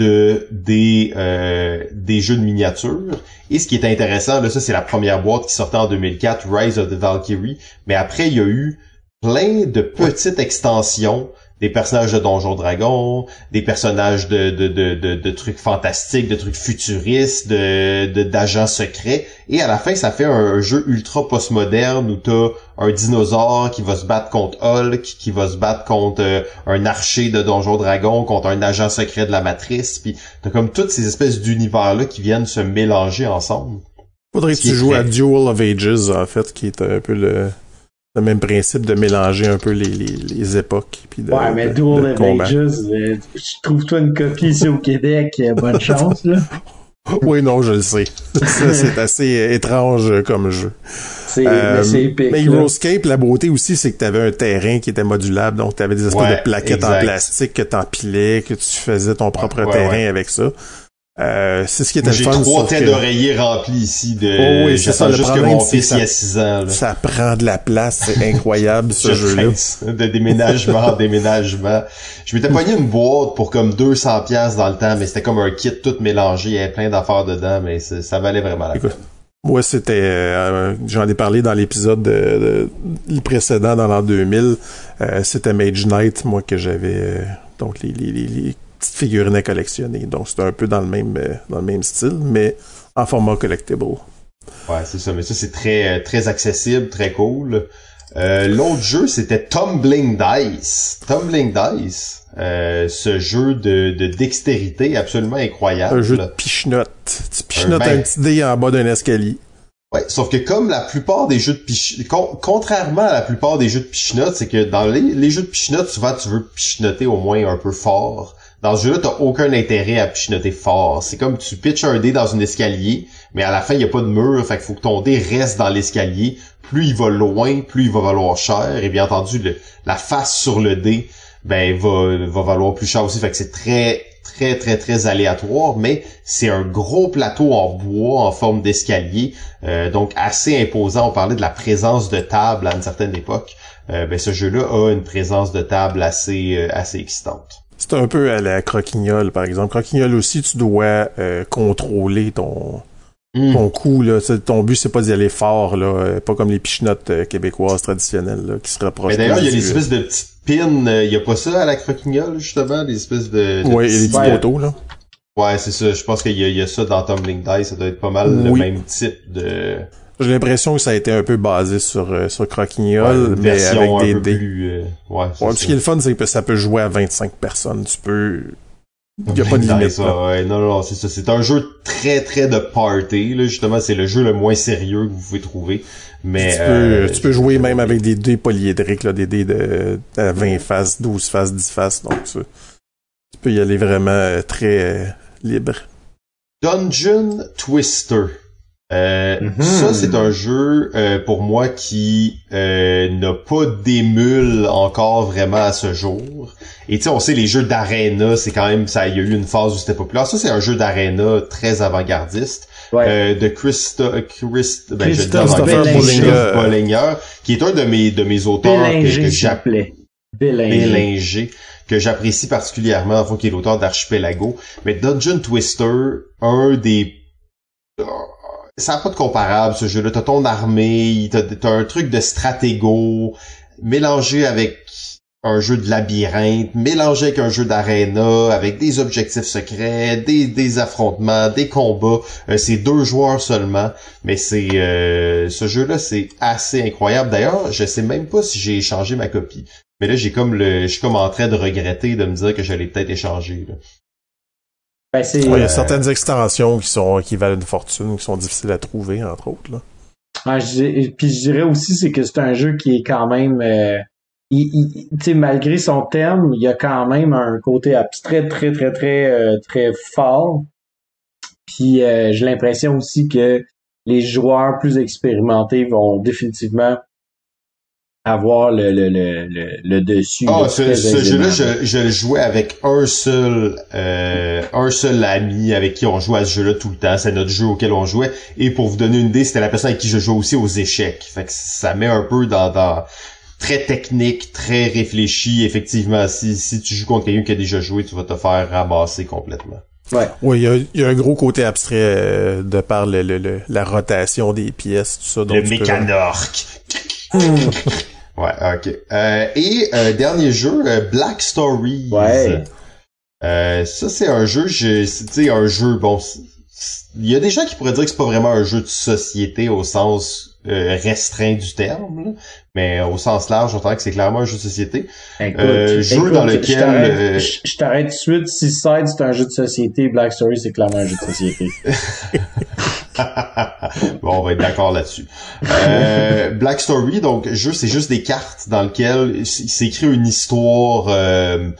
de des euh, des jeux de miniatures. Et ce qui est intéressant, là, ça c'est la première boîte qui sortait en 2004, Rise of the Valkyrie. Mais après, il y a eu plein de petites extensions des personnages de Donjons Dragons, des personnages de, de, de, de, trucs fantastiques, de trucs futuristes, de d'agents secrets. Et à la fin, ça fait un, jeu ultra postmoderne où t'as un dinosaure qui va se battre contre Hulk, qui va se battre contre euh, un archer de Donjons Dragons, contre un agent secret de la Matrice. Puis t'as comme toutes ces espèces d'univers-là qui viennent se mélanger ensemble. Faudrait que tu joues à Duel of Ages, en fait, qui est un peu le le même principe de mélanger un peu les, les, les époques. Puis de, ouais, mais Duel of Ages, euh, trouve-toi une copie ici au Québec, bonne chance, là. oui, non, je le sais. c'est assez étrange comme jeu. C'est euh, épique. Mais Heroescape, la beauté aussi, c'est que tu avais un terrain qui était modulable, donc tu avais des espèces de plaquettes en plastique que tu empilais, que tu faisais ton propre terrain avec ça. Euh, c'est ce qui était le. J'ai trois têtes d'oreiller remplis ici de. Oh oui, c'est ça. Juste que mon fils il y a 6 ans. Là. Ça prend de la place, c'est incroyable ce jeu-là. De déménagement en déménagement. Je m'étais pogné une boîte pour comme 200 pièces dans le temps, mais c'était comme un kit tout mélangé, il y avait plein d'affaires dedans, mais ça valait vraiment la peine. Moi, c'était, euh, j'en ai parlé dans l'épisode de, de, précédent dans l'an 2000. Euh, c'était Mage Knight, moi que j'avais donc les, les, les, petites figurines à collectionner. Donc c'est un peu dans le même euh, dans le même style, mais en format collectible. Ouais, c'est ça. Mais ça, c'est très, euh, très accessible, très cool. Euh, L'autre jeu, c'était Tumbling Dice. Tumbling Dice, euh, ce jeu de, de dextérité absolument incroyable. Un jeu de pichenote. Tu pichenotes un, petit dé en bas d'un escalier. Ouais, sauf que comme la plupart des jeux de pichenote, contrairement à la plupart des jeux de pichenote, c'est que dans les, les jeux de pichenote, souvent tu veux pichenoter au moins un peu fort. Dans ce jeu-là, t'as aucun intérêt à pichenoter fort. C'est comme tu pitches un dé dans un escalier, mais à la fin, il n'y a pas de mur, fait qu'il faut que ton dé reste dans l'escalier. Plus il va loin, plus il va valoir cher. Et bien entendu, la face sur le dé, ben, va, va valoir plus cher aussi. Fait que c'est très, très, très, très aléatoire, mais c'est un gros plateau en bois en forme d'escalier, euh, donc assez imposant. On parlait de la présence de table à une certaine époque. Euh, ben, ce jeu-là a une présence de table assez, euh, assez excitante. C'est un peu à la croquignole, par exemple. Croquignole aussi, tu dois euh, contrôler ton mm. ton coup. Là. Ton but, c'est pas d'y aller fort, là. Euh, pas comme les pichenottes euh, québécoises traditionnelles là, qui se rapprochent. Mais d'ailleurs, il y a des espèces de petites pins. Il y a pas ça à la croquignole, justement, des espèces de. Oui, il y a des petits là. Ouais, c'est ça. Je pense qu'il y, y, a ça dans Tumbling Dice. Ça doit être pas mal le même type de. J'ai l'impression que ça a été un peu basé sur euh, sur Croquignol, mais avec des dés. Euh, ouais, ouais ce qui est le fun, c'est que ça peut jouer à 25 personnes. Tu peux. Il y a pas de limite. Ça, ouais, non, non, c'est ça. C'est un jeu très, très de party. Là, justement, c'est le jeu le moins sérieux que vous pouvez trouver. Mais tu, peux, euh, tu peux jouer même avec des dés polyédriques, là, des dés de, 20 faces, 12 faces, 10 faces. Donc, tu, tu peux y aller vraiment très libre. Dungeon Twister. Euh, mhm. Ça, c'est un jeu euh, pour moi qui euh, n'a pas d'émule encore vraiment à ce jour. Et tu sais, on sait les jeux d'arena, c'est quand même ça. Il y a eu une phase où c'était populaire. Ça, c'est un jeu d'arena très avant-gardiste de Christa, Christ, ben, Bollinger, qui est un de mes de mes auteurs que, j'appelais Bélinger que j'apprécie particulièrement, enfin, qui est l'auteur d'Archipelago. Mais Dungeon Twister, un des ça n'a pas de comparable ce jeu-là. T'as ton armée, t'as as un truc de stratégo mélangé avec un jeu de labyrinthe mélangé avec un jeu d'aréna, avec des objectifs secrets, des, affrontements, des combats. Euh, c'est deux joueurs seulement, mais c'est euh, ce jeu-là, c'est assez incroyable. D'ailleurs, je sais même pas si j'ai échangé ma copie. Mais là, j'ai comme le, je suis comme en train de regretter de me dire que j'allais peut-être échanger. Ben, il y a certaines extensions qui sont qui valent une fortune, qui sont difficiles à trouver, entre autres. Là. Ah, puis je dirais aussi c'est que c'est un jeu qui est quand même il, malgré son terme, il y a quand même un côté abstrait très, très, très, euh, très fort. Puis euh, j'ai l'impression aussi que les joueurs plus expérimentés vont définitivement avoir le, le, le, le, dessus. Ah, ce, jeu-là, je, je, le jouais avec un seul euh, un seul ami avec qui on jouait à ce jeu-là tout le temps. C'est notre jeu auquel on jouait. Et pour vous donner une idée, c'était la personne avec qui je jouais aussi aux échecs. Fait que ça met un peu dans, dans très technique, très réfléchi. Effectivement, si, si tu joues contre quelqu'un qui a déjà joué, tu vas te faire ramasser complètement. Ouais. Oui, il y a, un gros côté abstrait euh, de par le, le, la rotation des pièces, tout ça. le mécanorque. ouais, ok. Euh, et euh, dernier jeu, Black Stories. Ouais. ça, c'est un jeu, tu sais, un jeu, bon, il y a des gens qui pourraient dire que c'est pas vraiment un jeu de société au sens euh, restreint du terme, mais au sens large, j'entends que c'est clairement un jeu de société. Écoute, euh, jeu dans lequel... Je t'arrête tout de suite, si Side c'est un jeu de société, Black Story c'est clairement un jeu de société. bon, on va être d'accord là-dessus. Euh, Black Story, donc jeu, c'est juste des cartes dans lesquelles s'écrit une histoire... Euh,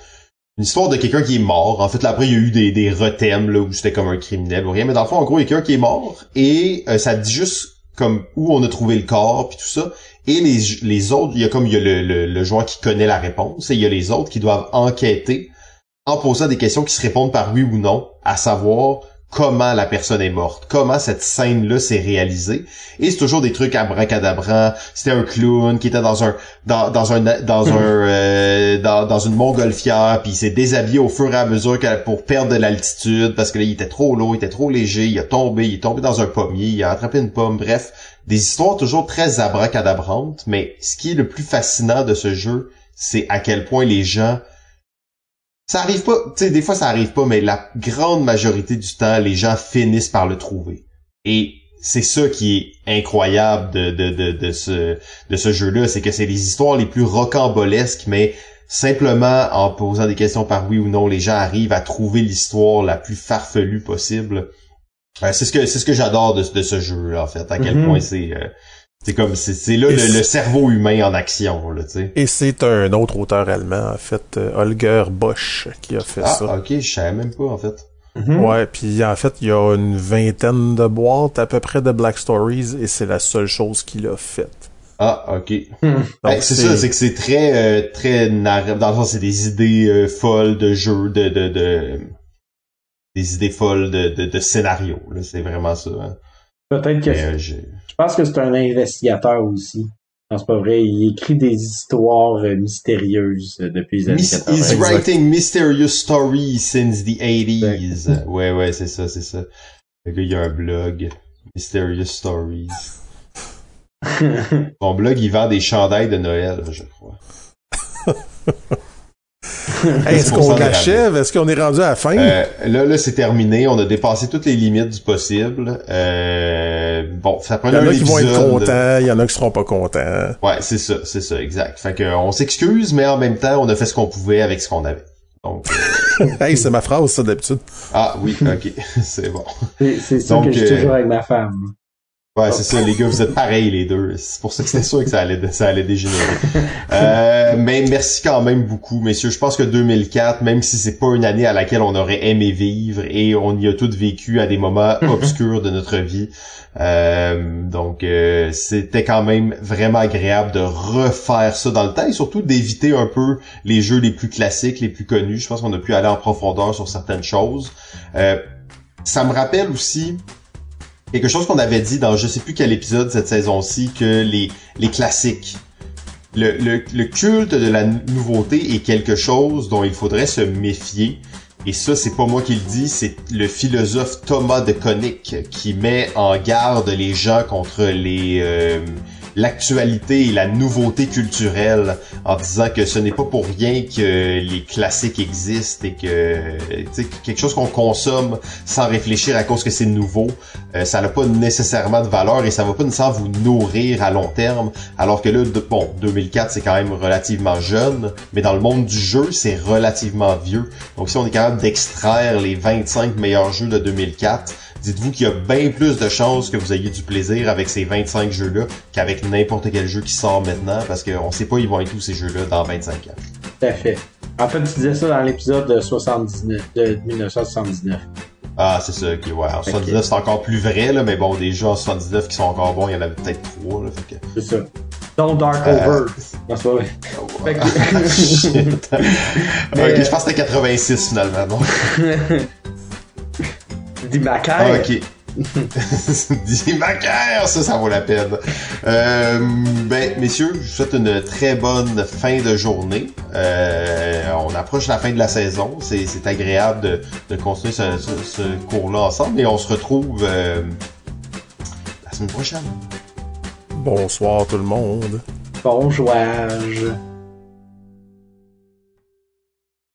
une histoire de quelqu'un qui est mort. En fait, là, après, il y a eu des, des rethèmes, là, où c'était comme un criminel ou rien. Mais dans le fond, en gros, il y a quelqu'un qui est mort. Et ça dit juste comme où on a trouvé le corps puis tout ça. Et les, les autres il y a comme il y a le, le, le, joueur qui connaît la réponse et il y a les autres qui doivent enquêter en posant des questions qui se répondent par oui ou non à savoir comment la personne est morte, comment cette scène-là s'est réalisée. Et c'est toujours des trucs abracadabrants. C'était un clown qui était dans un dans, dans un dans un euh, dans, dans une montgolfière, puis il s'est déshabillé au fur et à mesure pour perdre de l'altitude parce que là il était trop lourd, il était trop léger, il a tombé, il est tombé dans un pommier, il a attrapé une pomme, bref, des histoires toujours très abracadabrantes, mais ce qui est le plus fascinant de ce jeu, c'est à quel point les gens ça arrive pas, tu sais, des fois ça arrive pas, mais la grande majorité du temps, les gens finissent par le trouver. Et c'est ça qui est incroyable de, de, de, de ce, de ce jeu-là, c'est que c'est les histoires les plus rocambolesques, mais simplement en posant des questions par oui ou non, les gens arrivent à trouver l'histoire la plus farfelue possible. Euh, c'est ce que c'est ce que j'adore de, de ce jeu en fait, à quel mm-hmm. point c'est euh, c'est comme c'est là le, cerveau humain en action là, tu sais. Et c'est un autre auteur allemand en fait, euh, Holger Bosch qui a fait ah, ça. Ah OK, je savais même pas en fait. Mm-hmm. Ouais, puis en fait, il y a une vingtaine de boîtes à peu près de Black Stories et c'est la seule chose qu'il a faite. Ah, ok. Hmm. Ben, c'est ça, c'est que c'est très, euh, très Dans le fond, c'est des idées euh, folles de jeux, de, de, de, des idées folles de, de, de scénario. C'est vraiment ça. Hein. Peut-être que euh, je... pense que c'est un investigateur aussi. Non, c'est pas vrai. Il écrit des histoires euh, mystérieuses euh, depuis les années Mis 80. He's writing mysterious stories since the 80s. Ouais, ouais, c'est ça, c'est ça. Le gars, il a un blog. Mysterious Stories. Son blog, il vend des chandails de Noël, je crois. Est-ce qu'on l'achève? Est-ce qu'on est rendu à la fin? Euh, là, là, c'est terminé. On a dépassé toutes les limites du possible. Euh, bon, ça prend Il y en a qui vont être contents, il y en a qui seront pas contents. Ouais, c'est ça, c'est ça, exact. Fait que on s'excuse, mais en même temps, on a fait ce qu'on pouvait avec ce qu'on avait. Donc, euh, hey, c'est ma phrase, ça, d'habitude. Ah oui, ok, c'est bon. C'est ça que je suis toujours avec ma femme. Ouais, c'est ça, les gars, vous êtes pareils les deux. C'est pour ça que c'était sûr que ça allait, ça allait dégénérer. Euh, mais merci quand même beaucoup, messieurs. Je pense que 2004, même si c'est pas une année à laquelle on aurait aimé vivre et on y a tous vécu à des moments obscurs de notre vie, euh, donc euh, c'était quand même vraiment agréable de refaire ça dans le temps et surtout d'éviter un peu les jeux les plus classiques, les plus connus. Je pense qu'on a pu aller en profondeur sur certaines choses. Euh, ça me rappelle aussi quelque chose qu'on avait dit dans je sais plus quel épisode cette saison-ci, que les, les classiques, le, le, le, culte de la nouveauté est quelque chose dont il faudrait se méfier. Et ça, c'est pas moi qui le dis, c'est le philosophe Thomas de Conic qui met en garde les gens contre les, euh, l'actualité et la nouveauté culturelle en disant que ce n'est pas pour rien que les classiques existent et que quelque chose qu'on consomme sans réfléchir à cause que c'est nouveau, euh, ça n'a pas nécessairement de valeur et ça va pas nécessairement vous nourrir à long terme. Alors que là, bon, 2004 c'est quand même relativement jeune, mais dans le monde du jeu c'est relativement vieux. Donc si on est capable d'extraire les 25 meilleurs jeux de 2004 dites-vous qu'il y a bien plus de chances que vous ayez du plaisir avec ces 25 jeux-là qu'avec n'importe quel jeu qui sort maintenant, parce qu'on sait pas ils vont être où ces jeux-là dans 25 ans. Tout à fait. En fait, tu disais ça dans l'épisode de, 79, de 1979. Ah, c'est ça, ok, ouais. En 79, c'est encore plus vrai, là, mais bon, des jeux en 79 qui sont encore bons, il y en avait peut-être trois, là, fait que... C'est ça. Don't Dark euh... Over. Non, c'est vrai. que... ok, je pense que c'était 86, finalement, non? Dis Macaire. Ah, ok. Dis Macaire, ça, ça vaut la peine. Euh, ben, messieurs, je vous souhaite une très bonne fin de journée. Euh, on approche la fin de la saison. C'est agréable de, de continuer ce, ce, ce cours-là ensemble et on se retrouve euh, la semaine prochaine. Bonsoir tout le monde. Bon jouage.